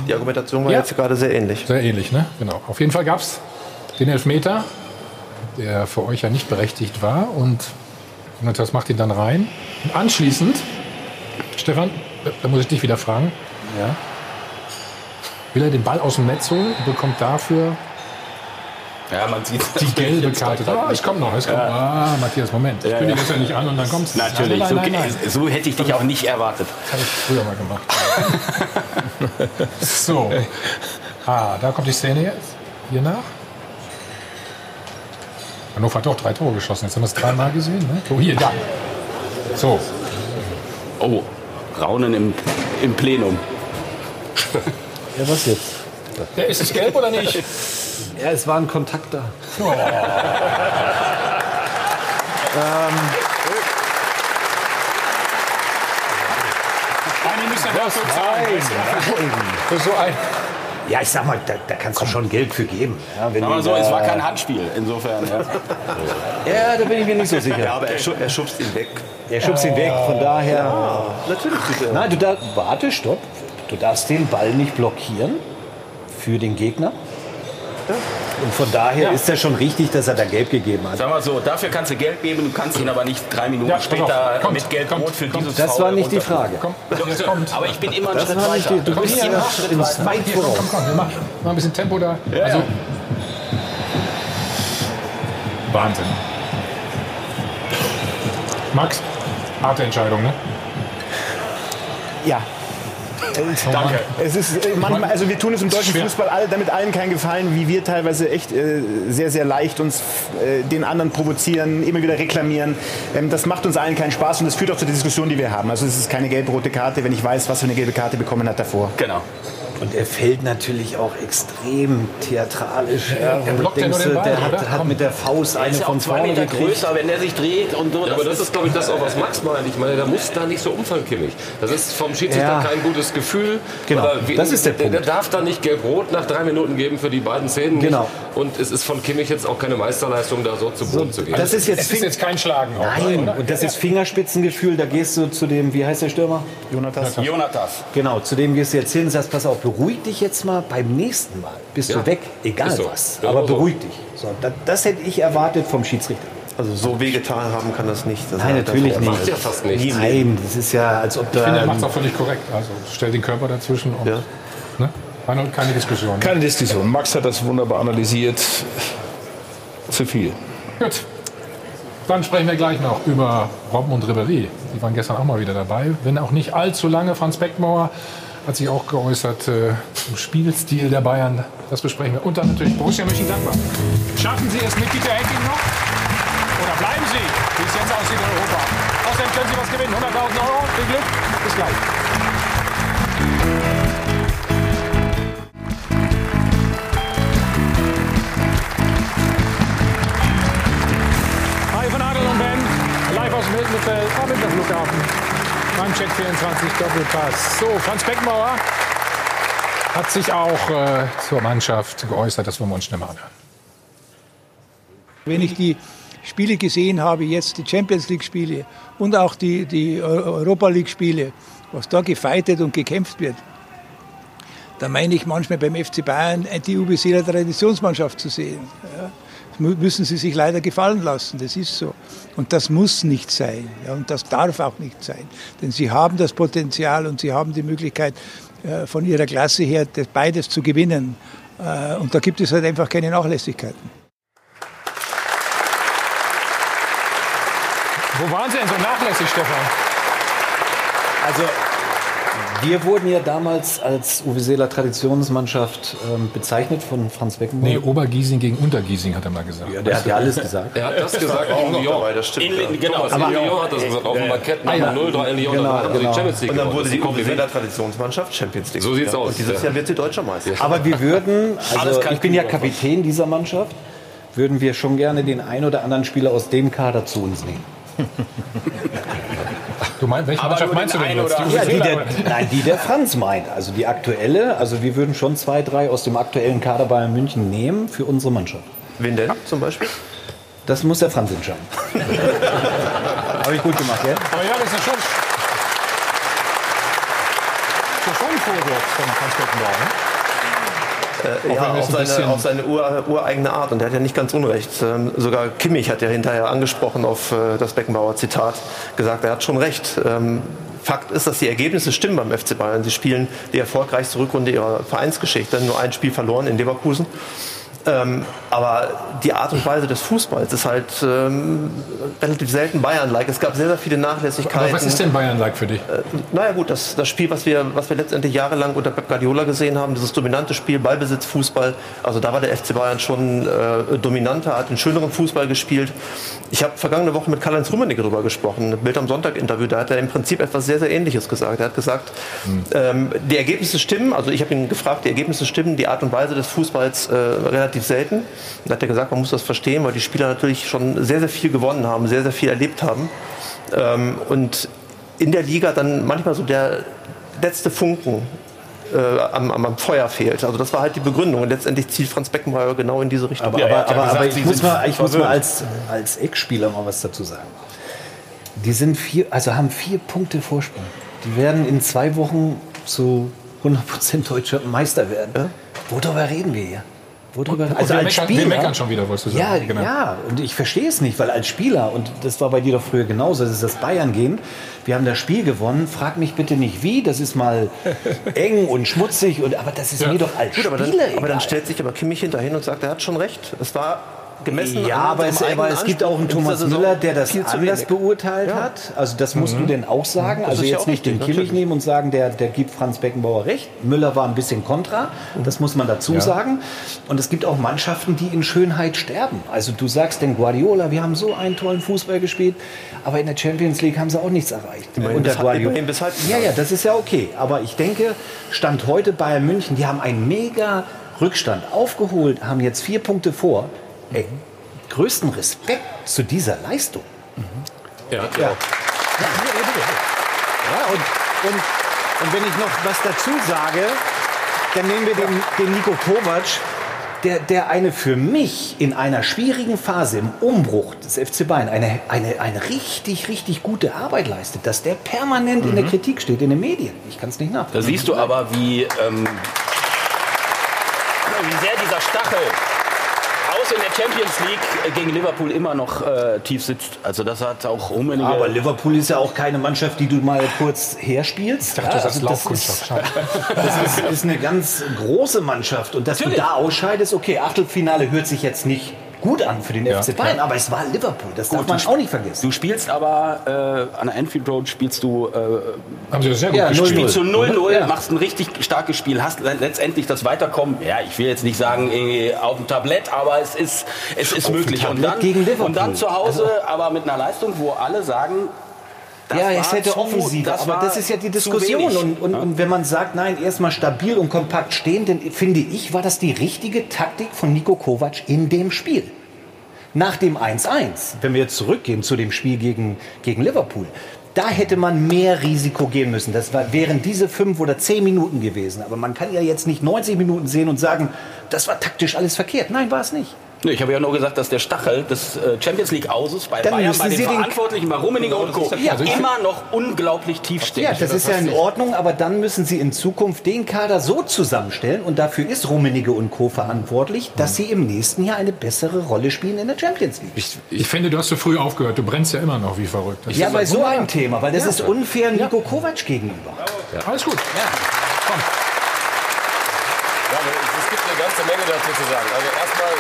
die Argumentation war
Ja.
jetzt gerade sehr ähnlich.
Sehr ähnlich, ne? Genau. Auf jeden Fall gab es den Elfmeter, der für euch ja nicht berechtigt war. Und das macht ihn dann rein. Und anschließend, Stefan, da muss ich dich wieder fragen.
Ja.
Will er den Ball aus dem Netz holen und bekommt dafür
Ja, man sieht
die gelbe Karte? Ah, es kommt noch, es kommt. Ah, Matthias, Moment. Ich
Ja,
kündige
ja.
es ja nicht an und dann kommt es.
Natürlich,
Nein, nein, nein,
so, so hätte ich dich auch nicht erwartet.
Das habe ich früher mal gemacht. [laughs] so. Ah, da kommt die Szene jetzt. Hier nach. Hannover hat auch drei Tore geschossen. Jetzt haben wir es dreimal gesehen. Ne? So, hier, da. So.
Oh, Raunen im, im Plenum. [laughs]
Ja, was jetzt?
Ja, ist es gelb oder nicht? [laughs]
Ja, es war ein Kontakt da.
Oh. [laughs] Er das. Für so ein.
Ja, ich sag mal, da, da kannst du schon Geld für geben. Ja, wenn
Aber so,
da-
es war kein Handspiel, insofern. Ja.
Ja, da bin ich mir nicht so sicher.
Ja, aber er, schu er schubst ihn weg.
Er schubst ihn weg, von daher.
Natürlich tut er.
Nein, du darfst. Warte, stopp. Du darfst den Ball nicht blockieren für den Gegner. Und von daher
Ja.
ist er schon richtig, dass er da gelb gegeben hat.
Sag mal so, dafür kannst du Geld geben, du kannst ihn aber nicht drei Minuten
Ja,
später
Kommt,
mit Gelb-Rot
kommt,
für
kommt.
dieses
Das
Foul
war nicht die Frage.
Komm, jetzt kommt.
Aber ich bin immer einen
Das
Schritt
war nicht
weiter.
die- du
bist
ja
weiter.
zwei
Hier, komm, komm, komm. Wir machen mal ein bisschen Tempo da.
Ja,
also,
ja.
Wahnsinn. Max, harte Entscheidung, ne?
Ja.
Danke.
Es ist äh, manchmal, also wir tun es im deutschen
Schwer.
Fußball alle, damit allen keinen Gefallen, wie wir teilweise echt äh, sehr, sehr leicht uns äh, den anderen provozieren, immer wieder reklamieren. Ähm, das macht uns allen keinen Spaß und das führt auch zu der Diskussion, die wir haben. Also es ist keine gelb-rote Karte, wenn ich weiß, was für eine gelbe Karte bekommen hat davor.
Genau.
Und er fällt natürlich auch extrem theatralisch. Ja,
er
du
blockt ja nur den Ball,
der hat,
oder?
hat mit der Faust
Er
eine
ist ja
von
auch zwei
vorne
Meter
gekriegt.
größer, wenn der sich dreht und so.
Ja, aber das ist, glaube ich, das auch, was Max meint. Ich meine, der muss da nicht so umfangkimmig. Das ist vom Schiedsrichter
Ja.
kein gutes Gefühl.
Genau, das ist der Punkt.
Der darf da nicht gelb-rot nach drei Minuten geben für die beiden Szenen.
Genau.
Nicht. Und es ist von Kimmich jetzt auch keine Meisterleistung, da so zu Boden zu gehen.
Das ist jetzt,
Es ist jetzt kein Schlagen. auch,
Nein,
oder?
und das ist Fingerspitzengefühl. Da gehst du zu dem, wie heißt der Stürmer?
Jonathas.
Jonathas.
Genau, zu dem gehst du jetzt hin und sagst, pass auf, beruhig dich jetzt mal beim nächsten Mal. Bist
Ja.
du weg, egal
so.
was.
Ja,
Aber
so.
beruhig dich. So, das, das hätte ich erwartet vom Schiedsrichter.
Also so wehgetan haben kann das nicht. Das
Nein, natürlich
das
nicht.
Macht ja fast nichts.
Nein, das ist ja, als ob
Ich finde, er
da.
macht es auch völlig korrekt. Also stellt den Körper dazwischen und
Ja.
ne? Keine, keine Diskussion.
Keine Diskussion. Max hat das wunderbar analysiert. Zu viel.
Gut. Dann sprechen wir gleich noch über Robben und Ribéry. Die waren gestern auch mal wieder dabei. Wenn auch nicht allzu lange. Franz Beckmauer hat sich auch geäußert äh, zum Spielstil der Bayern. Das besprechen wir. Und dann natürlich Borussia Mönchengladbach. Schaffen Sie es mit Dieter Hecking noch? Oder bleiben Sie, wie es jetzt aussieht in Europa? Außerdem können Sie was gewinnen. 100.000 Euro. Viel Glück. Bis gleich. Live aus dem Mittelfeld am Winterflughafen beim Check 24 Doppelpass. So, Franz Beckmauer hat sich auch äh, zur Mannschaft geäußert, das wollen wir uns schnell mal anhören.
Wenn ich die Spiele gesehen habe, jetzt die Champions League-Spiele und auch die, die Europa League-Spiele, was da gefeitet und gekämpft wird, da meine ich manchmal beim FC Bayern die UBCler Traditionsmannschaft zu sehen. Ja. Müssen sie sich leider gefallen lassen, das ist so. Und das muss nicht sein ja, und das darf auch nicht sein. Denn sie haben das Potenzial und sie haben die Möglichkeit, äh, von ihrer Klasse her das beides zu gewinnen. Äh, Und da gibt es halt einfach keine Nachlässigkeiten.
Wo waren Sie denn so nachlässig, Stefan?
Also, wir wurden ja damals als Uwe Seeler Traditionsmannschaft ähm, bezeichnet von Franz Beckenbauer.
Nee, Obergiesing gegen Untergiesing, hat er mal gesagt.
Ja, der hat ja alles gesagt.
Er hat das gesagt
auch
in Lyon.
dabei, das stimmt.
In,
ja.
genau,
Thomas
in
in
Lyon.
Hat das gesagt, auf dem Parkett nach
Ah, ja.
dem 0-3 in Lyon,
Genau,
da hat er
genau.
die Champions League
Und dann wurde die. Uwe Traditionsmannschaft Champions League.
So sieht's
ja.
aus,
Und dieses
ja.
Jahr wird sie deutscher Meister.
Aber wir würden, also ich bin ja. Kapitän dieser Mannschaft, würden wir schon gerne den ein oder anderen Spieler aus dem Kader zu uns nehmen. [laughs]
Du meinst, welche
Aber
Mannschaft meinst du
den
denn jetzt? Die
Ja, die der, nein, die der Franz meint. Also die aktuelle, also wir würden schon zwei, drei aus dem aktuellen Kader Bayern München nehmen für unsere Mannschaft.
Wen denn zum Beispiel?
Das muss der Franz entscheiden. [laughs] Habe ich gut gemacht, ja?
Aber ja, das ist ja schon, das ist ja schon ein Vorwurf von Franz Beckenbauer. Ne?
Äh, ja, auf
ein
seine, auf seine ur, ureigene Art. Und der hat ja nicht ganz unrecht. Ähm, sogar Kimmich hat ja hinterher angesprochen auf äh, das Beckenbauer Zitat, gesagt, er hat schon recht. Ähm, Fakt ist, dass die Ergebnisse stimmen beim FC Bayern. Sie spielen die erfolgreichste Rückrunde ihrer Vereinsgeschichte, nur ein Spiel verloren in Leverkusen. Ähm, aber die Art und Weise des Fußballs ist halt ähm, relativ selten Bayern-like. Es gab sehr, sehr viele Nachlässigkeiten.
Aber was ist denn Bayern-like für dich?
Äh, naja gut, das, das Spiel, was wir, was wir letztendlich jahrelang unter Pep Guardiola gesehen haben, dieses dominante Spiel, Ballbesitz, Fußball, also da war der FC Bayern schon äh, dominanter, hat einen schöneren Fußball gespielt. Ich habe vergangene Woche mit Karl-Heinz Rummenigge darüber gesprochen, Bild am Sonntag-Interview, da hat er im Prinzip etwas sehr, sehr Ähnliches gesagt. Er hat gesagt, ähm, die Ergebnisse stimmen, also ich habe ihn gefragt, die Ergebnisse stimmen, die Art und Weise des Fußballs äh, relativ selten. Da hat er gesagt, man muss das verstehen, weil die Spieler natürlich schon sehr, sehr viel gewonnen haben, sehr, sehr viel erlebt haben. Ähm, und in der Liga dann manchmal so der letzte Funken äh, am, am, am Feuer fehlt. Also das war halt die Begründung. Und letztendlich zielt Franz Beckenbauer genau in diese Richtung.
Aber, aber, aber, aber ich muss mal, ich muss mal als, als Ex-Spieler mal was dazu sagen. Die sind vier, also haben vier Punkte Vorsprung. Die werden in zwei Wochen zu 100% deutscher Meister werden. Worüber reden wir hier? Worüber,
Und
also
wir,
als
meckern,
Spieler,
wir meckern schon wieder, wolltest du
ja,
sagen. Genau.
ja, und ich verstehe es nicht, weil als Spieler, und das war bei dir doch früher genauso, das ist das Bayern gehen, wir haben das Spiel gewonnen, frag mich bitte nicht wie, das ist mal [laughs] eng und schmutzig, und, aber das ist mir doch als
Gut, aber
Spieler
dann, aber dann stellt sich aber Kimmich hinterhin und sagt, er hat schon recht. Es war gemessen
Ja,
an
aber es, aber es gibt auch einen Thomas Müller, der das
viel zu
anders
wenig.
beurteilt
Ja.
hat. Also das musst du denn auch sagen.
Das
also
ja
jetzt nicht den
richtig,
Kimmich
natürlich.
nehmen und sagen, der, der gibt Franz Beckenbauer recht. Müller war ein bisschen kontra, das muss man dazu
Ja.
sagen. Und es gibt auch Mannschaften, die in Schönheit sterben. Also du sagst den Guardiola, wir haben so einen tollen Fußball gespielt, aber in der Champions League haben sie auch nichts erreicht.
Immerhin
Unter Guardiola. Ja, ja, das ist ja okay. Aber ich denke, Stand heute Bayern München, die haben einen mega Rückstand aufgeholt, haben jetzt vier Punkte vor. Ey, größten Respekt zu dieser Leistung.
Ja,
Ja. Ja, und, und, und wenn ich noch was dazu sage, dann nehmen wir den, den Nico Kovac. der, der eine für mich in einer schwierigen Phase im Umbruch des FC Bayern eine, eine, eine richtig, richtig gute Arbeit leistet, dass der permanent in der Kritik steht in den Medien. Ich kann es nicht
Da
nachvollziehen.
siehst du aber, wie, ähm, wie sehr dieser Stachel aus in der Champions League äh, gegen Liverpool immer noch äh, tief sitzt. Also das hat auch Rummenigge...
Aber Liverpool ist ja auch keine Mannschaft, die du mal kurz herspielst.
Ich dachte, du sagst
also das ist, [laughs] das ist, ist eine ganz große Mannschaft. Und dass
Natürlich.
du da ausscheidest, okay, Achtelfinale hört sich jetzt nicht gut an für den
Ja,
FC Bayern,
ja.
aber es war Liverpool. Das darf
Gut,
man
du
auch nicht vergessen.
Du spielst aber äh, an der Anfield Road spielst du äh,
Haben sie das sehr gut
Ja,
gespielt.
0-0.
spielst du 0-0,
Ja.
machst ein richtig starkes Spiel, hast le- letztendlich das Weiterkommen. Ja, ich will jetzt nicht sagen auf dem Tablett, aber es ist es ist
Auf
möglich. Und dann
gegen Liverpool.
und dann zu Hause,
Also-
aber mit einer Leistung, wo alle sagen,
ja, es hätte
zu-
offensiver,
das
aber das ist ja die Diskussion. Und, und,
Ja.
und wenn man sagt, nein, erstmal stabil und kompakt stehen, dann finde ich, war das die richtige Taktik von Nico Kovac in dem Spiel. Nach dem 1-1, wenn wir jetzt zurückgehen zu dem Spiel gegen, gegen Liverpool, da hätte man mehr Risiko gehen müssen. Das war, wären diese fünf oder zehn Minuten gewesen. Aber man kann ja jetzt nicht 90 Minuten sehen und sagen, das war taktisch alles verkehrt. Nein, war es nicht.
Nee, ich habe ja nur gesagt, dass der Stachel des äh, Champions League Auses bei
Dann
Bayern,
müssen
bei den
Sie den-
Verantwortlichen, bei Rummenigge und Co.
Ja, also
immer noch unglaublich tief steht.
Ja, das ist ja in Ordnung, aber dann müssen Sie in Zukunft den Kader so zusammenstellen und dafür ist Rummenigge und Co. verantwortlich, dass Sie im nächsten Jahr eine bessere Rolle spielen in der Champions League.
Ich,
Ich finde, du hast zu früh aufgehört. Du brennst ja immer noch wie verrückt. Das
ja, bei so einem Thema, weil das ist unfair Nico Kovac gegenüber.
Alles gut. Komm.
Ja, es gibt eine ganze Menge dazu zu sagen. Also erstmal,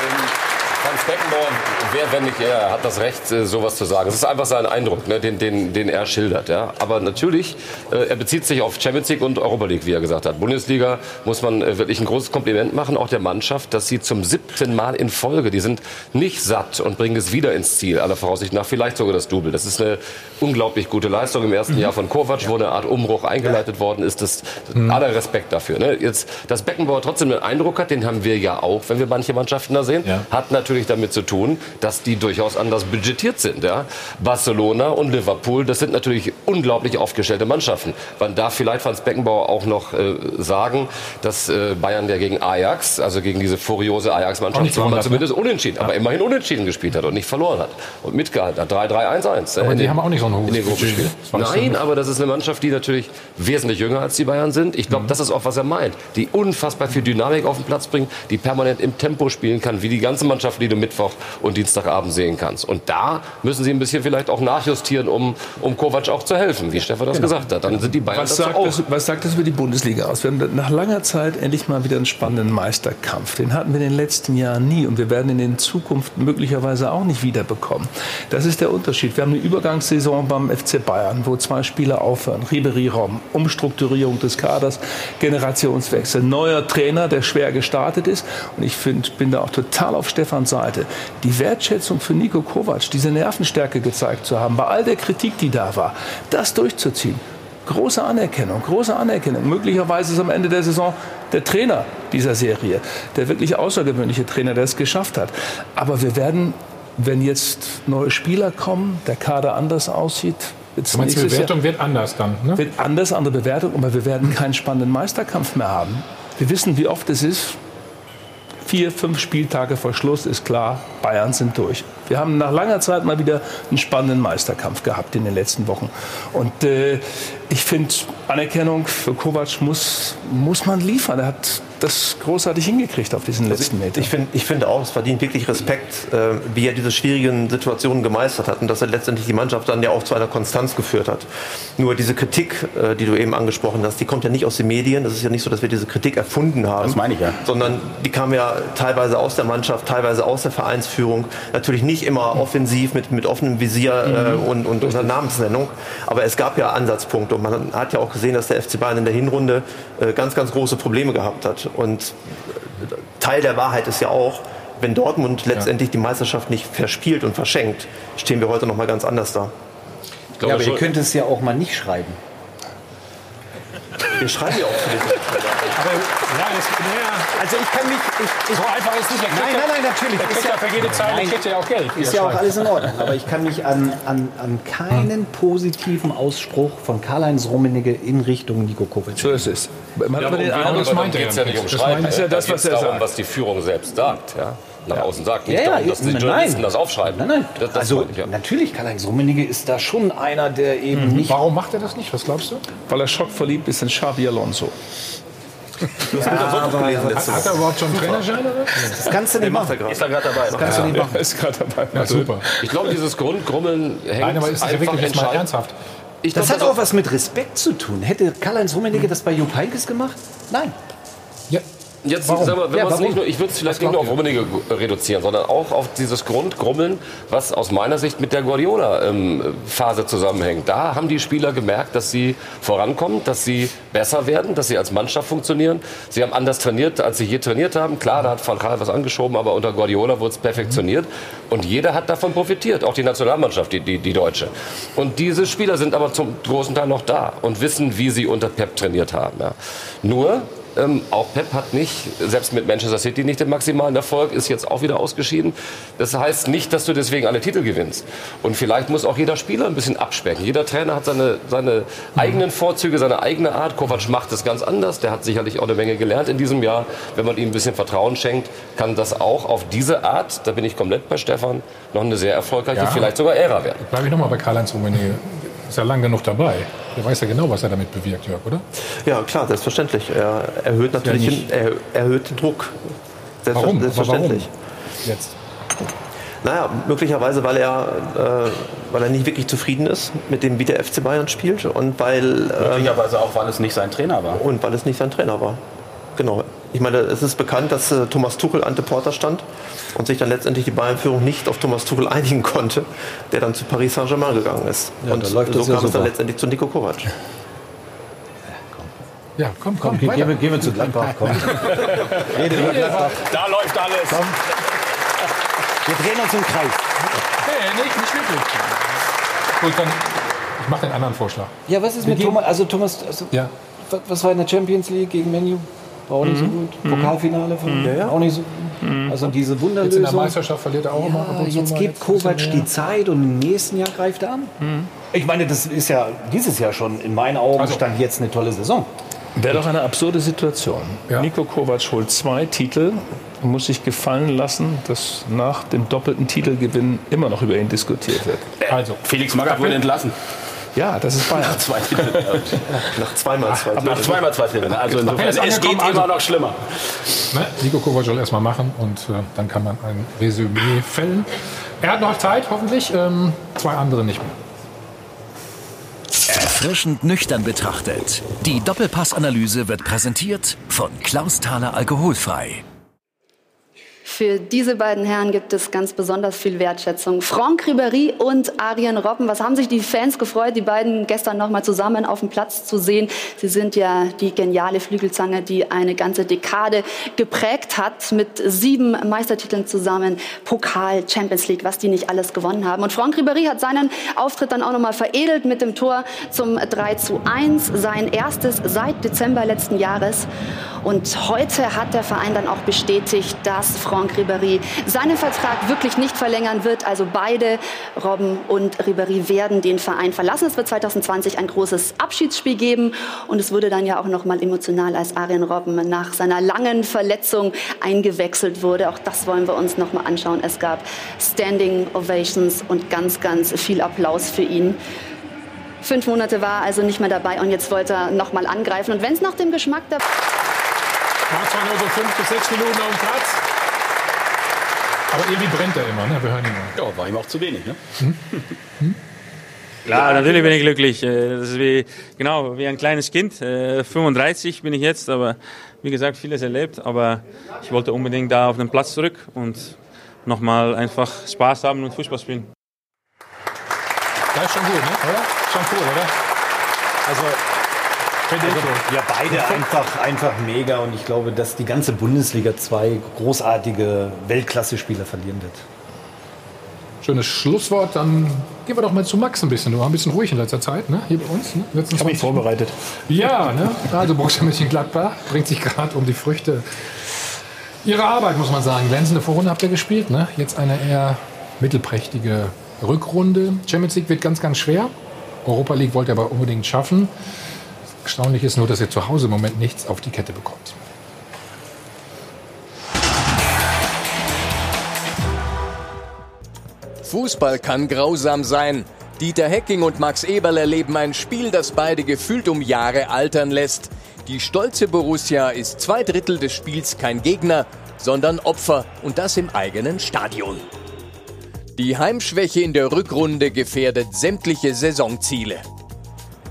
ähm, Franz Beckenbauer, wer, wenn nicht er, hat das Recht, äh, sowas zu sagen. Es ist einfach sein Eindruck, ne, den, den, den er schildert. Ja. Aber natürlich, äh, er bezieht sich auf Champions League und Europa League, wie er gesagt hat. Bundesliga muss man äh, wirklich ein großes Kompliment machen, auch der Mannschaft, dass sie zum siebten Mal in Folge, die sind nicht satt und bringen es wieder ins Ziel, aller Voraussicht nach, vielleicht sogar das Double. Das ist eine unglaublich gute Leistung im ersten Jahr von Kovac, wo eine Art Umbruch eingeleitet worden ist. Das, aller Respekt dafür. Ne? Jetzt, dass Beckenbauer trotzdem einen Eindruck hat, den haben wir ja auch, wenn wir manche Mannschaften da sehen,
Ja.
hat natürlich damit zu tun, dass die durchaus anders budgetiert sind. Ja? Barcelona und Liverpool, das sind natürlich unglaublich aufgestellte Mannschaften. Man darf vielleicht Franz Beckenbauer auch noch äh, sagen, dass äh, Bayern ja gegen Ajax, also gegen diese furiose Ajax-Mannschaft, zweimal
ne?
zumindest unentschieden, aber immerhin unentschieden gespielt hat und nicht verloren hat und mitgehalten hat. 3-3-1-1.
Aber
in
die
den-
haben auch nicht so ein hohes Budget. Du
Nein, aber das ist eine Mannschaft, die natürlich wesentlich jünger als die Bayern sind. Ich
Mhm.
glaube, das ist auch, was er meint. Die unfassbar viel Dynamik auf den Platz bringt, die permanent im Tempo spielen kann, wie die ganze Mannschaft, die du Mittwoch und Dienstagabend sehen kannst. Und da müssen sie ein bisschen vielleicht auch nachjustieren, um, um Kovac auch zu helfen, wie Stefan das gesagt hat. Dann sind die Bayern
Was sagt,
auch.
das, was sagt das über die Bundesliga aus? Wir haben nach langer Zeit endlich mal wieder einen spannenden Meisterkampf. Den hatten wir in den letzten Jahren nie und wir werden ihn in Zukunft möglicherweise auch nicht wiederbekommen. Das ist der Unterschied. Wir haben eine Übergangssaison beim FC Bayern, wo zwei Spieler aufhören. Ribery-Raum, Umstrukturierung des Kaders, Generationswechsel, neuer Trainer, der schwer gestartet ist. Und ich find, bin da auch total auf Stefans Seite. Die Wertschätzung für Nico Kovac, diese Nervenstärke gezeigt zu haben, bei all der Kritik, die da war, das durchzuziehen. Große Anerkennung, große Anerkennung. Möglicherweise ist am Ende der Saison der Trainer dieser Serie, der wirklich außergewöhnliche Trainer, der es geschafft hat. Aber wir werden, wenn jetzt neue Spieler kommen, der Kader anders aussieht, wird's
Du meinst, die Bewertung wird anders dann, ne?
Jahr, wird anders, andere Bewertung, aber wir werden keinen spannenden Meisterkampf mehr haben. Wir wissen, wie oft es ist. Vier, fünf Spieltage vor Schluss ist klar, Bayern sind durch. Wir haben nach langer Zeit mal wieder einen spannenden Meisterkampf gehabt in den letzten Wochen. Und äh, ich finde, Anerkennung für Kovac muss, muss man liefern. Er hat das großartig hingekriegt auf diesen letzten Metern.
Ich, find, ich finde auch, es verdient wirklich Respekt, äh, wie er diese schwierigen Situationen gemeistert hat und dass er letztendlich die Mannschaft dann ja auch zu einer Konstanz geführt hat. Nur diese Kritik, äh, die du eben angesprochen hast, die kommt ja nicht aus den Medien. Das ist ja nicht so, dass wir diese Kritik erfunden haben.
Das meine ich ja.
Sondern die kam ja teilweise aus der Mannschaft, teilweise aus der Vereinsführung. Natürlich nicht immer offensiv mit, mit offenem Visier äh, und, und unter Namensnennung. Aber es gab ja Ansatzpunkte und man hat ja auch gesehen, dass der FC Bayern in der Hinrunde äh, ganz, ganz große Probleme gehabt hat. Und Teil der Wahrheit ist ja auch, wenn Dortmund letztendlich die Meisterschaft nicht verspielt und verschenkt, stehen wir heute noch mal ganz anders da.
Ich glaube
Ja, aber ihr könnt es ja auch mal nicht schreiben.
Wir schreiben ja auch viele
Aber ja, das, naja.
Also ich kann mich. Ich, ich,
so einfach ist nicht. Der
Nein, nein, nein, natürlich.
Der kriegt ja für jede Zeile
Nein.
kriegt ja auch Geld.
Ist ja auch alles in Ordnung. Aber ich kann mich an, an, an keinen positiven Ausspruch von Karl-Heinz Rummenigge in Richtung Nico Kovac.
So ist es. Man hat
Ja,
aber den Eindruck,
das geht es ja nicht um Schreiben.
Das ist ja das,
da
was er
darum,
sagt.
was die Führung selbst sagt. Ja? Nach außen sagt. Nicht
Ja, ja,
darum, dass die
nein.
Journalisten das aufschreiben.
Nein, nein.
Das, das
also
ich, ja.
natürlich, Karl-Heinz Rummenigge ist da schon einer, der eben nicht.
Warum macht er das nicht? Was glaubst du?
Weil er schockverliebt ist in Xabi Alonso.
Das ja, aber
Hat, hat er überhaupt schon einen Trainerschein? Oder?
Das kannst du nicht machen.
Ist er gerade dabei?
Das kannst du nicht machen.
Er ist gerade dabei.
Ja, super.
Ich glaube, dieses Grundgrummeln hängt
Nein, aber ist das ja
einfach
wirklich jetzt mal ernsthaft?
Ich
Das
glaub,
hat auch was mit Respekt zu tun. Hätte Karl-Heinz Rummenigge das bei Jupp Heynckes gemacht? Nein.
Ja.
Jetzt,
Warum?
sag mal, wenn
Ja,
nicht nur, ich würde es vielleicht nicht nur auf Rummenigge reduzieren, sondern auch auf dieses Grundgrummeln, was aus meiner Sicht mit der Guardiola-Phase zusammenhängt. Da haben die Spieler gemerkt, dass sie vorankommen, dass sie besser werden, dass sie als Mannschaft funktionieren. Sie haben anders trainiert, als sie je trainiert haben. Klar, da hat Van Gaal was angeschoben, aber unter Guardiola wurde es perfektioniert. Und jeder hat davon profitiert, auch die Nationalmannschaft, die, die, die Deutsche. Und diese Spieler sind aber zum großen Teil noch da und wissen, wie sie unter Pep trainiert haben. Ja. Nur ähm, auch Pep hat nicht, selbst mit Manchester City, nicht den maximalen Erfolg, ist jetzt auch wieder ausgeschieden. Das heißt nicht, dass du deswegen alle Titel gewinnst. Und vielleicht muss auch jeder Spieler ein bisschen abspecken. Jeder Trainer hat seine, seine eigenen Vorzüge, seine eigene Art. Kovac macht es ganz anders. Der hat sicherlich auch eine Menge gelernt in diesem Jahr. Wenn man ihm ein bisschen Vertrauen schenkt, kann das auch auf diese Art, da bin ich komplett bei Stefan, noch eine sehr erfolgreiche,
Ja.
vielleicht sogar Ära werden.
Bleibe ich nochmal bei Karl-Heinz Rummenigge. Ist ja lang genug dabei. Der weiß ja genau, was er damit bewirkt, Jörg, oder?
Ja, klar, selbstverständlich. Er erhöht natürlich
Ja,
den, er erhöht den Druck. Selbstver-
Warum? Aber
Selbstverständlich.
warum? Jetzt.
Naja, möglicherweise, weil er, äh, weil er nicht wirklich zufrieden ist mit dem, wie der FC Bayern spielt und weil, ähm,
Möglicherweise auch, weil es nicht sein Trainer war.
und weil es nicht sein Trainer war. Genau. Ich meine, es ist bekannt, dass äh, Thomas Tuchel ante Porta stand und sich dann letztendlich die Bayern-Führung nicht auf Thomas Tuchel [laughs] einigen konnte, der dann zu Paris Saint-Germain gegangen ist.
Ja,
und so
das ja
kam es dann letztendlich zu Nico Kovac.
Ja, komm, komm,
wir, gehen wir zu Gladbach. Komm. [laughs] Rede über Gladbach.
Da läuft alles.
Komm. Wir drehen uns im Kreis.
Nee, nicht, nicht wirklich. Gut, dann ich mache den anderen Vorschlag.
Ja, was ist
Wir
mit Thomas? Also Thomas, also,
Ja.
was war in der Champions League gegen Menu? War auch nicht so gut. Pokalfinale von auch nicht so gut. Also diese
Jetzt in der
Wunderlösung.
Meisterschaft verliert er auch immer ab
Ja,
und zu
jetzt
mal.
gibt
Jetzt
Kovac die. Zeit und im nächsten Jahr greift er an. Ich meine, das ist ja dieses Jahr schon in meinen Augen
Also-
stand jetzt eine tolle Saison.
Wäre doch eine absurde Situation.
Ja.
Nico Kovac holt zwei Titel und muss sich gefallen lassen, dass nach dem doppelten Titelgewinn immer noch über ihn diskutiert wird.
Also,
Felix Magath wurde entlassen.
Ja, das ist Bayern.
Nach zwei Titeln. [laughs]
Nach zweimal zwei
Nach
Titel.
zweimal zwei Titeln. Also insofern, es geht
also-
immer noch schlimmer.
ne, Nico Kovac soll erstmal machen und äh, dann kann man ein Resümee fällen. Er hat noch Zeit, hoffentlich. Ähm, zwei andere nicht mehr.
Erfrischend nüchtern betrachtet. Die Doppelpassanalyse wird präsentiert von Klaus Thaler Alkoholfrei.
Für diese beiden Herren gibt es ganz besonders viel Wertschätzung. Franck Ribéry und Arjen Robben, was haben sich die Fans gefreut, die beiden gestern noch mal zusammen auf dem Platz zu sehen. Sie sind ja die geniale Flügelzange, die eine ganze Dekade geprägt hat, mit sieben Meistertiteln zusammen, Pokal, Champions League, was die nicht alles gewonnen haben. Und Franck Ribéry hat seinen Auftritt dann auch noch mal veredelt mit dem Tor zum 3 zu 1, sein erstes seit Dezember letzten Jahres. Und heute hat der Verein dann auch bestätigt, dass Franck Ribéry seinen Vertrag wirklich nicht verlängern wird. Also beide, Robben und Ribéry, werden den Verein verlassen. Es wird 2020 ein großes Abschiedsspiel geben. Und es wurde dann ja auch noch mal emotional, als Arjen Robben nach seiner langen Verletzung eingewechselt wurde. Auch das wollen wir uns noch mal anschauen. Es gab Standing Ovations und ganz, ganz viel Applaus für ihn. Fünf Monate war also nicht mehr dabei und jetzt wollte er noch mal angreifen. Und wenn es nach dem Geschmack der
War zwar nur so fünf bis sechs Minuten auf dem Platz. Aber irgendwie brennt er immer, ne? Wir hören ihn mal.
Ja, war ihm auch zu wenig. Ne?
Klar, natürlich bin ich glücklich. Äh, Das ist wie, genau, wie ein kleines Kind. Äh, 35 bin ich jetzt, aber wie gesagt, vieles erlebt. Aber ich wollte unbedingt da auf den Platz zurück und nochmal einfach Spaß haben und Fußball spielen.
Das ist schon gut, ne? Oder? Schon cool, oder?
Also, also
so.
ja, beide einfach, einfach mega und ich glaube, dass die ganze Bundesliga zwei großartige Weltklasse-Spieler verlieren wird.
Schönes Schlusswort. Dann gehen wir doch mal zu Max ein bisschen. Du warst ein bisschen ruhig in letzter Zeit, ne? hier bei uns. Ne?
Ich habe mich vorbereitet.
Ja, ne? also Borussia Mönchengladbach bringt sich gerade um die Früchte ihrer Arbeit, muss man sagen. Glänzende Vorrunde habt ihr gespielt. Ne? Jetzt eine eher mittelprächtige Rückrunde. Champions League wird ganz, ganz schwer. Europa League wollt ihr aber unbedingt schaffen. Erstaunlich ist nur, dass ihr zu Hause im Moment nichts auf die Kette bekommt.
Fußball kann grausam sein. Dieter Hecking und Max Eberl erleben ein Spiel, das beide gefühlt um Jahre altern lässt. Die stolze Borussia ist zwei Drittel des Spiels kein Gegner, sondern Opfer und das im eigenen Stadion. Die Heimschwäche in der Rückrunde gefährdet sämtliche Saisonziele.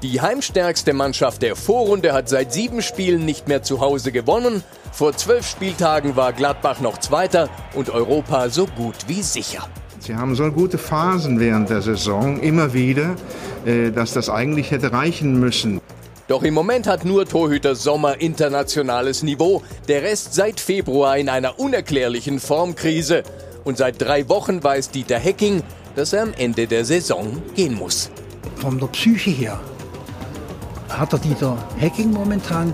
Die heimstärkste Mannschaft der Vorrunde hat seit sieben Spielen nicht mehr zu Hause gewonnen. Vor zwölf Spieltagen war Gladbach noch Zweiter und Europa so gut wie sicher.
Sie haben so gute Phasen während der Saison, immer wieder, äh, dass das eigentlich hätte reichen müssen.
Doch im Moment hat nur Torhüter Sommer internationales Niveau, der Rest seit Februar in einer unerklärlichen Formkrise. Und seit drei Wochen weiß Dieter Hecking, dass er am Ende der Saison gehen muss.
Von der Psyche her hat der Dieter Hecking momentan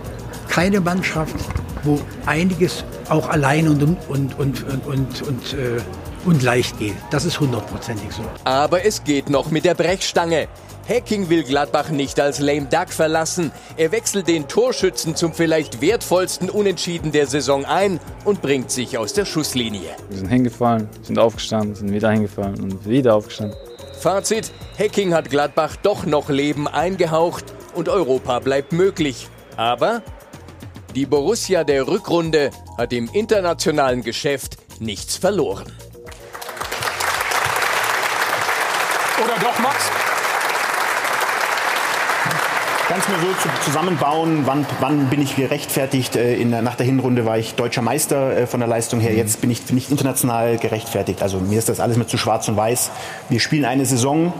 keine Mannschaft, wo einiges auch allein und, und, und, und, und, und äh, und leicht geht. Das ist hundertprozentig so.
Aber es geht noch mit der Brechstange. Hacking will Gladbach nicht als lame duck verlassen. Er wechselt den Torschützen zum vielleicht wertvollsten Unentschieden der Saison ein und bringt sich aus der Schusslinie.
Wir sind hingefallen, sind aufgestanden, sind wieder hingefallen und wieder aufgestanden.
Fazit, Hacking hat Gladbach doch noch Leben eingehaucht und Europa bleibt möglich. Aber die Borussia der Rückrunde hat im internationalen Geschäft nichts verloren.
Oder doch, Max?
Ganz mir so zusammenbauen, wann, wann bin ich gerechtfertigt. Äh, in, nach der Hinrunde war ich deutscher Meister äh, von der Leistung her. Jetzt bin ich nicht international gerechtfertigt. Also mir ist das alles mit zu schwarz und weiß. Wir spielen eine Saison,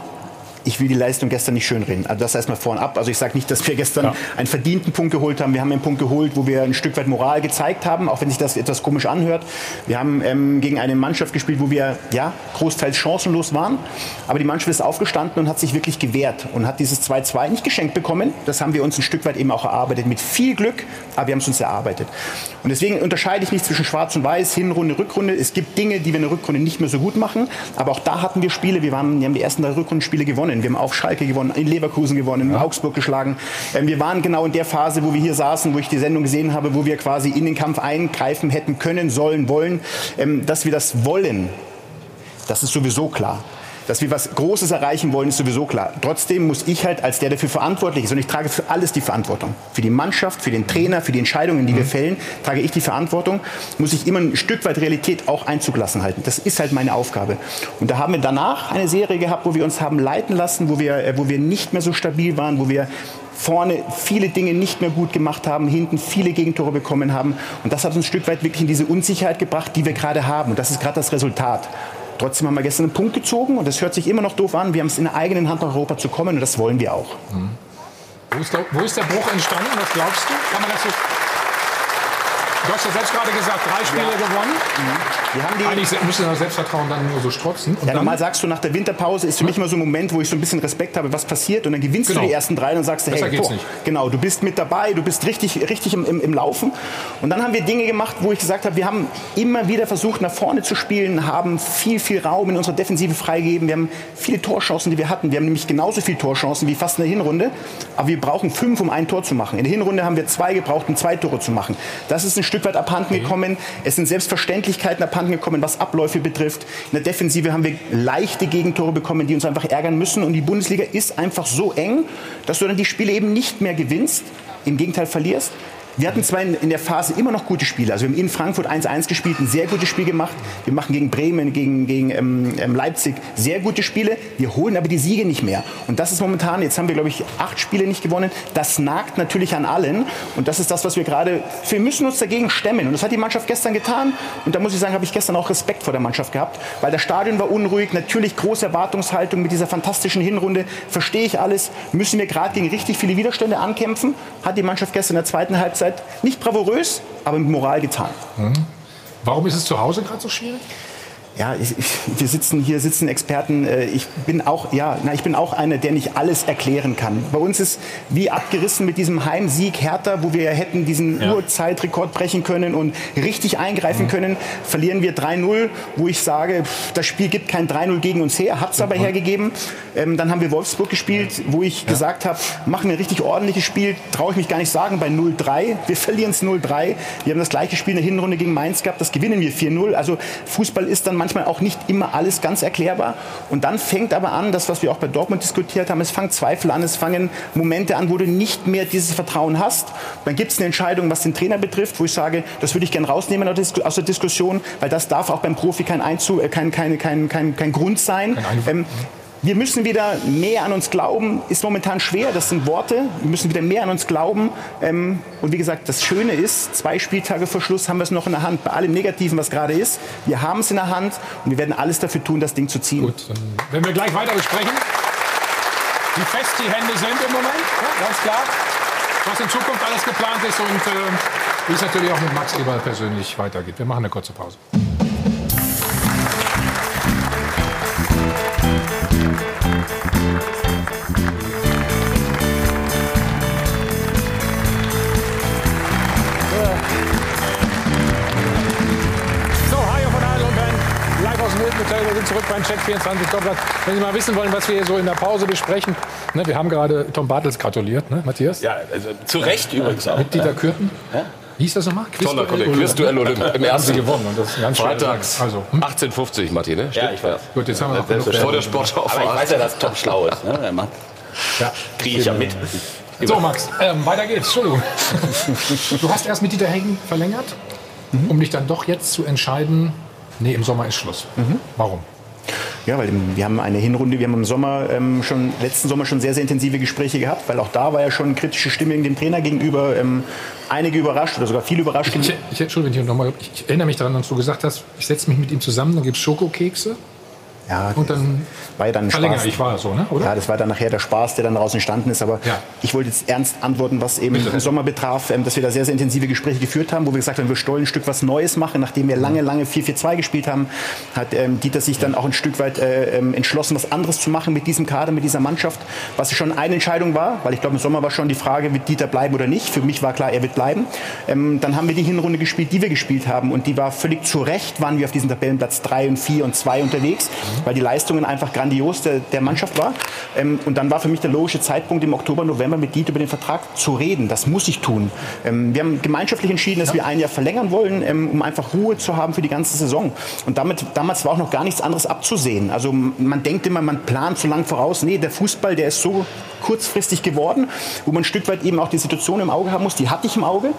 ich will die Leistung gestern nicht schönreden. Also das erstmal vorn ab. Also ich sage nicht, dass wir gestern ja. einen verdienten Punkt geholt haben. Wir haben einen Punkt geholt, wo wir ein Stück weit Moral gezeigt haben, auch wenn sich das etwas komisch anhört. Wir haben ähm, gegen eine Mannschaft gespielt, wo wir ja großteils chancenlos waren. Aber die Mannschaft ist aufgestanden und hat sich wirklich gewehrt und hat dieses 2-2 nicht geschenkt bekommen. Das haben wir uns ein Stück weit eben auch erarbeitet. Mit viel Glück, aber wir haben es uns erarbeitet. Und deswegen unterscheide ich nicht zwischen Schwarz und Weiß, Hinrunde, Rückrunde. Es gibt Dinge, die wir in der Rückrunde nicht mehr so gut machen. Aber auch da hatten wir Spiele. Wir, waren, wir haben die ersten drei Rückrundenspiele gewonnen gewonnen. Wir haben auf Schalke gewonnen, in Leverkusen gewonnen, in Augsburg geschlagen. Ähm, wir waren genau in der Phase, wo wir hier saßen, wo ich die Sendung gesehen habe, wo wir quasi in den Kampf eingreifen hätten können, sollen, wollen. Ähm, dass wir das wollen, das ist sowieso klar. Dass wir was Großes erreichen wollen, ist sowieso klar. Trotzdem muss ich halt als der dafür verantwortlich ist, und ich trage für alles die Verantwortung. Für die Mannschaft, für den Trainer, für die Entscheidungen, die wir mhm. fällen, trage ich die Verantwortung. Muss ich immer ein Stück weit Realität auch Einzug lassen halten. Das ist halt meine Aufgabe. Und da haben wir danach eine Serie gehabt, wo wir uns haben leiten lassen, wo wir, äh, wo wir nicht mehr so stabil waren, wo wir vorne viele Dinge nicht mehr gut gemacht haben, hinten viele Gegentore bekommen haben. Und das hat uns ein Stück weit wirklich in diese Unsicherheit gebracht, die wir gerade haben. Und das ist gerade das Resultat. Trotzdem haben wir gestern einen Punkt gezogen und das hört sich immer noch doof an. Wir haben es in der eigenen Hand nach Europa zu kommen und das wollen wir auch. Mhm.
Wo, ist der, wo ist der Bruch entstanden? Was glaubst du? Kann man das so Du hast ja selbst gerade gesagt, drei Spiele ja. gewonnen. Mhm. Wir haben die Eigentlich müsste das Selbstvertrauen dann nur so strotzen.
Und ja, normal sagst du nach der Winterpause, ist für mich immer so ein Moment, wo ich so ein bisschen Respekt habe, was passiert. Und dann gewinnst genau. du die ersten drei und sagst, hey, boah, genau, du bist mit dabei, du bist richtig, richtig im, im, im, Laufen. Und dann haben wir Dinge gemacht, wo ich gesagt habe, wir haben immer wieder versucht, nach vorne zu spielen, haben viel, viel Raum in unserer Defensive freigegeben. Wir haben viele Torchancen, die wir hatten. Wir haben nämlich genauso viele Torchancen wie fast in der Hinrunde. Aber wir brauchen fünf, um ein Tor zu machen. In der Hinrunde haben wir zwei gebraucht, um zwei Tore zu machen. Das ist ein Stück weit abhanden gekommen. Es sind Selbstverständlichkeiten abhanden gekommen, was Abläufe betrifft. In der Defensive haben wir leichte Gegentore bekommen, die uns einfach ärgern müssen. Und die Bundesliga ist einfach so eng, dass du dann die Spiele eben nicht mehr gewinnst, im Gegenteil verlierst. Wir hatten zwar in, der Phase immer noch gute Spiele. Also wir haben in Frankfurt 1-1 gespielt, ein sehr gutes Spiel gemacht. Wir machen gegen Bremen, gegen, gegen ähm, ähm, Leipzig sehr gute Spiele. Wir holen aber die Siege nicht mehr. Und das ist momentan, jetzt haben wir, glaube ich, acht Spiele nicht gewonnen. Das nagt natürlich an allen. Und das ist das, was wir gerade, wir müssen uns dagegen stemmen. Und das hat die Mannschaft gestern getan. Und da muss ich sagen, habe ich gestern auch Respekt vor der Mannschaft gehabt. Weil das Stadion war unruhig. Natürlich große Erwartungshaltung mit dieser fantastischen Hinrunde. Verstehe ich alles. Müssen wir gerade gegen richtig viele Widerstände ankämpfen. Hat die Mannschaft gestern in der zweiten Halbzeit Halbzeit nicht bravourös, aber mit Moral getan.
Mhm. Warum ist es zu Hause gerade so schwierig?
Ja, ich, ich, wir sitzen hier, sitzen Experten. Äh, Ich bin auch, ja, na, ich bin auch einer, der nicht alles erklären kann. Bei uns ist wie abgerissen mit diesem Heimsieg Hertha, wo wir hätten diesen
Ja.
Urzeitrekord brechen können und richtig eingreifen können. Verlieren wir 3-0, wo ich sage, pff, das Spiel gibt kein 3-0 gegen uns her, hat es aber hergegeben. Ähm, dann haben wir Wolfsburg gespielt, wo ich gesagt habe, machen wir ein richtig ordentliches Spiel, traue ich mich gar nicht sagen, bei 0-3. Wir verlieren es 0-3. Wir haben das gleiche Spiel in der Hinrunde gegen Mainz gehabt, das gewinnen wir 4-0. Also Fußball ist dann manchmal auch nicht immer alles ganz erklärbar. Und dann fängt aber an, das, was wir auch bei Dortmund diskutiert haben, es fangen Zweifel an, es fangen Momente an, wo du nicht mehr dieses Vertrauen hast. Dann gibt es eine Entscheidung, was den Trainer betrifft, wo ich sage, das würde ich gerne rausnehmen aus der Diskussion, weil das darf auch beim Profi kein, Einzug, äh, kein, kein, kein, kein Grund sein. Wir müssen wieder mehr an uns glauben, ist momentan schwer, das sind Worte. Wir müssen wieder mehr an uns glauben. Ähm, und wie gesagt, das Schöne ist, zwei Spieltage vor Schluss haben wir es noch in der Hand. Bei allem Negativen, was gerade ist, wir haben es in der Hand und wir werden alles dafür tun, das Ding zu ziehen. Gut,
Wenn wir gleich weiter besprechen, wie fest die Hände sind im Moment, ja, ganz klar. Was in Zukunft alles geplant ist und äh, wie es natürlich auch mit Max Eberl persönlich weitergeht. Wir machen eine kurze Pause. Zurück beim Check 24 Doppelpass. Wenn Sie mal wissen wollen, was wir hier so in der Pause besprechen. Ne, wir haben gerade Tom Bartels gratuliert, ne, Matthias?
Ja, also zu Recht übrigens auch.
Mit Dieter
Ja.
Kürten. Wie hieß das nochmal?
Toller Kollege. Quizduell Olymp im ersten.
Gewonnen. Und das ist ganz
Freitags.
Also,
1850, Martin, ne?
Ja, ich weiß.
Gut, jetzt haben wir noch genug.
Vor der Sportschau
Aber ich weiß ja, dass Tom schlau ist. Ne? Er macht-
Ja.
Kriege ich ja mit.
So, Max, ähm, weiter geht's. Entschuldigung. [laughs] Du hast erst mit Dieter Heggen verlängert, um dich dann doch jetzt zu entscheiden, nee, im Sommer ist Schluss. Warum?
Ja, weil wir haben eine Hinrunde, wir haben im Sommer ähm, schon, letzten Sommer schon sehr, sehr intensive Gespräche gehabt, weil auch da war ja schon kritische Stimmung dem Trainer gegenüber. Ähm, einige überrascht oder sogar viele überrascht.
Ich, ich, Entschuldigung, wenn ich, noch mal, ich, ich erinnere mich daran, dass du gesagt hast, ich setze mich mit ihm zusammen, dann gibt es Schokokekse.
Ja,
und dann
war ja dann
verlängere
Spaß.
ich, war so, ne? oder?
Ja, das war dann nachher der Spaß, der dann daraus entstanden ist. Aber
Ja.
ich wollte jetzt ernst antworten, was eben
Bitte.
im Sommer betraf, ähm, dass wir da sehr, sehr intensive Gespräche geführt haben, wo wir gesagt haben, wir wollen ein Stück was Neues machen. Nachdem wir lange, lange 4-4-2 gespielt haben, hat ähm, Dieter sich dann auch ein Stück weit äh, ähm, entschlossen, was anderes zu machen mit diesem Kader, mit dieser Mannschaft. Was schon eine Entscheidung war, weil ich glaube, im Sommer war schon die Frage, wird Dieter bleiben oder nicht. Für mich war klar, er wird bleiben. Ähm, dann haben wir die Hinrunde gespielt, die wir gespielt haben. Und die war völlig zu Recht, waren wir auf diesem Tabellenplatz 3 und 4 und 2 unterwegs, weil die Leistungen einfach grandios der, der Mannschaft war. Ähm, und dann war für mich der logische Zeitpunkt, im Oktober, November mit Dieter über den Vertrag zu reden. Das muss ich tun. Ähm, wir haben gemeinschaftlich entschieden, dass wir ein Jahr verlängern wollen, ähm, um einfach Ruhe zu haben für die ganze Saison. Und damit, damals war auch noch gar nichts anderes abzusehen. Also man denkt immer, man plant so lang voraus. Nee, der Fußball, der ist so kurzfristig geworden, wo man ein Stück weit eben auch die Situation im Auge haben muss. Die hatte ich im Auge.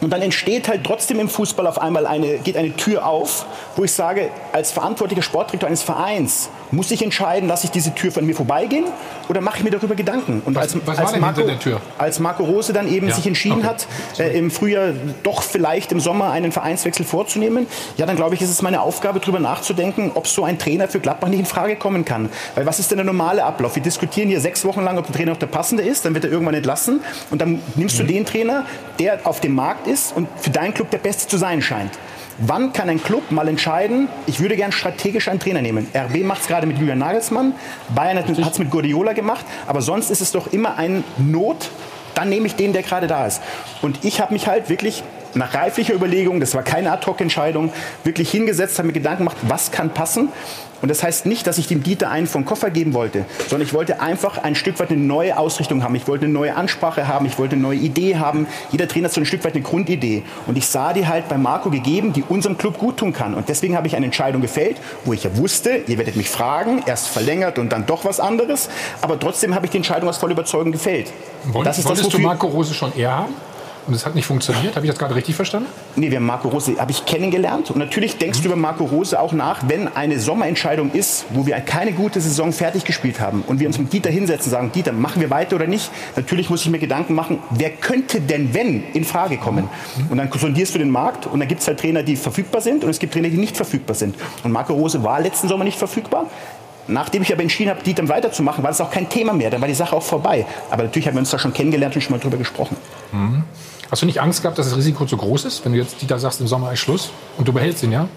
Und dann entsteht halt trotzdem im Fußball auf einmal eine, geht eine Tür auf, wo ich sage, als verantwortlicher Sportdirektor eines Vereins muss ich entscheiden, lasse ich diese Tür von mir vorbeigehen oder mache ich mir darüber Gedanken? Und als,
was
als, Marco,
hinter der Tür?
als Marco Rose dann eben
Ja,
sich entschieden
okay.
hat, äh, im Frühjahr doch vielleicht im Sommer einen Vereinswechsel vorzunehmen, ja, dann glaube ich, ist es meine Aufgabe, darüber nachzudenken, ob so ein Trainer für Gladbach nicht in Frage kommen kann. Weil was ist denn der normale Ablauf? Wir diskutieren hier sechs Wochen lang, ob der Trainer noch der passende ist, dann wird er irgendwann entlassen und dann nimmst du
Mhm.
den Trainer, der auf dem Markt ist und für deinen Club der Beste zu sein scheint. Wann kann ein Club mal entscheiden, ich würde gern strategisch einen Trainer nehmen? RB macht es gerade mit Julian Nagelsmann, Bayern hat es mit Guardiola gemacht, aber sonst ist es doch immer ein Not, dann nehme ich den, der gerade da ist. Und ich habe mich halt wirklich nach reiflicher Überlegung, das war keine Ad-Hoc-Entscheidung, wirklich hingesetzt, habe mir Gedanken gemacht, was kann passen. Und das heißt nicht, dass ich dem Dieter einen vom Koffer geben wollte, sondern ich wollte einfach ein Stück weit eine neue Ausrichtung haben. Ich wollte eine neue Ansprache haben, ich wollte eine neue Idee haben. Jeder Trainer hat so ein Stück weit eine Grundidee. Und ich sah die halt bei Marco gegeben, die unserem Club gut tun kann. Und deswegen habe ich eine Entscheidung gefällt, wo ich ja wusste, ihr werdet mich fragen, erst verlängert und dann doch was anderes. Aber trotzdem habe ich die Entscheidung aus voller Überzeugung gefällt.
Woll,
Das ist das,
wolltest du
wofür-
Marco Rose schon eher haben? Und es hat nicht funktioniert? Habe ich das gerade richtig verstanden?
Nee, wir haben Marco Rose, habe ich kennengelernt. Und natürlich denkst du über Marco Rose auch nach, wenn eine Sommerentscheidung ist, wo wir keine gute Saison fertig gespielt haben und wir uns mit Dieter hinsetzen und sagen, Dieter, machen wir weiter oder nicht? Natürlich muss ich mir Gedanken machen, wer könnte denn, wenn, in Frage kommen? Und dann sondierst du den Markt und dann gibt es halt Trainer, die verfügbar sind und es gibt Trainer, die nicht verfügbar sind. Und Marco Rose war letzten Sommer nicht verfügbar. Nachdem ich aber entschieden habe, Dieter weiterzumachen, war das auch kein Thema mehr. Dann war die Sache auch vorbei. Aber natürlich haben wir uns da schon kennengelernt und schon mal drüber gesprochen.
Mhm. Hast du nicht Angst gehabt, dass das Risiko zu groß ist, wenn du jetzt Dieter sagst, im Sommer ist Schluss und du behältst ihn ja?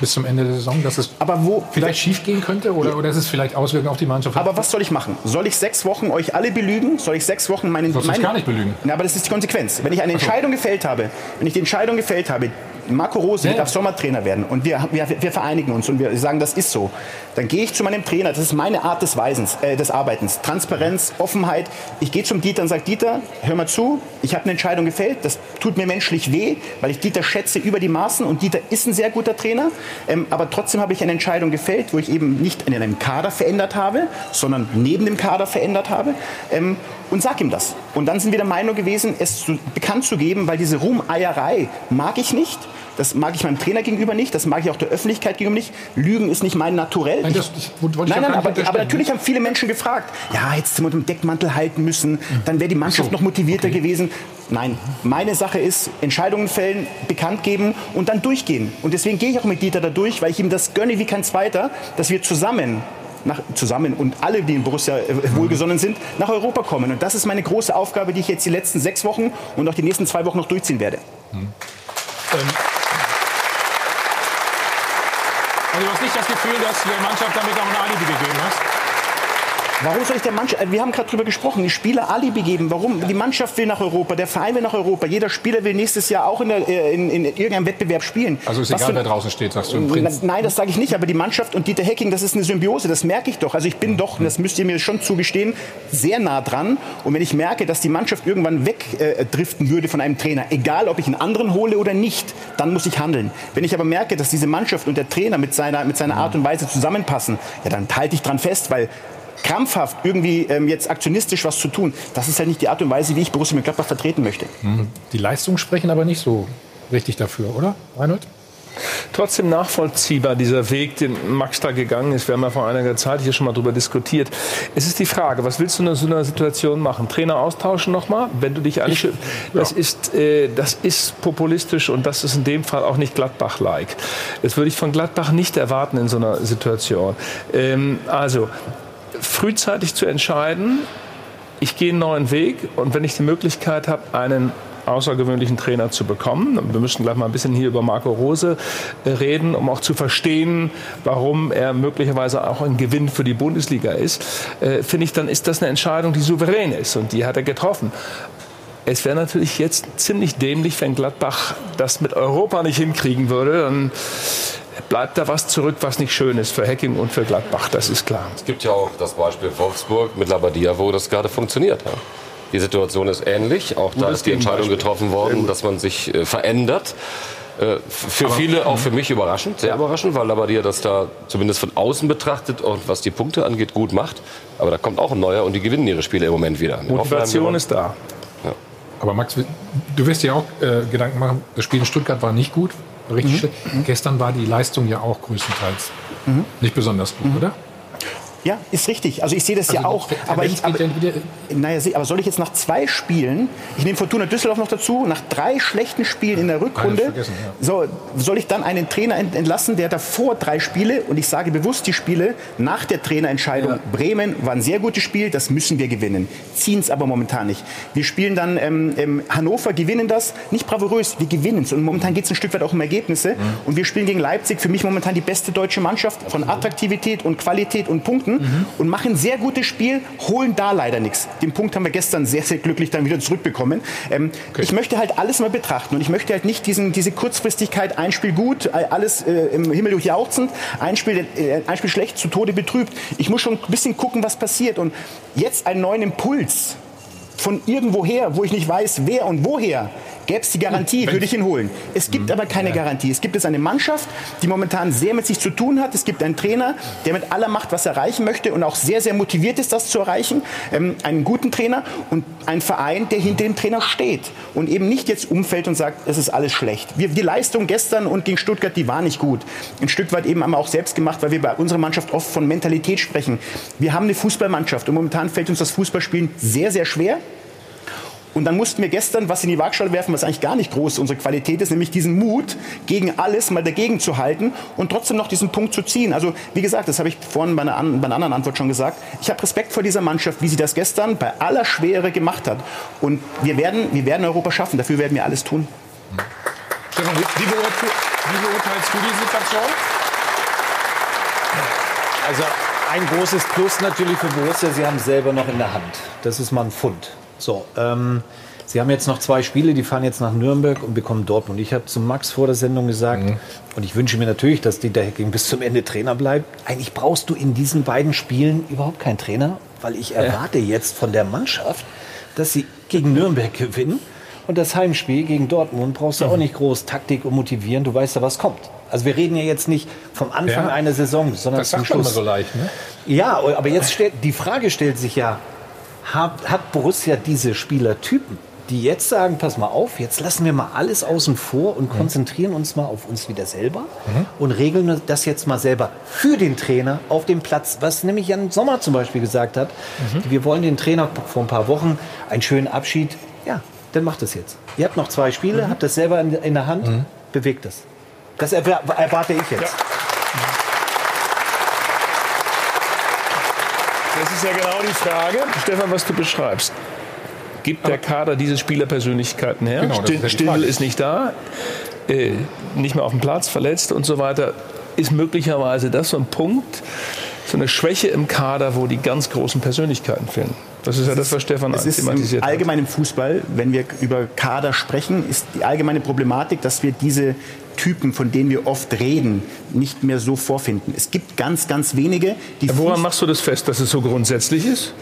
bis zum Ende der Saison, dass es
aber wo,
vielleicht schief gehen könnte oder, oder ist es vielleicht Auswirkungen auf die Mannschaft?
Aber was soll ich machen? Soll ich sechs Wochen euch alle belügen? Soll ich sechs Wochen meinen...
Sollst
meinen
gar nicht belügen?
Na, aber das ist die Konsequenz. Wenn ich eine Entscheidung gefällt habe, wenn ich die Entscheidung gefällt habe, Marco Rose wird ab Sommer Trainer werden. Und wir, wir, wir vereinigen uns und wir sagen, das ist so, dann gehe ich zu meinem Trainer, das ist meine Art des Weisens, äh, des Arbeitens, Transparenz, Offenheit. Ich gehe zum Dieter und sage, Dieter, hör mal zu, ich habe eine Entscheidung gefällt, das tut mir menschlich weh, weil ich Dieter schätze über die Maßen. Und Dieter ist ein sehr guter Trainer, ähm, aber trotzdem habe ich eine Entscheidung gefällt, wo ich eben nicht in einem Kader verändert habe, sondern neben dem Kader verändert habe. Ähm, und sag ihm das. Und dann sind wir der Meinung gewesen, es zu, bekannt zu geben, weil diese Ruhmeierei mag ich nicht. Das mag ich meinem Trainer gegenüber nicht, das mag ich auch der Öffentlichkeit gegenüber nicht. Lügen ist nicht mein Naturell.
Nein, das, ich,
nein, nein,
gar
aber, aber natürlich haben viele Menschen gefragt, ja, jetzt unter dem Deckmantel halten müssen, dann wäre die Mannschaft noch motivierter gewesen. Nein, meine Sache ist, Entscheidungen fällen, bekannt geben und dann durchgehen. Und deswegen gehe ich auch mit Dieter da durch, weil ich ihm das gönne wie kein Zweiter, dass wir zusammen nach, zusammen und alle, die in Borussia äh, wohlgesonnen sind, nach Europa kommen. Und das ist meine große Aufgabe, die ich jetzt die letzten sechs Wochen und auch die nächsten zwei Wochen noch durchziehen werde.
Ähm, also du hast nicht das Gefühl, dass du der Mannschaft damit auch ein Alibi gegeben hast?
Warum soll ich der Mannschaft, äh, wir haben gerade drüber gesprochen, die Spieler Alibi geben. Warum? Die Mannschaft will nach Europa, der Verein will nach Europa, jeder Spieler will nächstes Jahr auch in, der, äh, in, in irgendeinem Wettbewerb spielen.
Also ist
Was
egal,
für-
wer draußen steht, sagst du im Prinzip.
Nein, das sage ich nicht, aber die Mannschaft und Dieter Hecking, das ist eine Symbiose, das merke ich doch. Also ich bin doch, und das müsst ihr mir schon zugestehen, sehr nah dran. Und wenn ich merke, dass die Mannschaft irgendwann wegdriften äh, würde von einem Trainer, egal ob ich einen anderen hole oder nicht, dann muss ich handeln. Wenn ich aber merke, dass diese Mannschaft und der Trainer mit seiner, mit seiner Art und Weise zusammenpassen, ja, dann halte ich dran fest, weil krampfhaft irgendwie ähm, jetzt aktionistisch was zu tun, das ist halt nicht die Art und Weise, wie ich Borussia Mönchengladbach vertreten möchte.
Mhm. Die Leistungen sprechen aber nicht so richtig dafür, oder, Reinhold?
Trotzdem nachvollziehbar dieser Weg, den Max da gegangen ist. Wir haben ja vor einiger Zeit hier schon mal drüber diskutiert. Es ist die Frage, was willst du in so einer Situation machen? Trainer austauschen nochmal? Wenn du dich eigentlich, das ist, äh, das ist populistisch und das ist in dem Fall auch nicht Gladbach-like. Das würde ich von Gladbach nicht erwarten in so einer Situation. Ähm, also, frühzeitig zu entscheiden, ich gehe einen neuen Weg und wenn ich die Möglichkeit habe, einen außergewöhnlichen Trainer zu bekommen. Wir müssen gleich mal ein bisschen hier über Marco Rose äh, reden, um auch zu verstehen, warum er möglicherweise auch ein Gewinn für die Bundesliga ist. Äh, Finde ich, dann ist das eine Entscheidung, die souverän ist und die hat er getroffen. Es wäre natürlich jetzt ziemlich dämlich, wenn Gladbach das mit Europa nicht hinkriegen würde. Dann bleibt da was zurück, was nicht schön ist für Hacking und für Gladbach, das ist klar.
Es gibt ja auch das Beispiel Wolfsburg mit Labadia, wo das gerade funktioniert. Ja. Die Situation ist ähnlich. Auch da ist die Entscheidung
Gegenbeispiel.
getroffen worden, dass man sich äh, verändert. Äh, für viele, auch für mich überraschend, sehr überraschend, weil Labadia das da zumindest von außen betrachtet und was die Punkte angeht gut macht. Aber da kommt auch ein neuer und die gewinnen ihre Spiele im Moment wieder.
Motivation ist da.
Ja.
Aber Max, du wirst dir auch äh, Gedanken machen, das Spiel in Stuttgart war nicht gut, richtig
Mhm.
schlecht. Gestern war die Leistung ja auch größtenteils
Mhm.
nicht besonders gut, oder?
Ja, ist richtig. Also ich sehe das ja
Also,
auch.
der
Aber, ich, aber,
ja
naja, aber soll ich jetzt nach zwei Spielen, ich nehme Fortuna Düsseldorf noch dazu, nach drei schlechten Spielen in der Rückrunde,
ja.
so, soll ich dann einen Trainer ent- entlassen, der davor drei Spiele, und ich sage bewusst die Spiele, nach der Trainerentscheidung, Bremen war ein sehr gutes Spiel, das müssen wir gewinnen. Ziehen es aber momentan nicht. Wir spielen dann ähm, ähm, Hannover, gewinnen das, nicht bravourös, wir gewinnen es. Und momentan geht es ein Stück weit auch um Ergebnisse. Und wir spielen gegen Leipzig, für mich momentan die beste deutsche Mannschaft von Attraktivität und Qualität und Punkten und machen ein sehr gutes Spiel, holen da leider nichts. Den Punkt haben wir gestern sehr, sehr glücklich dann wieder zurückbekommen. Ähm, Ich möchte halt alles mal betrachten und ich möchte halt nicht diesen, diese Kurzfristigkeit, ein Spiel gut, äh, alles äh, im Himmel durchjauchzend, ein Spiel, äh, ein Spiel schlecht, zu Tode betrübt. Ich muss schon ein bisschen gucken, was passiert und jetzt einen neuen Impuls von irgendwoher, wo ich nicht weiß, wer und woher, gäbe es die Garantie, würde ich ihn holen. Es gibt aber keine Garantie. Es gibt jetzt eine Mannschaft, die momentan sehr mit sich zu tun hat. Es gibt einen Trainer, der mit aller Macht was erreichen möchte und auch sehr, sehr motiviert ist, das zu erreichen. Ähm, einen guten Trainer und einen Verein, der hinter dem Trainer steht und eben nicht jetzt umfällt und sagt, es ist alles schlecht. Wir, die Leistung gestern und gegen Stuttgart, die war nicht gut. Ein Stück weit eben haben wir auch selbst gemacht, weil wir bei unserer Mannschaft oft von Mentalität sprechen. Wir haben eine Fußballmannschaft und momentan fällt uns das Fußballspielen sehr, sehr schwer. Und dann mussten wir gestern was in die Waagschale werfen, was eigentlich gar nicht groß unsere Qualität ist, nämlich diesen Mut, gegen alles mal dagegen zu halten und trotzdem noch diesen Punkt zu ziehen. Also wie gesagt, das habe ich vorhin bei einer, an- bei einer anderen Antwort schon gesagt. Ich habe Respekt vor dieser Mannschaft, wie sie das gestern bei aller Schwere gemacht hat. Und wir werden, wir werden Europa schaffen. Dafür werden wir alles tun.
Stefan, wie, wie, beurteilst, wie beurteilst du die Situation?
Also ein großes Plus natürlich für Borussia, sie haben es selber noch in der Hand. Das ist mal ein Fund. So, ähm, sie haben jetzt noch zwei Spiele, die fahren jetzt nach Nürnberg und bekommen Dortmund. Ich habe zu Max vor der Sendung gesagt,
Mhm.
und ich wünsche mir natürlich, dass Dieter Hecking bis zum Ende Trainer bleibt. Eigentlich brauchst du in diesen beiden Spielen überhaupt keinen Trainer, weil ich erwarte jetzt von der Mannschaft, dass sie gegen Nürnberg gewinnen. Und das Heimspiel gegen Dortmund brauchst du
Mhm.
auch nicht groß Taktik und motivieren. Du weißt ja, was kommt. Also wir reden ja jetzt nicht vom Anfang
Ja.
einer Saison, sondern
Das
zum
sagt man
Schluss.
so leicht, ne?
Ja, aber jetzt stellt die Frage stellt sich ja, hat, hat Borussia diese Spielertypen, die jetzt sagen, pass mal auf, jetzt lassen wir mal alles außen vor und konzentrieren uns mal auf uns wieder selber und regeln das jetzt mal selber für den Trainer auf dem Platz, was nämlich Jan Sommer zum Beispiel gesagt hat. Wir wollen den Trainer vor ein paar Wochen einen schönen Abschied. Ja, dann macht es jetzt. Ihr habt noch zwei Spiele, habt das selber in, in der Hand, bewegt es. Das erwar- erwarte ich jetzt.
Das ist ja genau die Frage, Stefan, was du beschreibst. Gibt der Kader diese Spielerpersönlichkeiten her?
Genau, das ist ja
Stindl ist nicht da, äh, nicht mehr auf dem Platz, verletzt und so weiter. Ist möglicherweise das so ein Punkt, so eine Schwäche im Kader, wo die ganz großen Persönlichkeiten fehlen? Das ist ja das, was Stefan
Es ist im
thematisiert hat.
allgemeinen Fußball, wenn wir über Kader sprechen, ist die allgemeine Problematik, dass wir diese Typen, von denen wir oft reden, nicht mehr so vorfinden. Es gibt ganz, ganz wenige, die
Woran machst du das fest, dass es so grundsätzlich ist?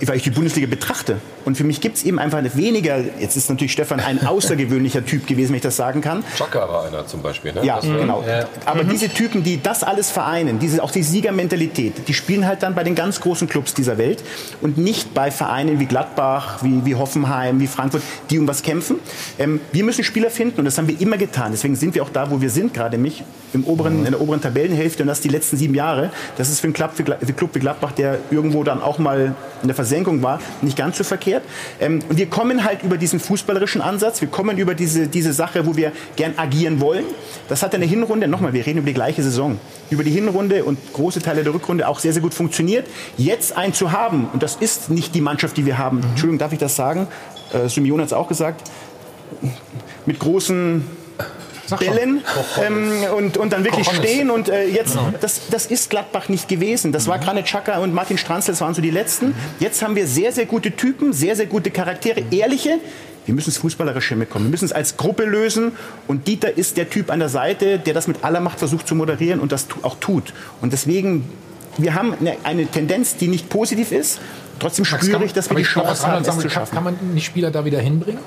Weil ich die Bundesliga betrachte. Und für mich gibt es eben einfach weniger, jetzt ist natürlich Stefan ein [laughs] außergewöhnlicher Typ gewesen, wenn ich das sagen kann.
Chaka war einer zum Beispiel. Ne?
Ja,
Das
genau. Aber diese Typen, die das alles vereinen, diese, auch die Siegermentalität, die spielen halt dann bei den ganz großen Clubs dieser Welt und nicht bei Vereinen wie Gladbach, wie, wie Hoffenheim, wie Frankfurt, die um was kämpfen. Ähm, wir müssen Spieler finden und das haben wir immer getan. Deswegen sind wir auch da, wo wir sind, gerade mich im oberen, in der oberen Tabellenhälfte und das die letzten sieben Jahre. Das ist für einen Club wie, Gla- wie Club wie Gladbach, der irgendwo dann auch mal in der Versenkung war, nicht ganz so verkehrt. Ähm, und wir kommen halt über diesen fußballerischen Ansatz, wir kommen über diese, diese Sache, wo wir gern agieren wollen. Das hat in der Hinrunde, nochmal, wir reden über die gleiche Saison, über die Hinrunde und große Teile der Rückrunde auch sehr, sehr gut funktioniert. Jetzt einen zu haben, und das ist nicht die Mannschaft, die wir haben, Entschuldigung, darf ich das sagen? Äh, Simeone hat es auch gesagt, mit großen Bällen ähm, und, und dann wirklich
Cojones.
stehen und äh, jetzt,
Genau.
das, das ist Gladbach nicht gewesen. Das war Granit Xhaka und Martin Stranzl, das waren so die Letzten. Jetzt haben wir sehr, sehr gute Typen, sehr, sehr gute Charaktere, ehrliche. Wir müssen ins Fußballerische mitkommen. Wir müssen es als Gruppe lösen. Und Dieter ist der Typ an der Seite, der das mit aller Macht versucht zu moderieren und das auch tut. Und deswegen, wir haben eine Tendenz, die nicht positiv ist. Trotzdem spüre ich, dass wir die Chance haben,
anderes
es
sagen,
zu
kann,
schaffen.
kann man die Spieler da wieder hinbringen?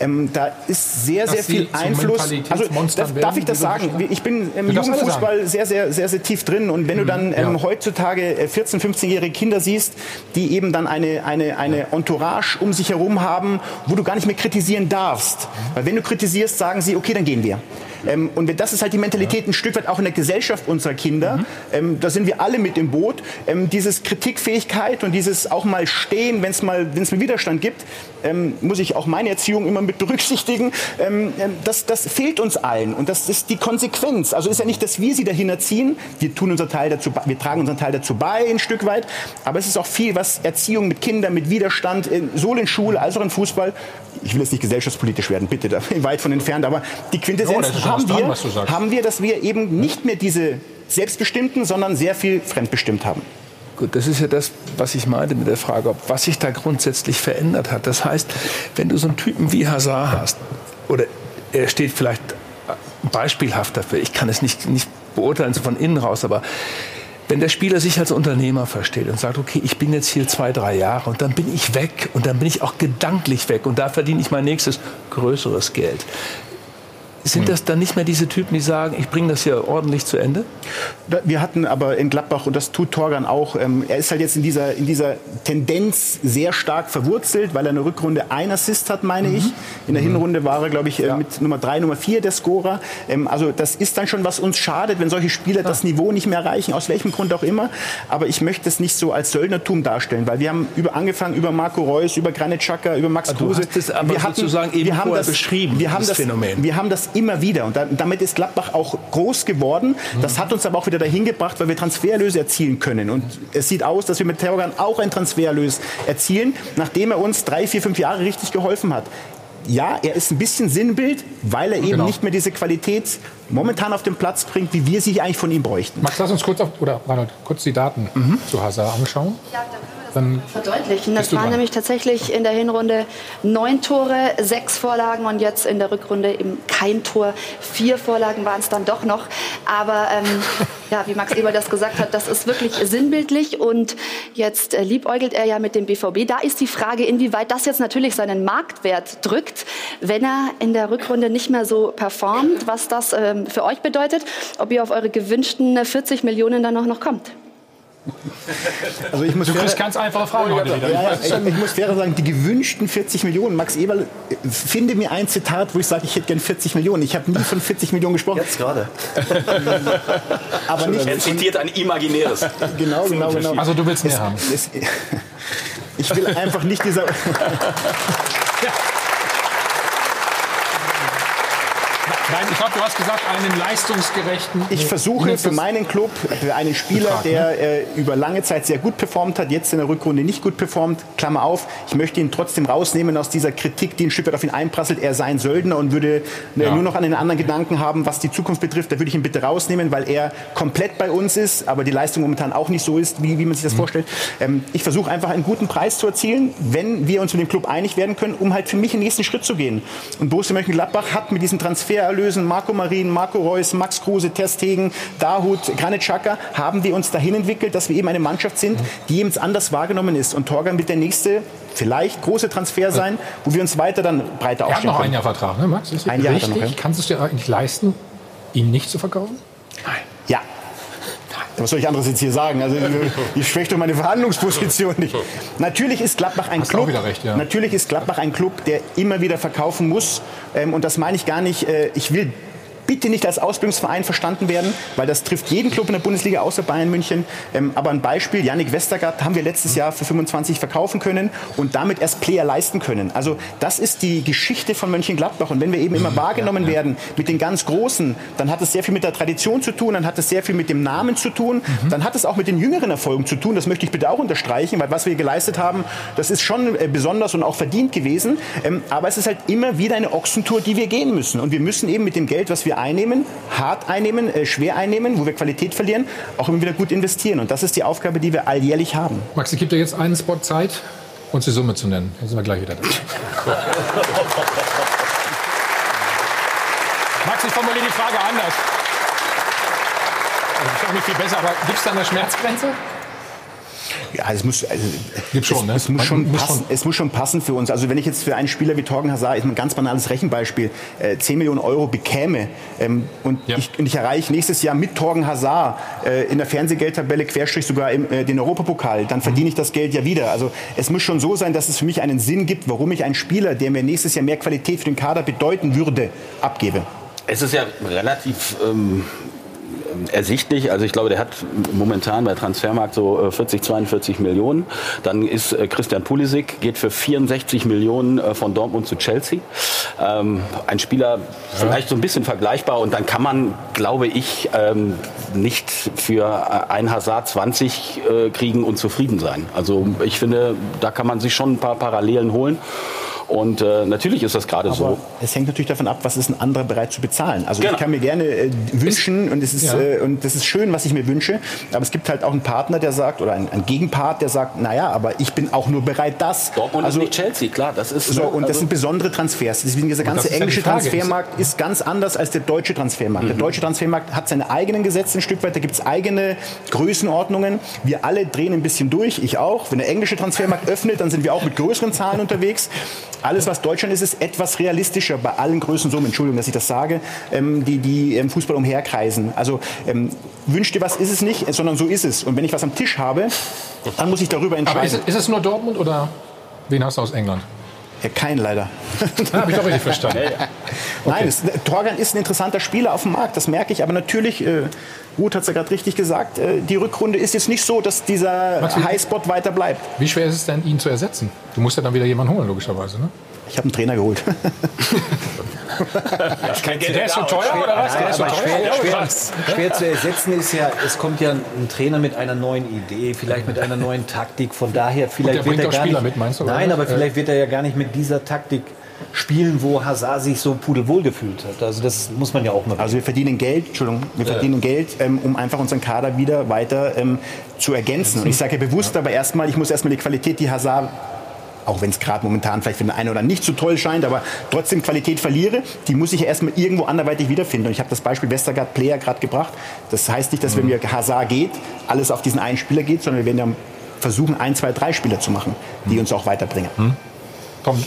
Ähm, da ist sehr,
Dass
sehr viel Einfluss. Also, darf, darf ich das sagen? Ich bin im Jugendfußball sehr, sehr, sehr, sehr tief drin. Und wenn du dann ähm, heutzutage äh, 14-, 15-jährige Kinder siehst, die eben dann eine, eine, eine Entourage um sich herum haben, wo du gar nicht mehr kritisieren darfst. Weil wenn du kritisierst, sagen sie, okay, dann gehen wir. Ähm, und wenn- das ist halt die Mentalität ein Stück weit auch in der Gesellschaft unserer Kinder. Ähm, da sind wir alle mit im Boot. Ähm, dieses Kritikfähigkeit und dieses auch mal stehen, wenn es mal, wenn es mal Widerstand gibt, ähm, muss ich auch meine Erziehung immer mit berücksichtigen. Ähm, ähm, das, das fehlt uns allen und das ist die Konsequenz. Also ist ja nicht, dass wir sie dahin erziehen. Wir tun unser Teil dazu, wir tragen unseren Teil dazu bei, ein Stück weit. Aber es ist auch viel, was Erziehung mit Kindern, mit Widerstand, in, sowohl in Schule als auch in Fußball. Ich will jetzt nicht gesellschaftspolitisch werden, bitte, da bin ich weit von entfernt. Aber die Quintessenz
ja
haben,
dran,
wir, haben wir, dass wir eben nicht mehr diese selbstbestimmten, sondern sehr viel fremdbestimmt haben.
Gut, das ist ja das, was ich meinte mit der Frage, ob was sich da grundsätzlich verändert hat. Das heißt, wenn du so einen Typen wie Hazard hast, oder er steht vielleicht beispielhaft dafür, ich kann es nicht, nicht beurteilen, so von innen raus, aber wenn der Spieler sich als Unternehmer versteht und sagt, okay, ich bin jetzt hier zwei, drei Jahre und dann bin ich weg und dann bin ich auch gedanklich weg und da verdiene ich mein nächstes größeres Geld. Sind das dann nicht mehr diese Typen, die sagen, ich bringe das hier ordentlich zu Ende?
Wir hatten aber in Gladbach, und das tut Torgan auch, ähm, er ist halt jetzt in dieser, in dieser Tendenz sehr stark verwurzelt, weil er in der Rückrunde ein Assist hat, meine ich. In der Hinrunde war er, glaube ich, äh, mit Nummer drei, Nummer vier der Scorer. Ähm, also das ist dann schon, was uns schadet, wenn solche Spieler das Niveau nicht mehr erreichen, aus welchem Grund auch immer. Aber ich möchte es nicht so als Söldnertum darstellen, weil wir haben über, angefangen über Marco Reus, über Granit Xhaka, über Max
Ah, du
Kruse.
hast es aber
wir
sozusagen eben
wir haben das,
beschrieben,
wir haben das,
Phänomen.
Wir haben das immer wieder und da, damit ist Gladbach auch groß geworden. Das hat uns aber auch wieder dahin gebracht, weil wir Transfererlöse erzielen können. Und es sieht aus, dass wir mit Terrogan auch einen Transfererlös erzielen, nachdem er uns drei, vier, fünf Jahre richtig geholfen hat. ja, er ist ein bisschen Sinnbild, weil er eben
Genau.
nicht mehr diese Qualität momentan auf den Platz bringt, wie wir sie eigentlich von ihm bräuchten.
Max, lass uns kurz auf, oder Reinhold, kurz die Daten
Mhm.
zu Hazard anschauen. Dann
verdeutlichen. Das waren
dran.
nämlich tatsächlich in der Hinrunde neun Tore, sechs Vorlagen und jetzt in der Rückrunde eben kein Tor. Vier Vorlagen waren es dann doch noch. Aber ähm, [laughs] ja, wie Max Eber das gesagt hat, das ist wirklich sinnbildlich und jetzt äh, liebäugelt er ja mit dem BVB. Da ist die Frage, inwieweit das jetzt natürlich seinen Marktwert drückt, wenn er in der Rückrunde nicht mehr so performt, was das ähm, für euch bedeutet, ob ihr auf eure gewünschten 40 Millionen dann auch noch kommt.
Also ich muss
Du kriegst ganz einfache Fragen heute wieder.
Ja, ja, ich, ich muss fair sagen, die gewünschten 40 Millionen. Max Eberl, finde mir ein Zitat, wo ich sage, ich hätte gern 40 Millionen. Ich habe nie von 40 Millionen gesprochen.
Jetzt gerade. [laughs]
Aber nicht
Er zitiert ein imaginäres.
Genau, genau, genau.
Also du willst mehr
Es-
haben.
es- [laughs] ich will einfach nicht dieser. [laughs]
Nein, ich glaube, du hast gesagt, einen leistungsgerechten.
Ich versuche für meinen Club, für einen Spieler,
Betrag, ne?
der äh, über lange Zeit sehr gut performt hat, jetzt in der Rückrunde nicht gut performt, Klammer auf, ich möchte ihn trotzdem rausnehmen aus dieser Kritik, die ein Stück weit auf ihn einprasselt. Er sei ein Söldner und würde äh,
Ja.
nur noch an den anderen Gedanken haben, was die Zukunft betrifft. Da würde ich ihn bitte rausnehmen, weil er komplett bei uns ist, aber die Leistung momentan auch nicht so ist, wie, wie man sich das
Mhm.
vorstellt. Ähm, ich versuche einfach einen guten Preis zu erzielen, wenn wir uns mit dem Club einig werden können, um halt für mich den nächsten Schritt zu gehen. Und Borussia Mönchengladbach hat mit diesen Transfererlösen Marco Marin, Marco Reus, Max Kruse, Ter Stegen, Dahut, Granit Xhaka, haben wir uns dahin entwickelt, dass wir eben eine Mannschaft sind, die eben anders wahrgenommen ist. Und Torgan wird der nächste, vielleicht große Transfer sein, wo wir uns weiter dann breiter
Er hat
aufstellen
noch ein. Jahr Vertrag, ne, Max? Ist
Ein Jahr
richtig?
noch, ja.
Kannst du es dir eigentlich leisten, ihn nicht zu verkaufen?
Ja. Was soll ich anderes jetzt hier sagen? Also ich schwäche doch meine Verhandlungsposition nicht. Natürlich ist Gladbach ein
Hast
Club.
recht, ja.
Natürlich ist Gladbach ein Club, der immer wieder verkaufen muss. Ähm, und das meine ich gar nicht. Äh, ich will bitte nicht als Ausbildungsverein verstanden werden, weil das trifft jeden Club in der Bundesliga außer Bayern München. Ähm, aber ein Beispiel, Yannick Westergaard haben wir letztes Jahr für 25 verkaufen können und damit erst Player leisten können. Also das ist die Geschichte von Mönchengladbach. Und wenn wir eben immer wahrgenommen werden mit den ganz Großen, dann hat es sehr viel mit der Tradition zu tun, dann hat es sehr viel mit dem Namen zu tun, dann hat es auch mit den jüngeren Erfolgen zu tun. Das möchte ich bitte auch unterstreichen, weil was wir geleistet haben, das ist schon äh, besonders und auch verdient gewesen. Ähm, aber es ist halt immer wieder eine Ochsentour, die wir gehen müssen. Und wir müssen eben mit dem Geld, was wir einnehmen, hart einnehmen, äh, schwer einnehmen, wo wir Qualität verlieren, auch immer wieder gut investieren. Und das ist die Aufgabe, die wir alljährlich haben.
Max, ich gebe dir jetzt einen Spot Zeit, uns die Summe zu nennen. Dann sind wir gleich wieder da. Max, ich formuliere die Frage anders. Also, ist auch nicht viel besser, aber gibt es da eine Schmerzgrenze?
Ja, es muss, also,
Gibt schon,
es,
ne?
es, muss schon
muss
passen, es muss schon passen für uns. Also wenn ich jetzt für einen Spieler wie Torgen Hazard, ist ein ganz banales Rechenbeispiel, äh, 10 Millionen Euro bekäme ähm, und, ich, und ich erreiche nächstes Jahr mit Torgen Hazard äh, in der Fernsehgeldtabelle Querstrich sogar im, äh, den Europapokal, dann verdiene ich das Geld ja wieder. Also es muss schon so sein, dass es für mich einen Sinn gibt, warum ich einen Spieler, der mir nächstes Jahr mehr Qualität für den Kader bedeuten würde, abgebe.
Es ist ja relativ ähm, ersichtlich. Also ich glaube, der hat momentan bei Transfermarkt so äh, 40, 42 Millionen. Dann ist äh, Christian Pulisic, geht für 64 Millionen äh, von Dortmund zu Chelsea. Ähm, ein Spieler vielleicht so ein bisschen vergleichbar. Und dann kann man, glaube ich, ähm, nicht für äh, ein Hazard 20 äh, kriegen und zufrieden sein. Also ich finde, da kann man sich schon ein paar Parallelen holen. Und äh, natürlich ist das gerade so.
Es hängt natürlich davon ab, was ist ein anderer bereit zu bezahlen. Also
Genau.
ich kann mir gerne äh, wünschen und es ist
Ja.
äh, und das ist schön, was ich mir wünsche. Aber es gibt halt auch einen Partner, der sagt oder einen Gegenpart, der sagt, naja, aber ich bin auch nur bereit, das.
Dortmund
also,
ist nicht Chelsea, klar, das ist
so
ne,
und das
also-
sind besondere Transfers. Deswegen dieser
das
ganze
ist ja
englische. Transfermarkt ist ganz anders als der deutsche Transfermarkt. Der deutsche Transfermarkt hat seine eigenen Gesetze ein Stück weit. Da gibt es eigene Größenordnungen. Wir alle drehen ein bisschen durch, ich auch. Wenn der englische Transfermarkt öffnet, dann sind wir auch mit größeren Zahlen unterwegs. Alles, was Deutschland ist, ist etwas realistischer bei allen Größensummen, Entschuldigung, dass ich das sage, ähm, die, die im Fußball umherkreisen. Also ähm, wünsch dir was ist es nicht, sondern so ist es. Und wenn ich was am Tisch habe, dann muss ich darüber entscheiden.
Aber ist, es- ist es nur Dortmund oder wen hast du aus England?
Ja, kein leider.
Ah, [laughs] hab ich doch richtig verstanden.
Nein, es, Torgan ist ein interessanter Spieler auf dem Markt, das merke ich. Aber natürlich, äh, Ruth hat es ja gerade richtig gesagt, äh, die Rückrunde ist jetzt nicht so, dass dieser Highspot weiter bleibt.
Wie schwer ist es denn, ihn zu ersetzen? Du musst ja dann wieder jemanden holen, logischerweise. Ne?
Ich habe einen Trainer geholt.
Kein Geld Der ist so teuer oder was? Der ist so teuer?
schwer,
Ja,
schwer, schwer zu ersetzen ist ja, es kommt ja ein Trainer mit einer neuen Idee, vielleicht mit einer neuen Taktik. Von daher, vielleicht wird er gar
Spieler
nicht,
mit, meinst du, oder?
Nein, aber vielleicht wird er ja gar nicht mit dieser Taktik Spielen, wo Hazard sich so pudelwohl gefühlt hat. Also das muss man ja auch mal.
Also wir verdienen Geld, Entschuldigung, wir verdienen Geld, ähm, um einfach unseren Kader wieder weiter ähm, zu ergänzen. Und ich sage bewusst aber erstmal, ich muss erstmal die Qualität, die Hazard auch wenn es gerade momentan vielleicht für den einen oder nicht so toll scheint, aber trotzdem Qualität verliere, die muss ich ja erstmal irgendwo anderweitig wiederfinden. Und ich habe das Beispiel Westergaard Player gerade gebracht. Das heißt nicht, dass wenn wir Hazard geht, alles auf diesen einen Spieler geht, sondern wir werden ja versuchen, ein, zwei, drei Spieler zu machen, die uns auch weiterbringen.
Tom,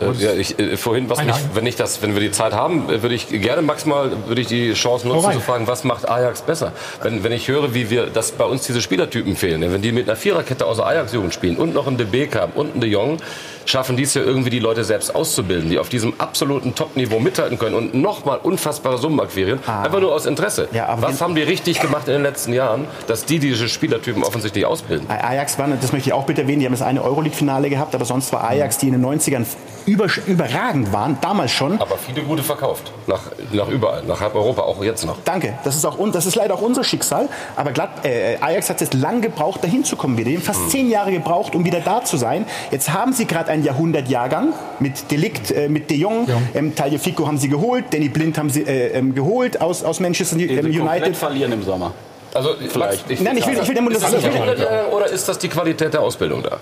Äh, ja, ich, äh, vorhin, was mich, wenn ich das, wenn wir die Zeit haben, äh, würde ich gerne maximal, würde ich die Chance nutzen zu fragen, was macht Ajax besser? Wenn, wenn ich höre, wie wir, dass bei uns diese Spielertypen fehlen, wenn die mit einer Viererkette aus der Ajax-Jugend spielen und noch einen De Beek haben und einen De Jong, schaffen die es ja irgendwie, die Leute selbst auszubilden, die auf diesem absoluten Top-Niveau mithalten können und nochmal unfassbare Summen akquirieren, einfach nur aus Interesse. was haben die richtig gemacht in den letzten Jahren, dass die diese Spielertypen offensichtlich ausbilden?
Ajax war, das möchte ich auch bitte erwähnen, die haben das eine Euroleague-Finale gehabt, aber sonst war Ajax, die in den 90ern über, überragend waren, damals schon.
Aber viele gute verkauft. Nach, nach überall, nach halb Europa, auch jetzt noch.
Danke, das ist, auch, das ist leider auch unser Schicksal. Aber glatt, äh, Ajax hat es jetzt lang gebraucht, dahin zu kommen wieder. Die haben fast zehn Jahre gebraucht, um wieder da zu sein. Jetzt haben sie gerade einen Jahrhundertjahrgang mit Delikt, äh, mit De Jong. Ähm, Talia Fico haben sie geholt, Danny Blind haben sie äh, ähm, geholt aus, aus Manchester ähm, United.
verlieren im Sommer.
Also
Vielleicht.
Nein, ich will- ich will dem
ist
das-
das
ich will-
Oder ist das die Qualität der Ausbildung da?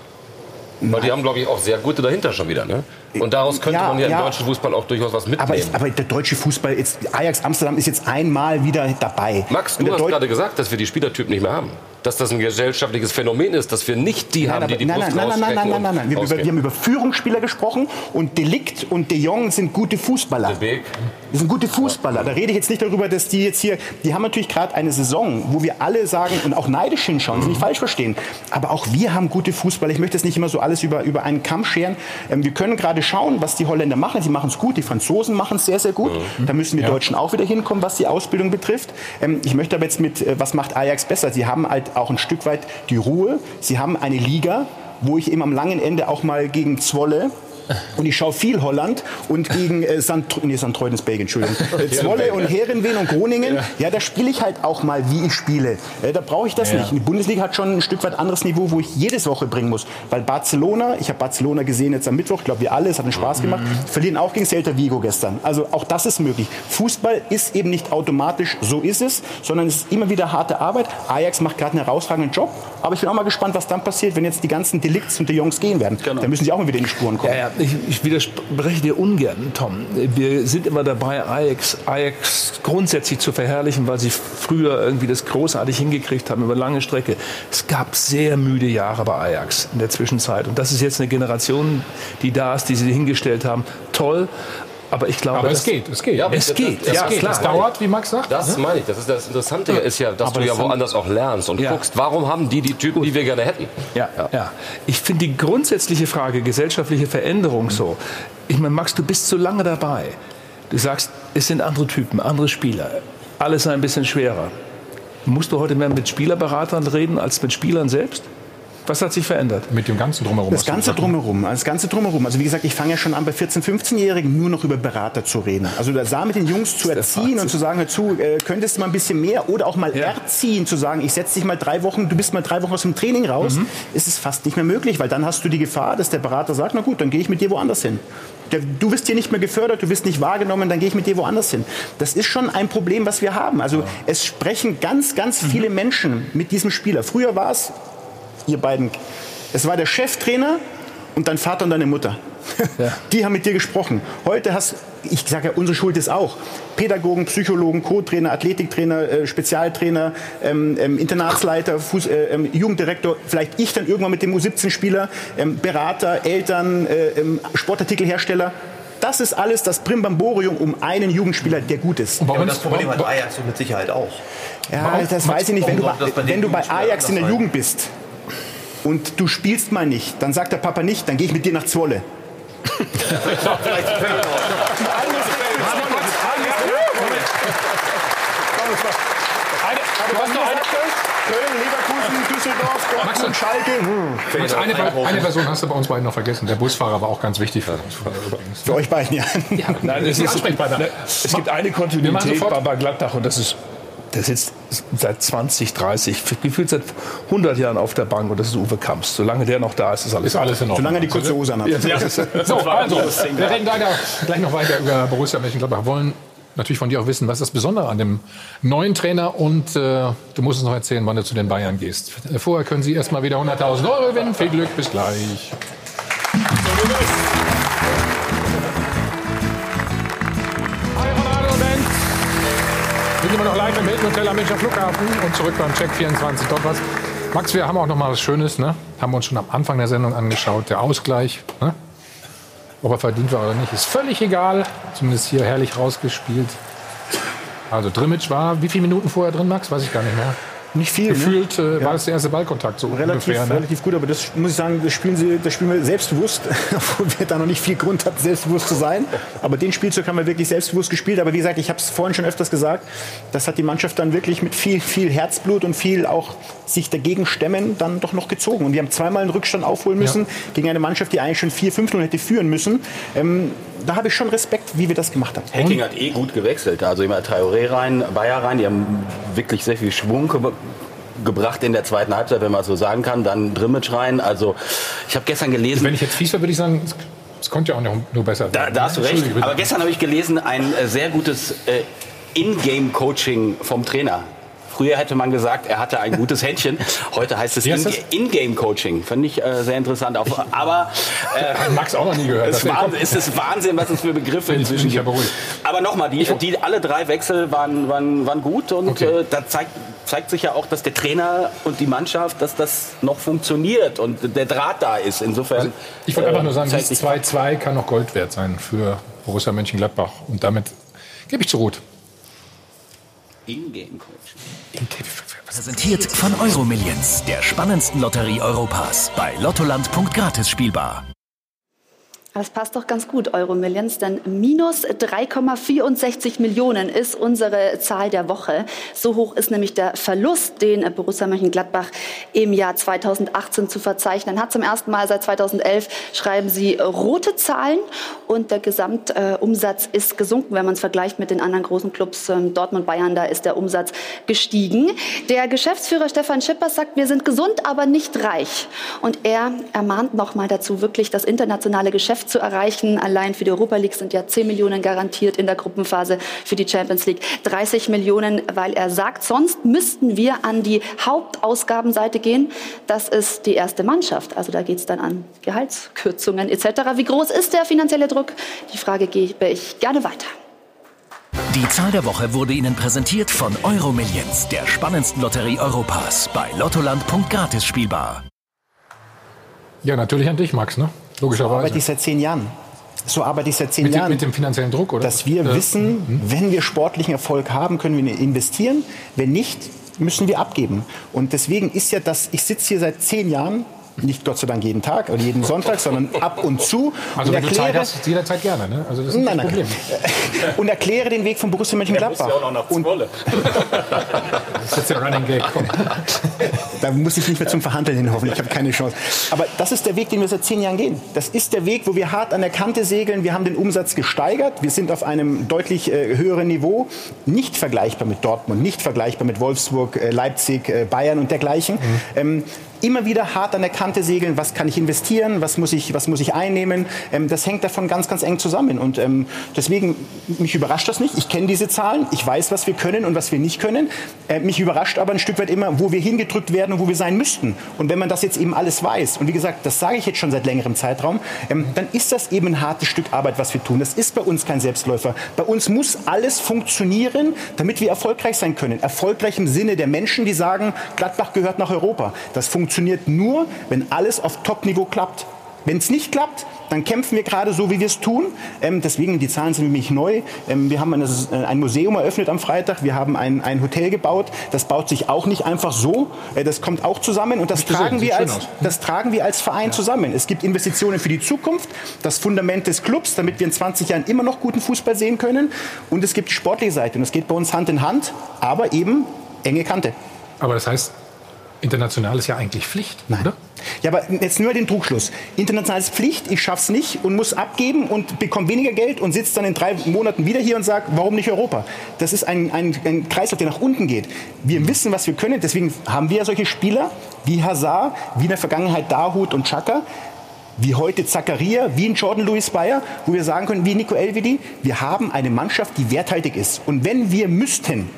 Weil die haben, glaube ich, auch sehr gute dahinter schon wieder. Ne? Und daraus könnte
Ja,
man ja im
ja.
deutschen Fußball auch durchaus was mitnehmen.
Aber, ich, aber der deutsche Fußball, jetzt, Ajax Amsterdam ist jetzt einmal wieder dabei.
Max, du hast
Deu-
gerade gesagt, dass wir die Spielertypen nicht mehr haben. Dass das ein gesellschaftliches Phänomen ist, dass wir nicht die
Nein,
haben, die
aber-
die
nein,
Brust
nein, nein, nein, nein, nein, nein, nein. Wir, über, wir haben über Führungsspieler gesprochen und Delikt und De Jong sind gute Fußballer. Das sind gute Fußballer. Da rede ich jetzt nicht darüber, dass die jetzt hier, die haben natürlich gerade eine Saison, wo wir alle sagen und auch neidisch hinschauen, Sie nicht falsch verstehen. Aber auch wir haben gute Fußballer. Ich möchte jetzt nicht immer so alles über, über einen Kamm scheren. Ähm, wir können gerade schauen, was die Holländer machen. Sie machen es gut. Die Franzosen machen es sehr, sehr gut. Da müssen wir
Ja.
Deutschen auch wieder hinkommen, was die Ausbildung betrifft. Ähm, ich möchte aber jetzt mit, äh, was macht Ajax besser? Sie haben halt auch ein Stück weit die Ruhe. Sie haben eine Liga, wo ich eben am langen Ende auch mal gegen Zwolle und ich schaue viel Holland und gegen äh, Sant nee, ist Belgien, Entschuldigung. [laughs] Äh, Zwolle und Herenveen und Groningen, ja, da spiele ich halt auch mal, wie ich spiele. Äh, da brauche ich das
Ja.
nicht. Die Bundesliga hat schon ein Stück weit anderes Niveau, wo ich jedes Woche bringen muss. Weil Barcelona, ich habe Barcelona gesehen jetzt am Mittwoch, ich glaube wir alle, es hat einen Spaß gemacht, verlieren auch gegen Celta Vigo gestern. Also auch das ist möglich. Fußball ist eben nicht automatisch, so ist es, sondern es ist immer wieder harte Arbeit. Ajax macht gerade einen herausragenden Job, aber ich bin auch mal gespannt, was dann passiert, wenn jetzt die ganzen Delikts und die Jungs gehen werden. Da müssen sie auch mal wieder in die Spuren kommen.
Ja, ja, ich, ich widerspreche dir ungern, Tom. Wir sind immer dabei, Ajax, Ajax grundsätzlich zu verherrlichen, weil sie früher irgendwie das großartig hingekriegt haben über lange Strecke. Es gab sehr müde Jahre bei Ajax in der Zwischenzeit. Und das ist jetzt eine Generation, die da ist, die sie hingestellt haben. Toll. Aber ich glaube,
Aber es
das-
geht, es geht.
Ja,
Es
es
geht,
geht.
es
ja,
geht.
Klar.
Das dauert, wie Max sagt.
Das
ne?
meine ich. Das ist das Interessante ist ja, dass
Aber
du ja
das haben-
woanders auch lernst und
Ja.
guckst, warum haben die die Typen, die wir gerne hätten.
Ja, ja. Ich finde die grundsätzliche Frage, gesellschaftliche Veränderung so. Ich meine, Max, du bist so lange dabei. Du sagst, es sind andere Typen, andere Spieler. Alles ein bisschen schwerer. Musst du heute mehr mit Spielerberatern reden als mit Spielern selbst? Was hat sich verändert?
Mit dem Ganzen drumherum.
Das Ganze
gesagt, ne?
drumherum, das Ganze drumherum. Also wie gesagt, ich fange ja schon an, bei 14-, 15-Jährigen nur noch über Berater zu reden. Also da mit den Jungs zu [laughs] erziehen und zu sagen, hör zu, äh, könntest du mal ein bisschen mehr oder auch mal erziehen, zu sagen, ich setze dich mal drei Wochen, du bist mal drei Wochen aus dem Training raus,
Mhm.
ist es fast nicht mehr möglich, weil dann hast du die Gefahr, dass der Berater sagt, na gut, dann gehe ich mit dir woanders hin. Der, du wirst hier nicht mehr gefördert, du wirst nicht wahrgenommen, dann gehe ich mit dir woanders hin. Das ist schon ein Problem, was wir haben. Also es sprechen ganz, ganz
Mhm.
viele Menschen mit diesem Spieler. Früher war es, ihr beiden, es war der Cheftrainer und dein Vater und deine Mutter. [laughs] Die haben mit dir gesprochen. Heute hast, ich sage ja, unsere Schuld ist auch. Pädagogen, Psychologen, Co-Trainer, Athletiktrainer, äh, Spezialtrainer, ähm, ähm, Internatsleiter, Fuß, äh, ähm, Jugenddirektor, vielleicht ich dann irgendwann mit dem U17-Spieler, ähm, Berater, Eltern, äh, ähm, Sportartikelhersteller. Das ist alles das Primbamborium um einen Jugendspieler, der gut ist.
Ja, und das Problem hat Ajax mit Sicherheit auch.
Ja, das weiß ich nicht. Wenn du,
bei
wenn du bei Ajax in der? Jugend bist und du spielst mal nicht, dann sagt der Papa nicht, dann gehe ich mit dir nach Zwolle. Köln, Leverkusen, Düsseldorf,
Max,
Dortmund, Schalke.
Max, eine, eine Person hast du bei uns beiden noch vergessen. Der Busfahrer war auch ganz wichtig für uns übrigens.
Für euch beiden, ja.
Nein, es, ist, es gibt eine Kontinuität bei Gladbach und das ist der sitzt seit 20, 30, gefühlt seit 100 Jahren auf der Bank und das ist Uwe Kamps. Solange der noch da ist, ist alles,
Ist alles in Ordnung.
Solange er die kurze Hose anhat.
Ja, [laughs]
So, also, wir reden leider gleich noch weiter über Borussia Mönchengladbach. Wollen natürlich von dir auch wissen, was ist das Besondere an dem neuen Trainer und äh, du musst uns noch erzählen, wann du zu den Bayern gehst. Vorher können Sie erstmal wieder 100.000 Euro gewinnen. Viel Glück, bis gleich. Sind immer noch live im Hilton Hotel am Münchner Flughafen und zurück beim Check 24. Dort was. Max, wir haben auch noch mal was Schönes, ne? Haben wir uns schon am Anfang der Sendung angeschaut. Der Ausgleich, ne? Ob er verdient war oder nicht, ist völlig egal. Zumindest hier herrlich rausgespielt. Also Drimmitsch war wie viele Minuten vorher drin, Max? Weiß ich gar nicht mehr.
Nicht viel.
Gefühlt
ne?
äh, war das der erste Ballkontakt so
Relativ,
ungefähr. Ne?
relativ gut, aber das muss ich sagen, das spielen, sie, das spielen wir selbstbewusst, [laughs] obwohl wir da noch nicht viel Grund hatten, selbstbewusst zu sein. Aber den Spielzug haben wir wirklich selbstbewusst gespielt. Aber wie gesagt, ich habe es vorhin schon öfters gesagt, das hat die Mannschaft dann wirklich mit viel, viel Herzblut und viel auch sich dagegen stemmen dann doch noch gezogen. Und wir haben zweimal einen Rückstand aufholen müssen gegen eine Mannschaft, die eigentlich schon 4-5-0 hätte führen müssen. Ähm, da habe ich schon Respekt, wie wir das gemacht haben.
Hacking hat eh gut gewechselt. Also immer Traoré rein, Bayer rein. Die haben wirklich sehr viel Schwung ge gebracht in der zweiten Halbzeit, wenn man so sagen kann. Dann Drimmitsch rein. Also ich habe gestern gelesen.
Wenn ich jetzt fies wäre, würde ich sagen, es- es konnte ja auch noch, nur besser
Da,
werden.
da hast du recht. Aber gestern habe ich gelesen, ein äh, sehr gutes äh, In-Game-Coaching vom Trainer. Früher hätte man gesagt, er hatte ein gutes Händchen. Heute heißt es
heißt
In- In-Game-Coaching. Fand ich äh, sehr interessant. Auch, aber äh,
Max auch noch nie gehört.
Es ist, ist Wahnsinn, was es für Begriffe inzwischen gibt. Aber nochmal, die, die alle drei Wechsel waren, waren, waren gut und äh, da zeigt, zeigt sich ja auch, dass der Trainer und die Mannschaft, dass das noch funktioniert und der Draht da ist. Insofern.
Also, Ich wollte einfach nur
äh,
sagen,
sich-
2-2 kann noch Gold wert sein für Borussia Mönchengladbach. Und damit gebe ich zu Ruth.
In-Game-Coaching.
Präsentiert von Euromillions, der spannendsten Lotterie Europas. Bei lottoland.gratis spielbar.
Das passt doch ganz gut, Euro Millions, denn minus 3,64 Millionen ist unsere Zahl der Woche. So hoch ist nämlich der Verlust, den Borussia Mönchengladbach im Jahr 2018 zu verzeichnen hat. Zum ersten Mal seit 2011 schreiben sie rote Zahlen und der Gesamtumsatz ist gesunken, wenn man es vergleicht mit den anderen großen Clubs. ähm, Dortmund, Bayern, da ist der Umsatz gestiegen. Der Geschäftsführer Stefan Schippers sagt, wir sind gesund, aber nicht reich. Und er ermahnt nochmal dazu, wirklich das internationale Geschäft zu erreichen. Allein für die Europa League sind ja 10 Millionen garantiert in der Gruppenphase für die Champions League. 30 Millionen, weil er sagt, sonst müssten wir an die Hauptausgabenseite gehen. Das ist die erste Mannschaft. Also da geht es dann an Gehaltskürzungen etc. Wie groß ist der finanzielle Druck? Die Frage gebe ich gerne weiter.
Die Zahl der Woche wurde Ihnen präsentiert von Euromillions, der spannendsten Lotterie Europas. Bei lottoland.gratis spielbar.
Ja, natürlich an dich, Max, ne?
So arbeite
Logischerweise.
ich seit zehn Jahren. So arbeite ich seit zehn
Mit dem,
Jahren.
mit dem finanziellen Druck, oder?
dass wir
Ja.
wissen, wenn wir sportlichen Erfolg haben, können wir investieren. Wenn nicht, müssen wir abgeben. Und deswegen ist ja das, ich sitze hier seit zehn Jahren, nicht Gott sei Dank jeden Tag oder jeden Sonntag, sondern ab und zu
Also
und
wenn du Zeit hast, jederzeit gerne, ne? Also das ist
Nein, nein.
Problem. [laughs]
und erkläre den Weg von Borussia Mönchengladbach. Und
Das ist jetzt der Running Gag. [laughs]
Da muss ich nicht mehr zum Verhandeln hinhoffen. Ich habe keine Chance. Aber das ist der Weg, den wir seit zehn Jahren gehen. Das ist der Weg, wo wir hart an der Kante segeln. Wir haben den Umsatz gesteigert. Wir sind auf einem deutlich äh, höheren Niveau. Nicht vergleichbar mit Dortmund, nicht vergleichbar mit Wolfsburg, äh, Leipzig, äh, Bayern und dergleichen. Ähm, immer wieder hart an der Kante segeln. Was kann ich investieren? Was muss ich, was muss ich einnehmen? Ähm, das hängt davon ganz, ganz eng zusammen. Und ähm, deswegen, mich überrascht das nicht. Ich kenne diese Zahlen. Ich weiß, was wir können und was wir nicht können. Äh, mich überrascht aber ein Stück weit immer, wo wir hingedrückt werden und wo wir sein müssten. Und wenn man das jetzt eben alles weiß, und wie gesagt, das sage ich jetzt schon seit längerem Zeitraum, ähm, dann ist das eben ein hartes Stück Arbeit, was wir tun. Das ist bei uns kein Selbstläufer. Bei uns muss alles funktionieren, damit wir erfolgreich sein können. Erfolgreich im Sinne der Menschen, die sagen, Gladbach gehört nach Europa. Das funktioniert nur, wenn alles auf Top-Niveau klappt. Wenn es nicht klappt, dann kämpfen wir gerade so, wie wir es tun. Ähm, deswegen, die Zahlen sind für mich neu. Ähm, wir haben eine, ein Museum eröffnet am Freitag. Wir haben ein, ein Hotel gebaut. Das baut sich auch nicht einfach so. Äh, das kommt auch zusammen und das
ich
tragen, wir als, das tragen wir als Verein zusammen. Es gibt Investitionen für die Zukunft, das Fundament des Clubs, damit wir in 20 Jahren immer noch guten Fußball sehen können. Und es gibt die sportliche Seite. Und es geht bei uns Hand in Hand, aber eben enge Kante.
Aber das heißt, international ist ja eigentlich Pflicht, oder?
Ja, aber jetzt nur den Trugschluss. Internationales Pflicht, ich schaff's nicht und muss abgeben und bekomme weniger Geld und sitze dann in drei Monaten wieder hier und sage, warum nicht Europa? Das ist ein, ein, ein Kreislauf, der nach unten geht. Wir wissen, was wir können, deswegen haben wir solche Spieler wie Hazard, wie in der Vergangenheit Dahut und Chaka, wie heute Zakaria, wie ein Jordan Louis Bayer, wo wir sagen können, wie Nico Elvedi, wir haben eine Mannschaft, die werthaltig ist. Und wenn wir müssten,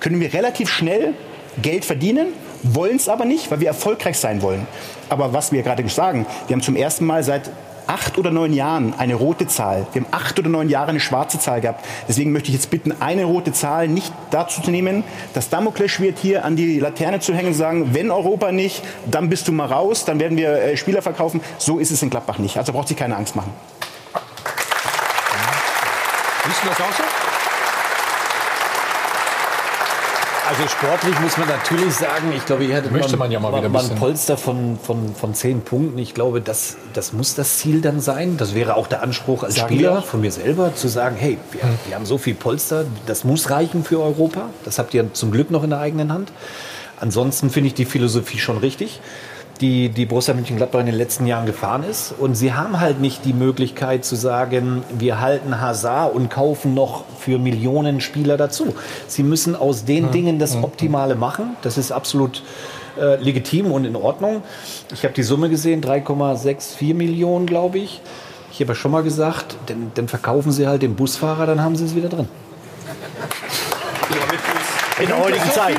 können wir relativ schnell Geld verdienen, wollen es aber nicht, weil wir erfolgreich sein wollen. Aber was wir gerade sagen, wir haben zum ersten Mal seit acht oder neun Jahren eine rote Zahl. Wir haben acht oder neun Jahre eine schwarze Zahl gehabt. Deswegen möchte ich jetzt bitten, eine rote Zahl nicht dazu zu nehmen, das Damoklesschwert hier an die Laterne zu hängen und sagen, wenn Europa nicht, dann bist du mal raus, dann werden wir äh, Spieler verkaufen. So ist es in Gladbach nicht. Also braucht sich keine Angst machen.
Siehst du das auch so?
Also sportlich muss man natürlich sagen, ich glaube, hier hätte
Möchte man ja mal wieder ein
mal ein
bisschen-
Polster von, von, von zehn Punkten. Ich glaube, das, das muss das Ziel dann sein. Das wäre auch der Anspruch als
Sagen
Spieler von mir selber, zu sagen, hey, wir, wir haben so viel Polster, das muss reichen für Europa. Das habt ihr zum Glück noch in der eigenen Hand. Ansonsten finde ich die Philosophie schon richtig, die die Borussia Mönchengladbach in den letzten Jahren gefahren ist. Und sie haben halt nicht die Möglichkeit zu sagen, wir halten Hazard und kaufen noch für Millionen Spieler dazu. Sie müssen aus den Dingen das Optimale machen. Das ist absolut äh, legitim und in Ordnung. Ich habe die Summe gesehen, 3,64 Millionen, glaube ich. Ich habe ja schon mal gesagt, dann, dann verkaufen sie halt den Busfahrer, dann haben sie es wieder drin. In der heutigen Zeit.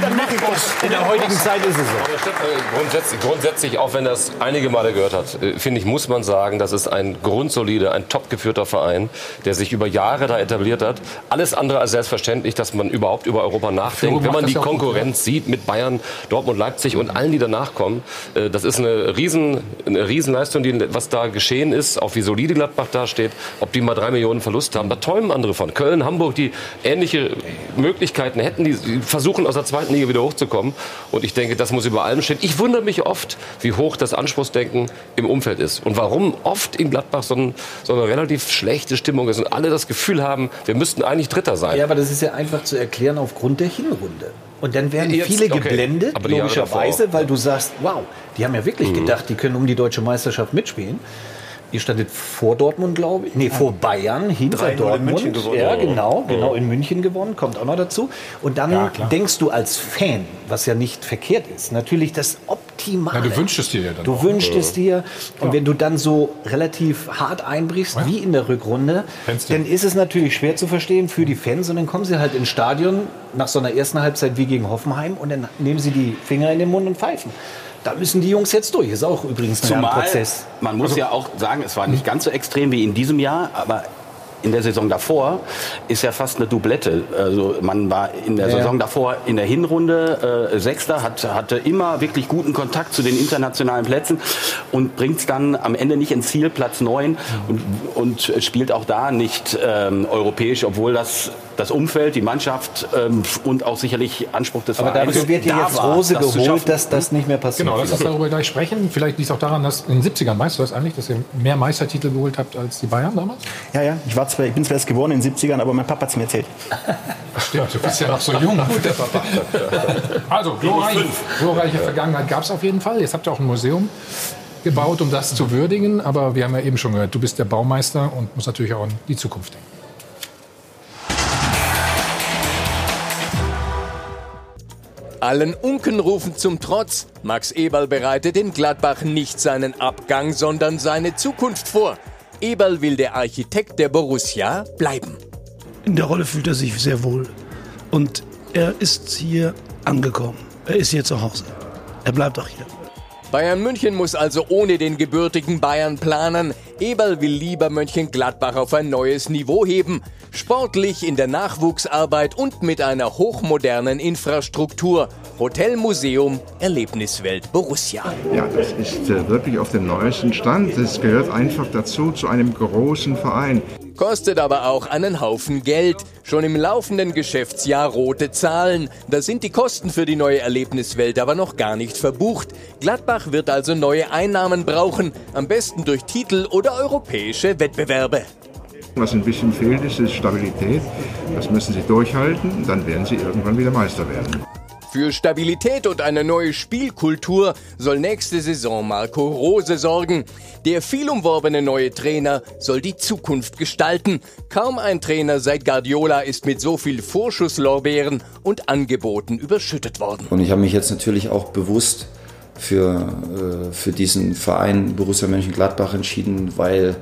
In der heutigen Zeit ist es so.
Äh, grundsätzlich, grundsätzlich, auch wenn das einige Male gehört hat, äh, finde ich, muss man sagen, das ist ein grundsolider, ein top geführter Verein, der sich über Jahre da etabliert hat. Alles andere als selbstverständlich, dass man überhaupt über Europa nachdenkt. Wenn man die
gut,
Konkurrenz sieht mit Bayern, Dortmund, Leipzig und allen, die danach kommen, äh, das ist eine riesen, eine Riesenleistung, die, was da geschehen ist, auch wie solide Gladbach dasteht, ob die mal drei Millionen Verlust haben, da träumen andere von. Köln, Hamburg, die ähnliche Möglichkeiten hätten, die versuchen aus der zweiten Liga wieder hochzukommen. Und ich denke, das muss über allem stehen. Ich wundere mich oft, wie hoch das Anspruchsdenken im Umfeld ist. Und warum oft in Gladbach so, ein, so eine relativ schlechte Stimmung ist und alle das Gefühl haben, wir müssten eigentlich Dritter sein.
Ja, aber das ist ja einfach zu erklären aufgrund der Hinrunde. Und dann werden
Jetzt,
viele
okay.
geblendet, logischerweise, weil du sagst, wow, die haben ja wirklich
Mhm.
gedacht, die können um die deutsche Meisterschaft mitspielen. Ihr standet vor Dortmund, glaube ich. Nee, vor Bayern, hinter
3-0 in
Dortmund.
München gewonnen.
Ja, genau, genau in München gewonnen, kommt auch noch dazu. Und dann
Ja,
denkst du als Fan, was ja nicht verkehrt ist, natürlich das Optimale.
Ja, du wünschst es dir ja dann
Du
auch.
wünschst es dir. Und wenn du dann so relativ hart einbrichst, wie in der Rückrunde, dann ist es natürlich schwer zu verstehen für die Fans. Und dann kommen sie halt ins Stadion nach so einer ersten Halbzeit wie gegen Hoffenheim und dann nehmen sie die Finger in den Mund und pfeifen. Da müssen die Jungs jetzt durch. Ist auch übrigens ein
Zumal,
Prozess.
man muss ja auch sagen, es war nicht ganz so extrem wie in diesem Jahr, aber in der Saison davor ist ja fast eine Doublette. Also man war in der
Ja.
Saison davor in der Hinrunde äh, Sechster, hat, hatte immer wirklich guten Kontakt zu den internationalen Plätzen und bringt es dann am Ende nicht ins Ziel, Platz 9 und, und spielt auch da nicht ähm, europäisch, obwohl das das Umfeld, die Mannschaft ähm, und auch sicherlich Anspruch des
Aber
Vereins
dafür wird ja
da
jetzt Rose
das
geholt, dass das nicht mehr passiert.
Genau, lass uns darüber gleich sprechen. Vielleicht liegt es auch daran, dass in den 70ern, weißt du das eigentlich, dass ihr mehr Meistertitel geholt habt als die Bayern damals?
Ja, ja, ich, war zwar, ich bin zwar erst geboren in den 70ern, aber mein Papa hat es mir erzählt.
Stimmt, du bist ja noch so jung. [laughs] Also, glorreich, glorreiche Vergangenheit gab es auf jeden Fall. Jetzt habt ihr auch ein Museum gebaut, um das zu würdigen. Aber wir haben ja eben schon gehört, du bist der Baumeister und musst natürlich auch an die Zukunft denken.
Allen Unkenrufen zum Trotz, Max Eberl bereitet in Gladbach nicht seinen Abgang, sondern seine Zukunft vor. Eberl will der Architekt der Borussia bleiben.
In der Rolle fühlt er sich sehr wohl. Und er ist hier angekommen. Er ist hier zu Hause. Er bleibt auch hier.
Bayern München muss also ohne den gebürtigen Bayern planen. Eberl will lieber Mönchengladbach auf ein neues Niveau heben. Sportlich in der Nachwuchsarbeit und mit einer hochmodernen Infrastruktur. Hotel, Museum, Erlebniswelt Borussia.
Ja, das ist äh, wirklich auf dem neuesten Stand. Das gehört einfach dazu, zu einem großen Verein.
Kostet aber auch einen Haufen Geld. Schon im laufenden Geschäftsjahr rote Zahlen. Da sind die Kosten für die neue Erlebniswelt aber noch gar nicht verbucht. Gladbach wird also neue Einnahmen brauchen, am besten durch Titel oder europäische Wettbewerbe.
Was ein bisschen fehlt, ist, ist Stabilität. Das müssen sie durchhalten, dann werden sie irgendwann wieder Meister werden.
Für Stabilität und eine neue Spielkultur soll nächste Saison Marco Rose sorgen. Der vielumworbene neue Trainer soll die Zukunft gestalten. Kaum ein Trainer seit Guardiola ist mit so viel Vorschusslorbeeren und Angeboten überschüttet worden.
Und ich habe mich jetzt natürlich auch bewusst für, äh, für diesen Verein Borussia Mönchengladbach entschieden, weil äh,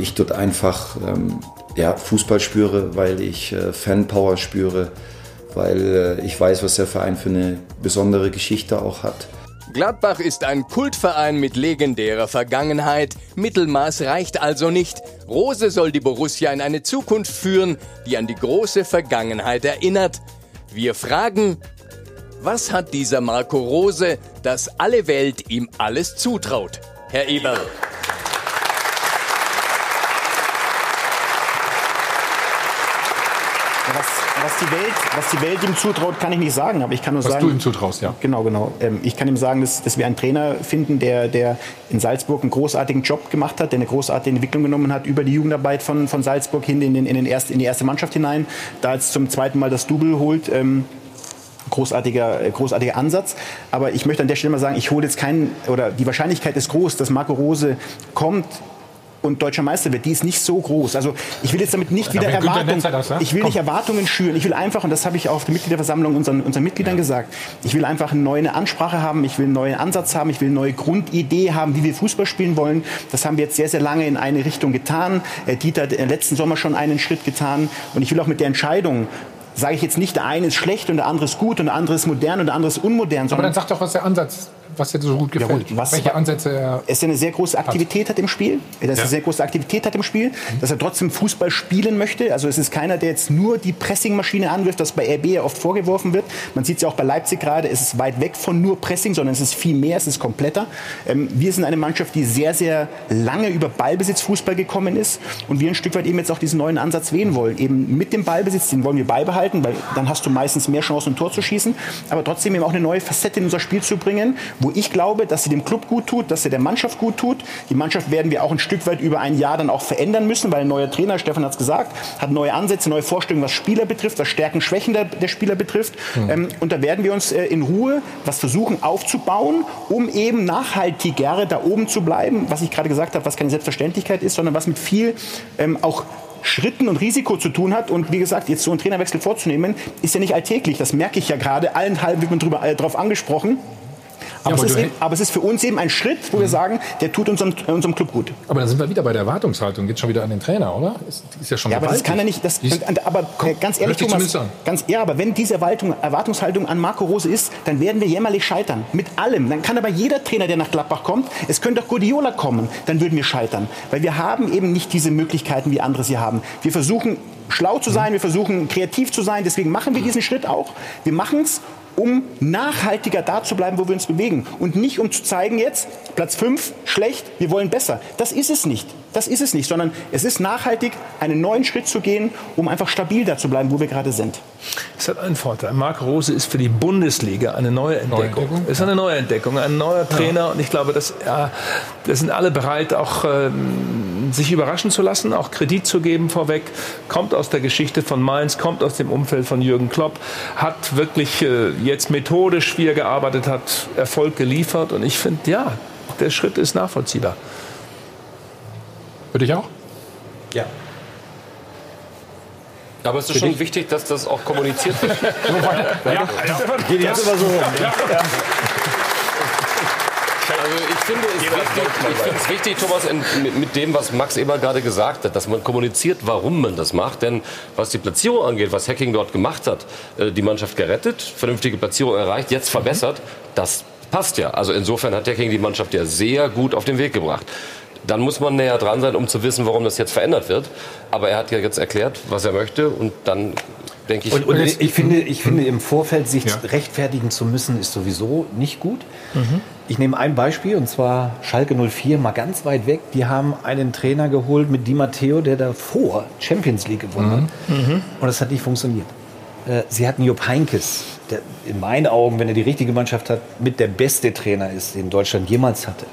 ich dort einfach ähm, ja, Fußball spüre, weil ich äh, Fanpower spüre, weil ich weiß, was der Verein für eine besondere Geschichte auch hat.
Gladbach ist ein Kultverein mit legendärer Vergangenheit. Mittelmaß reicht also nicht. Rose soll die Borussia in eine Zukunft führen, die an die große Vergangenheit erinnert. Wir fragen, was hat dieser Marco Rose, dass alle Welt ihm alles zutraut? Herr Eberl.
Was, was, die Welt, was die Welt ihm zutraut, kann ich nicht sagen. Aber ich kann nur
Was
sagen.
du ihm zutraust, ja.
Genau, genau. Ähm, ich kann ihm sagen, dass, dass wir einen Trainer finden, der, der in Salzburg einen großartigen Job gemacht hat, der eine großartige Entwicklung genommen hat über die Jugendarbeit von, von Salzburg hin in, den, in, den erst, in die erste Mannschaft hinein, da jetzt zum zweiten Mal das Double holt. Ähm, großartiger, äh, großartiger Ansatz. Aber ich möchte an der Stelle mal sagen, ich hole jetzt keinen, oder die Wahrscheinlichkeit ist groß, dass Marco Rose kommt und deutscher Meister wird, die ist nicht so groß. Also ich will jetzt damit nicht
Ja,
wieder Erwartungen,
das sagt,
ich will
komm.
nicht Erwartungen schüren. Ich will einfach, und das habe ich auf der Mitgliederversammlung unseren, unseren Mitgliedern gesagt, ich will einfach eine neue Ansprache haben, ich will einen neuen Ansatz haben, ich will eine neue Grundidee haben, wie wir Fußball spielen wollen. Das haben wir jetzt sehr, sehr lange in eine Richtung getan. Äh, Dieter hat äh, letzten Sommer schon einen Schritt getan. Und ich will auch mit der Entscheidung, sage ich jetzt nicht, der eine ist schlecht und der andere ist gut und der andere ist modern und der andere ist unmodern.
Aber
sondern
dann sag doch, was der Ansatz, was dir so gut
Ja,
gefällt.
gut, was-
Welche Ansätze er
es eine sehr große Aktivität hat im Spiel, dass er
Ja.
eine sehr große Aktivität hat im Spiel, dass er trotzdem Fußball spielen möchte. Also es ist keiner, der jetzt nur die Pressingmaschine anwirft, das bei RB ja oft vorgeworfen wird. Man sieht es ja auch bei Leipzig gerade, es ist weit weg von nur Pressing, sondern es ist viel mehr, es ist kompletter. Ähm, wir sind eine Mannschaft, die sehr, sehr lange über Ballbesitz Fußball gekommen ist und wir ein Stück weit eben jetzt auch diesen neuen Ansatz wählen wollen. Eben mit dem Ballbesitz, den wollen wir beibehalten, weil dann hast du meistens mehr Chancen, ein Tor zu schießen, aber trotzdem eben auch eine neue Facette in unser Spiel zu bringen, wo ich glaube, dass sie dem Club gut tut, dass sie der Mannschaft gut tut. Die Mannschaft werden wir auch ein Stück weit über ein Jahr dann auch verändern müssen, weil ein neuer Trainer, Stefan hat es gesagt, hat neue Ansätze, neue Vorstellungen, was Spieler betrifft, was Stärken, Schwächen der, der Spieler betrifft.
Mhm.
Ähm, und da werden wir uns äh, in Ruhe was versuchen aufzubauen, um eben nachhaltiger da oben zu bleiben, was ich gerade gesagt habe, was keine Selbstverständlichkeit ist, sondern was mit viel ähm, auch Schritten und Risiko zu tun hat. Und wie gesagt, jetzt so einen Trainerwechsel vorzunehmen, ist ja nicht alltäglich. Das merke ich ja gerade. Allenhalb wird man drüber, äh, drauf angesprochen. Aber,
aber
es eben, aber es ist für uns eben ein Schritt, wo wir sagen, der tut unserem, unserem Club gut.
Aber dann sind wir wieder bei der Erwartungshaltung. Geht schon wieder an den Trainer, oder? Ist, ist ja schon
Ja, aber das kann er nicht. Das,
ist-
aber äh, ganz ehrlich, Thomas, ganz, ja, aber wenn diese Erwartung, Erwartungshaltung an Marco Rose ist, dann werden wir jämmerlich scheitern. Mit allem. Dann kann aber jeder Trainer, der nach Gladbach kommt, es könnte auch Guardiola kommen, dann würden wir scheitern. Weil wir haben eben nicht diese Möglichkeiten, wie andere sie haben. Wir versuchen schlau zu sein, wir versuchen kreativ zu sein, deswegen machen wir diesen Schritt auch. Wir machen es, um nachhaltiger da zu bleiben, wo wir uns bewegen. Und nicht um zu zeigen jetzt, Platz 5, schlecht, wir wollen besser. Das ist es nicht. Das ist es nicht, sondern es ist nachhaltig, einen neuen Schritt zu gehen, um einfach stabil da zu bleiben, wo wir gerade sind.
Es hat einen Vorteil. Marc Rose ist für die Bundesliga eine neue Entdeckung. Es ist eine neue Entdeckung, ein neuer Trainer. Und ich glaube, dass, ja, da sind alle bereit, auch ähm, sich überraschen zu lassen, auch Kredit zu geben vorweg. Kommt aus der Geschichte von Mainz, kommt aus dem Umfeld von Jürgen Klopp, hat wirklich äh, jetzt methodisch, wie er gearbeitet hat, Erfolg geliefert. Und ich finde, ja, der Schritt ist nachvollziehbar.
Für dich auch?
Ja.
Aber es ist schon wichtig, dass das auch kommuniziert wird. [laughs]
ja, ja.
Geht jetzt immer so rum.
Also ich finde es wichtig, ich wichtig, Thomas, mit dem, was Max Eber gerade gesagt hat, dass man kommuniziert, warum man das macht. Denn was die Platzierung angeht, was Hacking dort gemacht hat, äh, die Mannschaft gerettet, vernünftige Platzierung erreicht, jetzt verbessert, das passt ja. Also insofern hat Hacking die Mannschaft ja sehr gut auf den Weg gebracht. Dann muss man näher dran sein, um zu wissen, warum das jetzt verändert wird. Aber er hat ja jetzt erklärt, was er möchte und dann denke ich...
Und, und ich, finde, ich finde, im Vorfeld sich rechtfertigen zu müssen, ist sowieso nicht gut. Ich nehme ein Beispiel, und zwar Schalke 04, mal ganz weit weg. Die haben einen Trainer geholt mit Di Matteo, der davor Champions League gewonnen hat. Und das hat nicht funktioniert. Äh, Sie hatten Jupp Heinkes, der in meinen Augen, wenn er die richtige Mannschaft hat, mit der beste Trainer ist, den Deutschland jemals hatte.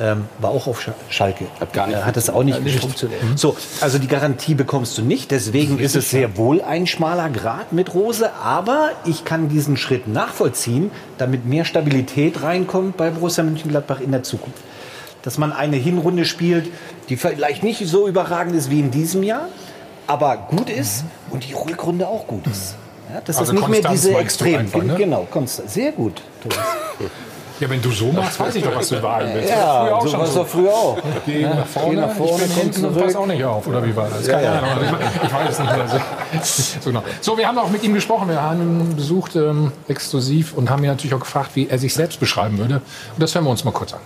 Ähm, war auch auf Sch- Schalke.
Hat gar nicht
Äh, hat das auch nicht,
funktioniert.
funktioniert. So, also die Garantie bekommst du nicht. Deswegen ist es sehr wohl ein schmaler Grad mit Rose. Aber ich kann diesen Schritt nachvollziehen, damit mehr Stabilität reinkommt bei Borussia Mönchengladbach in der Zukunft. Dass man eine Hinrunde spielt, die vielleicht nicht so überragend ist wie in diesem Jahr, aber gut ist und die Rückrunde auch gut ist. Ja, dass
Also
das nicht mehr diese Extremen
einfach, ne?
Genau, Konstanz. Sehr gut, Thomas. [laughs]
Ja, wenn du so machst, weiß ich doch, was du überall willst.
Ja,
Früher auch
so
schon
war's doch früher auch.
Geh
Ja,
nach vorne,
geh nach vorne,
ich hinten und pass auch nicht auf. Oder wie war das?
Ja,
Keine
ja.
Ahnung. Ich, ich weiß es nicht mehr. So, [laughs] so, genau. so, wir haben auch mit ihm gesprochen. Wir haben ihn besucht ähm, exklusiv und haben ihn natürlich auch gefragt, wie er sich selbst beschreiben würde. Und das hören wir uns mal kurz an.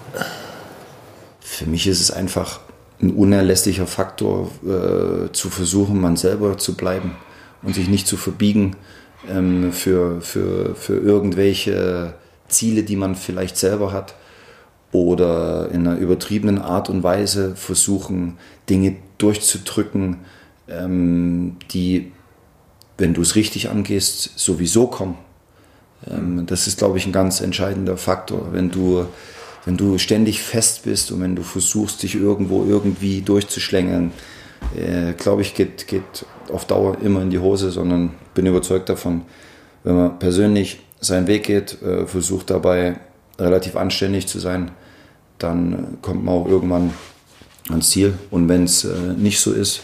Für mich ist es einfach ein unerlässlicher Faktor, äh, zu versuchen, man selber zu bleiben und sich nicht zu verbiegen ähm, für, für, für irgendwelche Ziele, die man vielleicht selber hat oder in einer übertriebenen Art und Weise versuchen, Dinge durchzudrücken, ähm, die, wenn du es richtig angehst, sowieso kommen. Ähm, das ist, glaube ich, ein ganz entscheidender Faktor. Wenn du, wenn du ständig fest bist und wenn du versuchst, dich irgendwo irgendwie durchzuschlängeln, äh, glaube ich, geht, geht auf Dauer immer in die Hose, sondern bin überzeugt davon, wenn man persönlich seinen Weg geht, äh, versucht dabei relativ anständig zu sein, dann kommt man auch irgendwann ans Ziel. Und wenn es äh, nicht so ist,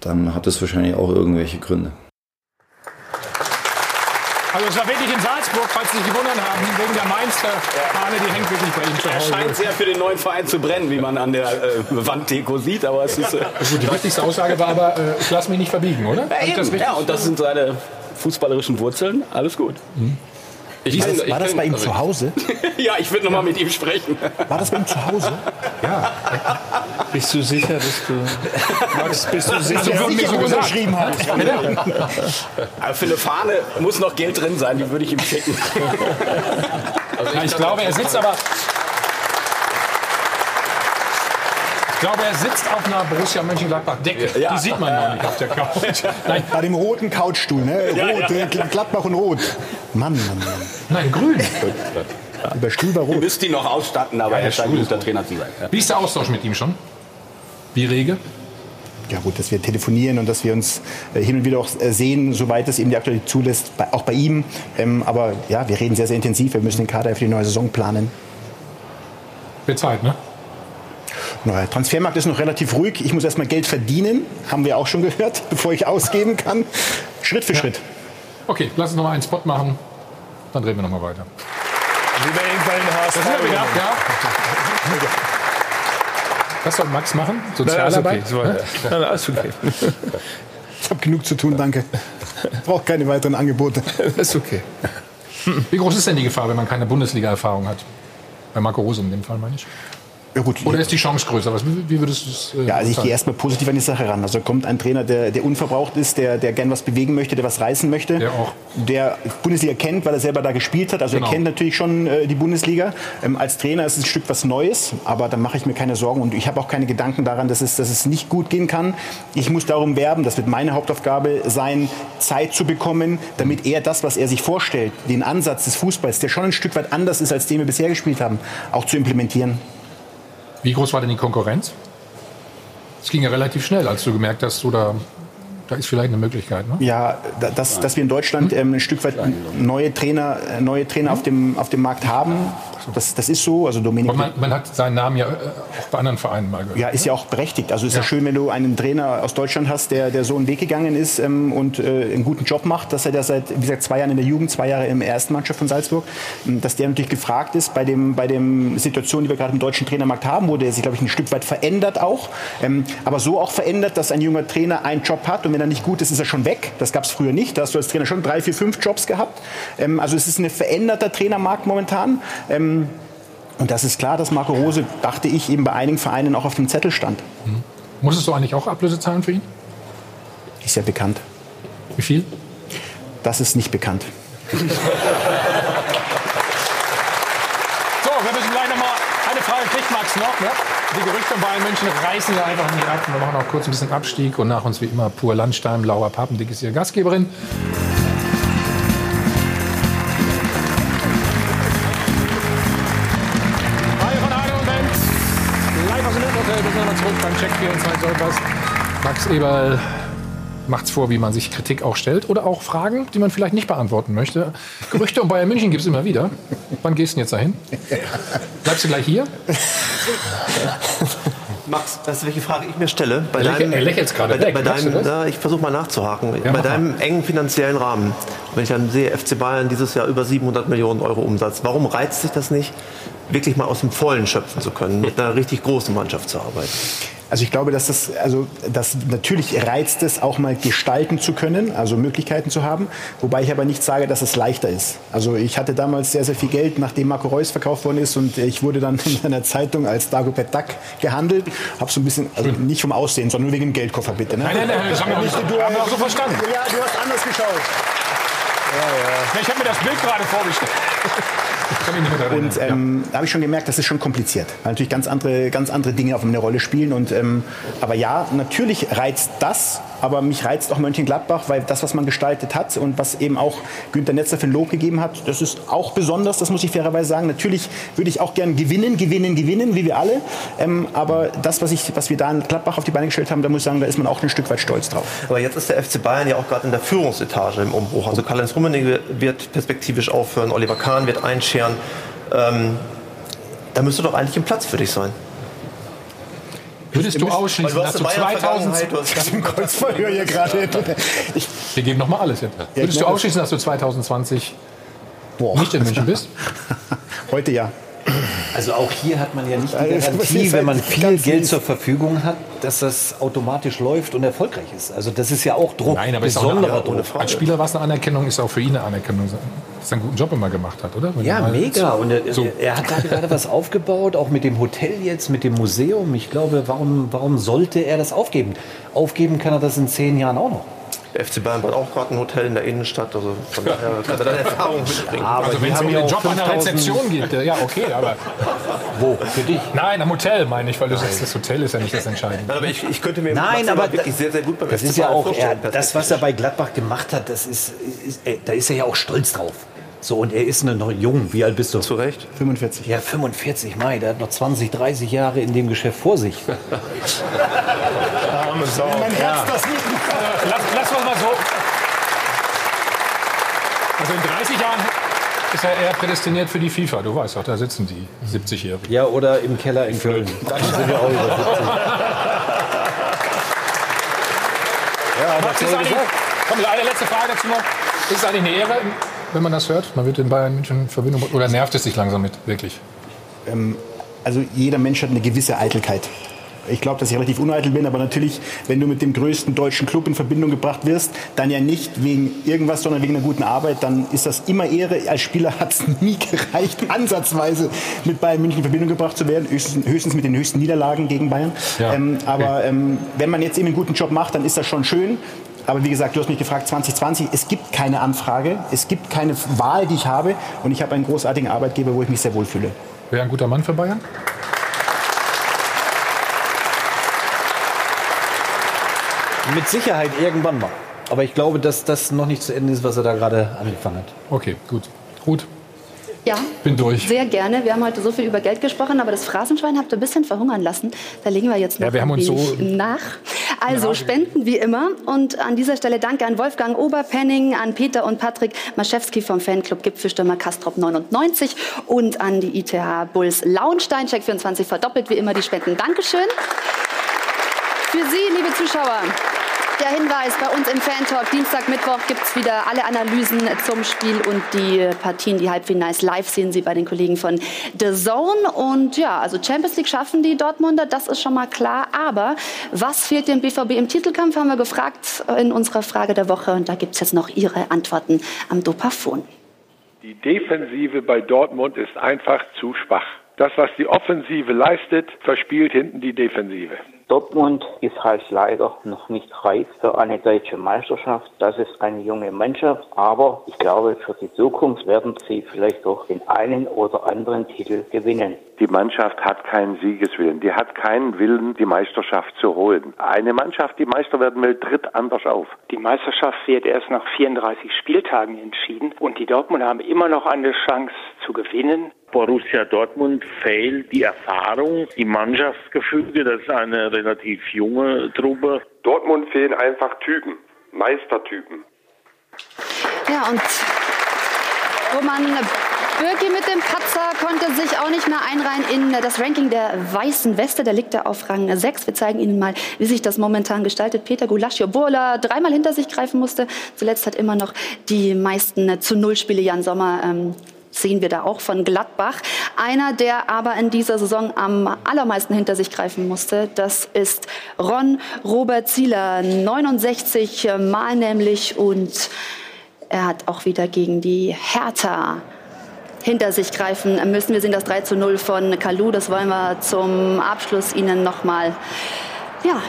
dann hat es wahrscheinlich auch irgendwelche Gründe.
Also es war wirklich in Salzburg, falls Sie sich gewundert haben, wegen der Mainz-Fahne, die hängt wirklich bei ihm zu
Er
Hause.
scheint sehr für den neuen Verein zu brennen, wie man an der äh, Wanddeko sieht. Aber es ist. Äh,
die wichtigste Aussage war aber, äh, ich lasse mich nicht verbiegen, oder?
Ja, eben. ja, und das sind seine fußballerischen Wurzeln. Alles gut.
Wie ist das, war das bei ihm zu Hause? [laughs]
ja, ich würde noch mal mit ihm sprechen.
War das bei ihm zu Hause?
Ja.
Bist du sicher, dass du. Max, bist du sicher,
Also,
dass du
wo unterschrieben hat.
Aber für eine Fahne muss noch Geld drin sein, die würde ich ihm schicken.
Ja, [laughs] ich glaube, er sitzt aber. Ich glaube, er sitzt auf einer Borussia Mönchengladbach-Decke.
Ja.
Die sieht man noch nicht auf der Couch. [laughs] Nein,
Bei dem roten Couchstuhl, ne?
Ja,
Rot,
ja.
äh, Gladbach und Rot. Mann, Mann, Mann.
nein grün.
Der Stuhl war
Ihr
rot.
müsst ihn noch ausstatten, aber
Ja,
er
der
scheint ein
Stuhl ist
guter Trainer zu sein. Ja.
Wie ist der Austausch mit ihm schon? Wie rege?
Ja gut, dass wir telefonieren und dass wir uns äh, hin und wieder auch äh, sehen, soweit es eben die Aktualität zulässt, bei, auch bei ihm. Ähm, aber ja, wir reden sehr, sehr intensiv. Wir müssen den Kader für die neue Saison planen.
Wird Zeit, ne?
Der Transfermarkt ist noch relativ ruhig. Ich muss erstmal Geld verdienen, haben wir auch schon gehört, [laughs] bevor ich ausgeben kann. Schritt für Schritt.
Okay, lass uns noch mal einen Spot machen. Dann reden wir noch mal weiter.
Wie bei irgendeinem HSV.
Das sind wir wieder, ja. Was soll Max machen?
Nein, alles okay.
Sozialarbeit?
Ja. Nein, alles okay.
Ich habe genug zu tun, danke. Brauche keine weiteren Angebote.
Das [laughs] ist okay.
Wie groß ist denn die Gefahr, wenn man keine Bundesliga-Erfahrung hat? Bei Marco Rose in dem Fall, meine ich.
Ja, gut.
Oder ist die Chance größer? Was, wie, würdest du es äh,
Ja, also ich gehe erstmal positiv an die Sache ran. Also kommt ein Trainer, der, der unverbraucht ist, der, der gern was bewegen möchte, der was reißen möchte.
Der auch.
Der Bundesliga kennt, weil er selber da gespielt hat. Also
Genau.
er kennt natürlich schon äh, die Bundesliga. Ähm, als Trainer ist es ein Stück was Neues, aber da mache ich mir keine Sorgen und ich habe auch keine Gedanken daran, dass es, dass es nicht gut gehen kann. Ich muss darum werben, das wird meine Hauptaufgabe sein, Zeit zu bekommen, damit er das, was er sich vorstellt, den Ansatz des Fußballs, der schon ein Stück weit anders ist, als den wir bisher gespielt haben, auch zu implementieren.
Wie groß war denn die Konkurrenz? Es ging ja relativ schnell, als du gemerkt hast, so da, da ist vielleicht eine Möglichkeit. Ne?
Ja, da- dass, dass wir in Deutschland ähm, ein Stück weit neue Trainer, äh, neue Trainer auf, dem, auf dem Markt haben, das, das ist so. Also
Aber man, man hat seinen Namen ja äh, auch bei anderen Vereinen mal gehört.
ja, ist ja auch berechtigt. Also ist ja.
Ja.
schön, wenn du einen Trainer aus Deutschland hast, der, der so einen Weg gegangen ist ähm, und äh, einen guten Job macht, dass er da seit, wie gesagt, zwei Jahren in der Jugend, zwei Jahre in der ersten Mannschaft von Salzburg, ähm, dass der natürlich gefragt ist bei dem, bei dem Situation, die wir gerade im deutschen Trainermarkt haben, wo der sich, glaube ich, ein Stück weit verändert auch. Ähm, aber so auch verändert, dass ein junger Trainer einen Job hat und wenn er nicht gut ist, ist er schon weg. Das gab es früher nicht. Da hast du als Trainer schon drei, vier, fünf Jobs gehabt. Ähm, also es ist ein veränderter Trainermarkt momentan. Ähm, und das ist klar, dass Marco Rose, dachte ich, eben bei einigen Vereinen auch auf dem Zettel stand.
Musstest du eigentlich auch Ablöse zahlen für ihn?
Ist ja bekannt.
Wie viel?
Das ist nicht bekannt. [laughs]
So, wir müssen gleich noch mal eine Frage kriegt Max noch. Ne? Die Gerüchte um Bayern Menschen reißen ja einfach in die Akten. Wir machen auch kurz ein bisschen Abstieg und nach uns wie immer pur Landstein, Laura Papendick ist ihre Gastgeberin. Heil von Adel und Benz. Live aus dem Ölhotel. Wir sind immer zurück beim Max Eberl, macht's vor, wie man sich Kritik auch stellt oder auch Fragen, die man vielleicht nicht beantworten möchte. Gerüchte um Bayern München gibt es immer wieder. Wann gehst du denn jetzt dahin? Bleibst du gleich hier?
Max, weißt du, welche Frage ich mir stelle?
Er lächelt- er lächelt gerade
bei, bei deinem, ja, Ich versuche mal nachzuhaken.
Ja,
bei deinem engen finanziellen Rahmen, wenn ich dann sehe, FC Bayern dieses Jahr über 700 Millionen Euro Umsatz, warum reizt sich das nicht, wirklich mal aus dem Vollen schöpfen zu können, mit einer richtig großen Mannschaft zu arbeiten?
Also ich glaube, dass das, also das natürlich reizt es, auch mal gestalten zu können, also Möglichkeiten zu haben. Wobei ich aber nicht sage, dass es leichter ist. Also ich hatte damals sehr, sehr viel Geld, nachdem Marco Reus verkauft worden ist und ich wurde dann [laughs] in einer Zeitung als Dagobert Duck gehandelt. Hab so ein bisschen, also nicht vom Aussehen, sondern nur wegen dem Geldkoffer bitte. Ne?
Nein, nein, nein, das haben wir nicht,
du,
haben wir auch so verstanden.
Ja, du hast anders geschaut.
Ich habe mir das Bild gerade vorgestellt. Ich kann mich nicht mehr daran
Und ähm, da habe ich schon gemerkt, das ist schon kompliziert. Weil natürlich ganz andere, ganz andere Dinge auf eine Rolle spielen. Und, ähm, aber ja, natürlich reizt das, aber mich reizt auch Mönchengladbach, weil das, was man gestaltet hat und was eben auch Günter Netzer für ein Lob gegeben hat, das ist auch besonders, das muss ich fairerweise sagen. Natürlich würde ich auch gern gewinnen, gewinnen, gewinnen, wie wir alle. Ähm, aber das, was, ich, was wir da in Gladbach auf die Beine gestellt haben, da muss ich sagen, da ist man auch ein Stück weit stolz drauf.
Aber jetzt ist der FC Bayern ja auch gerade in der Führungsetage im Umbruch. Also Karl-Heinz Rummenigge wird perspektivisch aufhören, Oliver Kahn wird einscheren. Ähm, da müsste doch eigentlich ein Platz für dich sein.
Würdest du ausschließen, dass du
eine Bayern-Vergangenheit,
2000...
du hast
Das ist ein Kreuzverhör hier [laughs] gerade. Ich,
Wir geben noch mal alles jetzt. Würdest du ausschließen, dass du 2020 nicht in München bist? [laughs]
Heute ja.
Also auch hier hat man ja nicht die Garantie, wenn man viel Geld zur Verfügung hat, dass das automatisch läuft und erfolgreich ist. Also das ist ja auch Druck,
Nein, aber ist auch eine,
besonderer Druck.
als Spieler war es eine Anerkennung, ist auch für ihn eine Anerkennung, dass er einen guten Job immer gemacht hat, oder? Wenn
Ja, mega. Und er,
so-
er hat da gerade was aufgebaut, auch mit dem Hotel jetzt, mit dem Museum. Ich glaube, warum, warum sollte er das aufgeben? Aufgeben kann er das in zehn Jahren auch noch.
Der FC Bayern hat auch gerade ein Hotel in der Innenstadt, also von daher [laughs] kann er da Erfahrung mitbringen.
Aber
also wenn es um
ja
den Job an der
5000
Rezeption geht, ja okay, aber
Wo? Für dich?
nein, am Hotel meine ich, weil du sagst, das Hotel ist ja nicht das Entscheidende.
Nein, aber ich, ich könnte mir
Nein, aber
wirklich sehr, sehr gut beim
das
FC
ist ja auch er, das, was er bei Gladbach gemacht hat, das ist, ist da ist er ja auch stolz drauf. So, und er ist noch jung. Wie alt bist du?
Zu Recht.
45.
Ja, 45, Mai. Der hat noch 20, 30 Jahre in dem Geschäft vor sich.
Arme Sau.
Mein Herz, das nicht.
Lass, lass mal mal so. Also in 30 Jahren ist er eher prädestiniert für die FIFA. Du weißt doch, da sitzen die 70-Jährigen.
Ja, oder im Keller in Köln. Da sind wir auch über 70. Ja,
Max,
das
ist eigentlich, komm, eine letzte Frage dazu noch. Ist es eigentlich eine Ehre, wenn man das hört? Man wird in Bayern München in Verbindung. Oder nervt es dich langsam mit? Wirklich?
Ähm, also jeder Mensch hat eine gewisse Eitelkeit. Ich glaube, dass ich relativ uneitel bin, aber natürlich, wenn du mit dem größten deutschen Club in Verbindung gebracht wirst, dann ja nicht wegen irgendwas, sondern wegen einer guten Arbeit, dann ist das immer Ehre. Als Spieler hat es [laughs] nie gereicht, ansatzweise mit Bayern München in Verbindung gebracht zu werden, höchstens, höchstens mit den höchsten Niederlagen gegen Bayern.
Ja,
Ähm, aber ähm, wenn man jetzt eben einen guten Job macht, dann ist das schon schön. Aber wie gesagt, du hast mich gefragt, 2020, es gibt keine Anfrage, es gibt keine Wahl, die ich habe und ich habe einen großartigen Arbeitgeber, wo ich mich sehr wohl fühle.
Wäre ein guter Mann für Bayern?
Mit Sicherheit irgendwann mal. Aber ich glaube, dass das noch nicht zu Ende ist, was er da gerade angefangen hat.
Okay, gut. Gut,
Ja,
bin durch.
sehr gerne. Wir haben heute so viel über Geld gesprochen, aber das Phrasenschwein habt ihr ein bisschen verhungern lassen. Da legen wir jetzt noch
Ja, wir haben
ein
uns so
nach. Also spenden wie immer. Und an dieser Stelle danke an Wolfgang Oberpenning, an Peter und Patrick Maschewski vom Fanclub Gipfelstürmer Kastrop 99 und an die ITH Bulls Launstein. Check 24 verdoppelt wie immer die Spenden. Dankeschön. Für Sie, liebe Zuschauer, der Hinweis, bei uns im Fan-Talk Dienstag, Mittwoch gibt es wieder alle Analysen zum Spiel und die Partien, die Halbfinals live sehen Sie bei den Kollegen von The Zone. Und ja, also Champions League schaffen die Dortmunder, das ist schon mal klar. Aber was fehlt dem BVB im Titelkampf, haben wir gefragt in unserer Frage der Woche. Und da gibt es jetzt noch Ihre Antworten am Dopafon.
Die Defensive bei Dortmund ist einfach zu schwach. Das, was die Offensive leistet, verspielt hinten die Defensive.
Dortmund ist halt leider noch nicht reif für eine deutsche Meisterschaft. Das ist eine junge Mannschaft, aber ich glaube, für die Zukunft werden sie vielleicht auch den einen oder anderen Titel gewinnen.
Die Mannschaft hat keinen Siegeswillen. Die hat keinen Willen, die Meisterschaft zu holen. Eine Mannschaft, die Meister werden will, tritt anders auf.
Die Meisterschaft wird erst nach 34 Spieltagen entschieden und die Dortmunder haben immer noch eine Chance zu gewinnen.
Borussia Dortmund fehlt die Erfahrung, die Mannschaftsgefüge. Das ist eine relativ junge Truppe.
Dortmund fehlen einfach Typen, Meistertypen.
Ja, und Roman Bürki mit dem Patzer konnte sich auch nicht mehr einreihen in das Ranking der weißen Weste. Da liegt er auf Rang 6. Wir zeigen Ihnen mal, wie sich das momentan gestaltet. Peter Gulaschi, obwohl er dreimal hinter sich greifen musste, zuletzt hat immer noch die meisten zu Null-Spiele Jan Sommer ähm, sehen wir da auch von Gladbach. Einer, der aber in dieser Saison am allermeisten hinter sich greifen musste, das ist Ron Robert Zieler. 69 Mal nämlich und er hat auch wieder gegen die Hertha hinter sich greifen müssen. Wir sehen das 3 zu 0 von Kalu. Das wollen wir zum Abschluss Ihnen nochmal ja,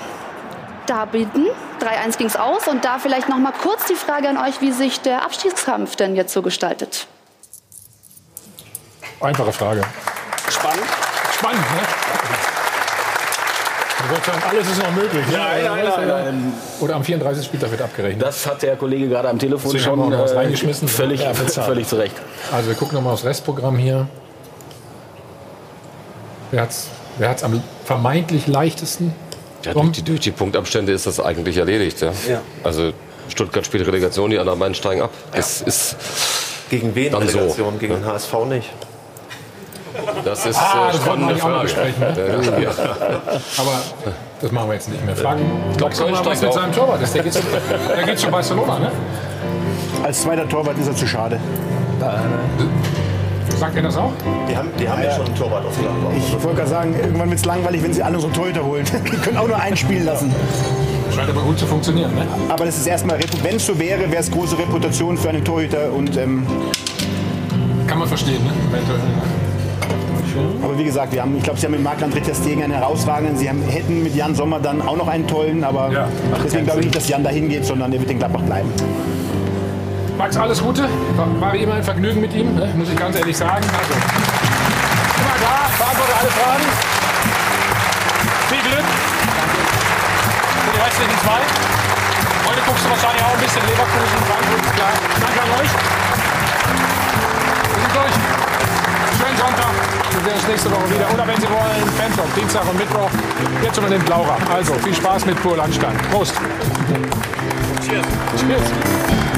darbieten. 3-1 ging es aus. Und da vielleicht noch mal kurz die Frage an euch, wie sich der Abstiegskampf denn jetzt so gestaltet.
Einfache Frage.
Spannend.
Spannend, ne? Sagen, alles ist noch möglich. ne?
Nein, nein, nein, nein.
Oder am 34. Spieltag wird abgerechnet.
Das hat der Kollege gerade am Telefon
Deswegen
schon äh,
reingeschmissen.
Völlig,
Ja,
völlig zu Recht.
Also wir gucken nochmal aufs Restprogramm hier. Wer hat's, wer hat's am vermeintlich leichtesten?
Ja, durch, die, durch die Punktabstände ist das eigentlich erledigt. Ja?
Ja.
Also Stuttgart spielt Relegation, die anderen beiden steigen ab. Das ist
Gegen wen
dann
Relegation?
so.
Gegen den HSV nicht.
Das ist
Ah,
äh,
das wollten wir auch mal
Frage.
besprechen. Ne?
Ja, ja.
Aber das machen wir jetzt nicht mehr. Fragen.
Ich glaub,
Max mal,
Köln
was
steigt
mit seinem Torwart ist. Der geht, zu, der geht zu Barcelona, ne?
Als zweiter Torwart ist er zu schade.
Sagt er das auch?
Die haben, die haben ja, schon einen Torwart auf Gladbach.
Ich wollte gerade sagen, irgendwann wird es langweilig, wenn sie alle unsere Torhüter holen. [laughs] Die können auch nur einen spielen lassen.
Scheint aber gut zu funktionieren, ne?
Aber das ist erstmal, wenn es so wäre, wäre es große Reputation für einen Torhüter. Und, ähm,
Kann man verstehen, ne? Eventuell.
Aber wie gesagt, wir haben, ich glaube, sie haben mit Marc André Stegen einen herausragenden. Sie haben, hätten mit Jan Sommer dann auch noch einen tollen. Aber deswegen glaube ich nicht, dass Jan dahin geht, sondern er wird in Gladbach bleiben.
Max, alles Gute. War, wie immer ein Vergnügen mit ihm, ne? muss ich ganz ehrlich sagen. Also, immer da, beantworte alle Fragen. Viel Glück. Für die restlichen zwei. Heute guckst du wahrscheinlich auch ein bisschen Leverkusen, Frankfurt, klar. Danke an euch. Wir sind durch. Sonntag. Wir sehen uns nächste Woche wieder. Oder wenn Sie wollen, Fantalk, Dienstag und Mittwoch. Jetzt übernimmt Laura. Also, viel Spaß mit Pur Landstein. Prost. Cheers. Cheers.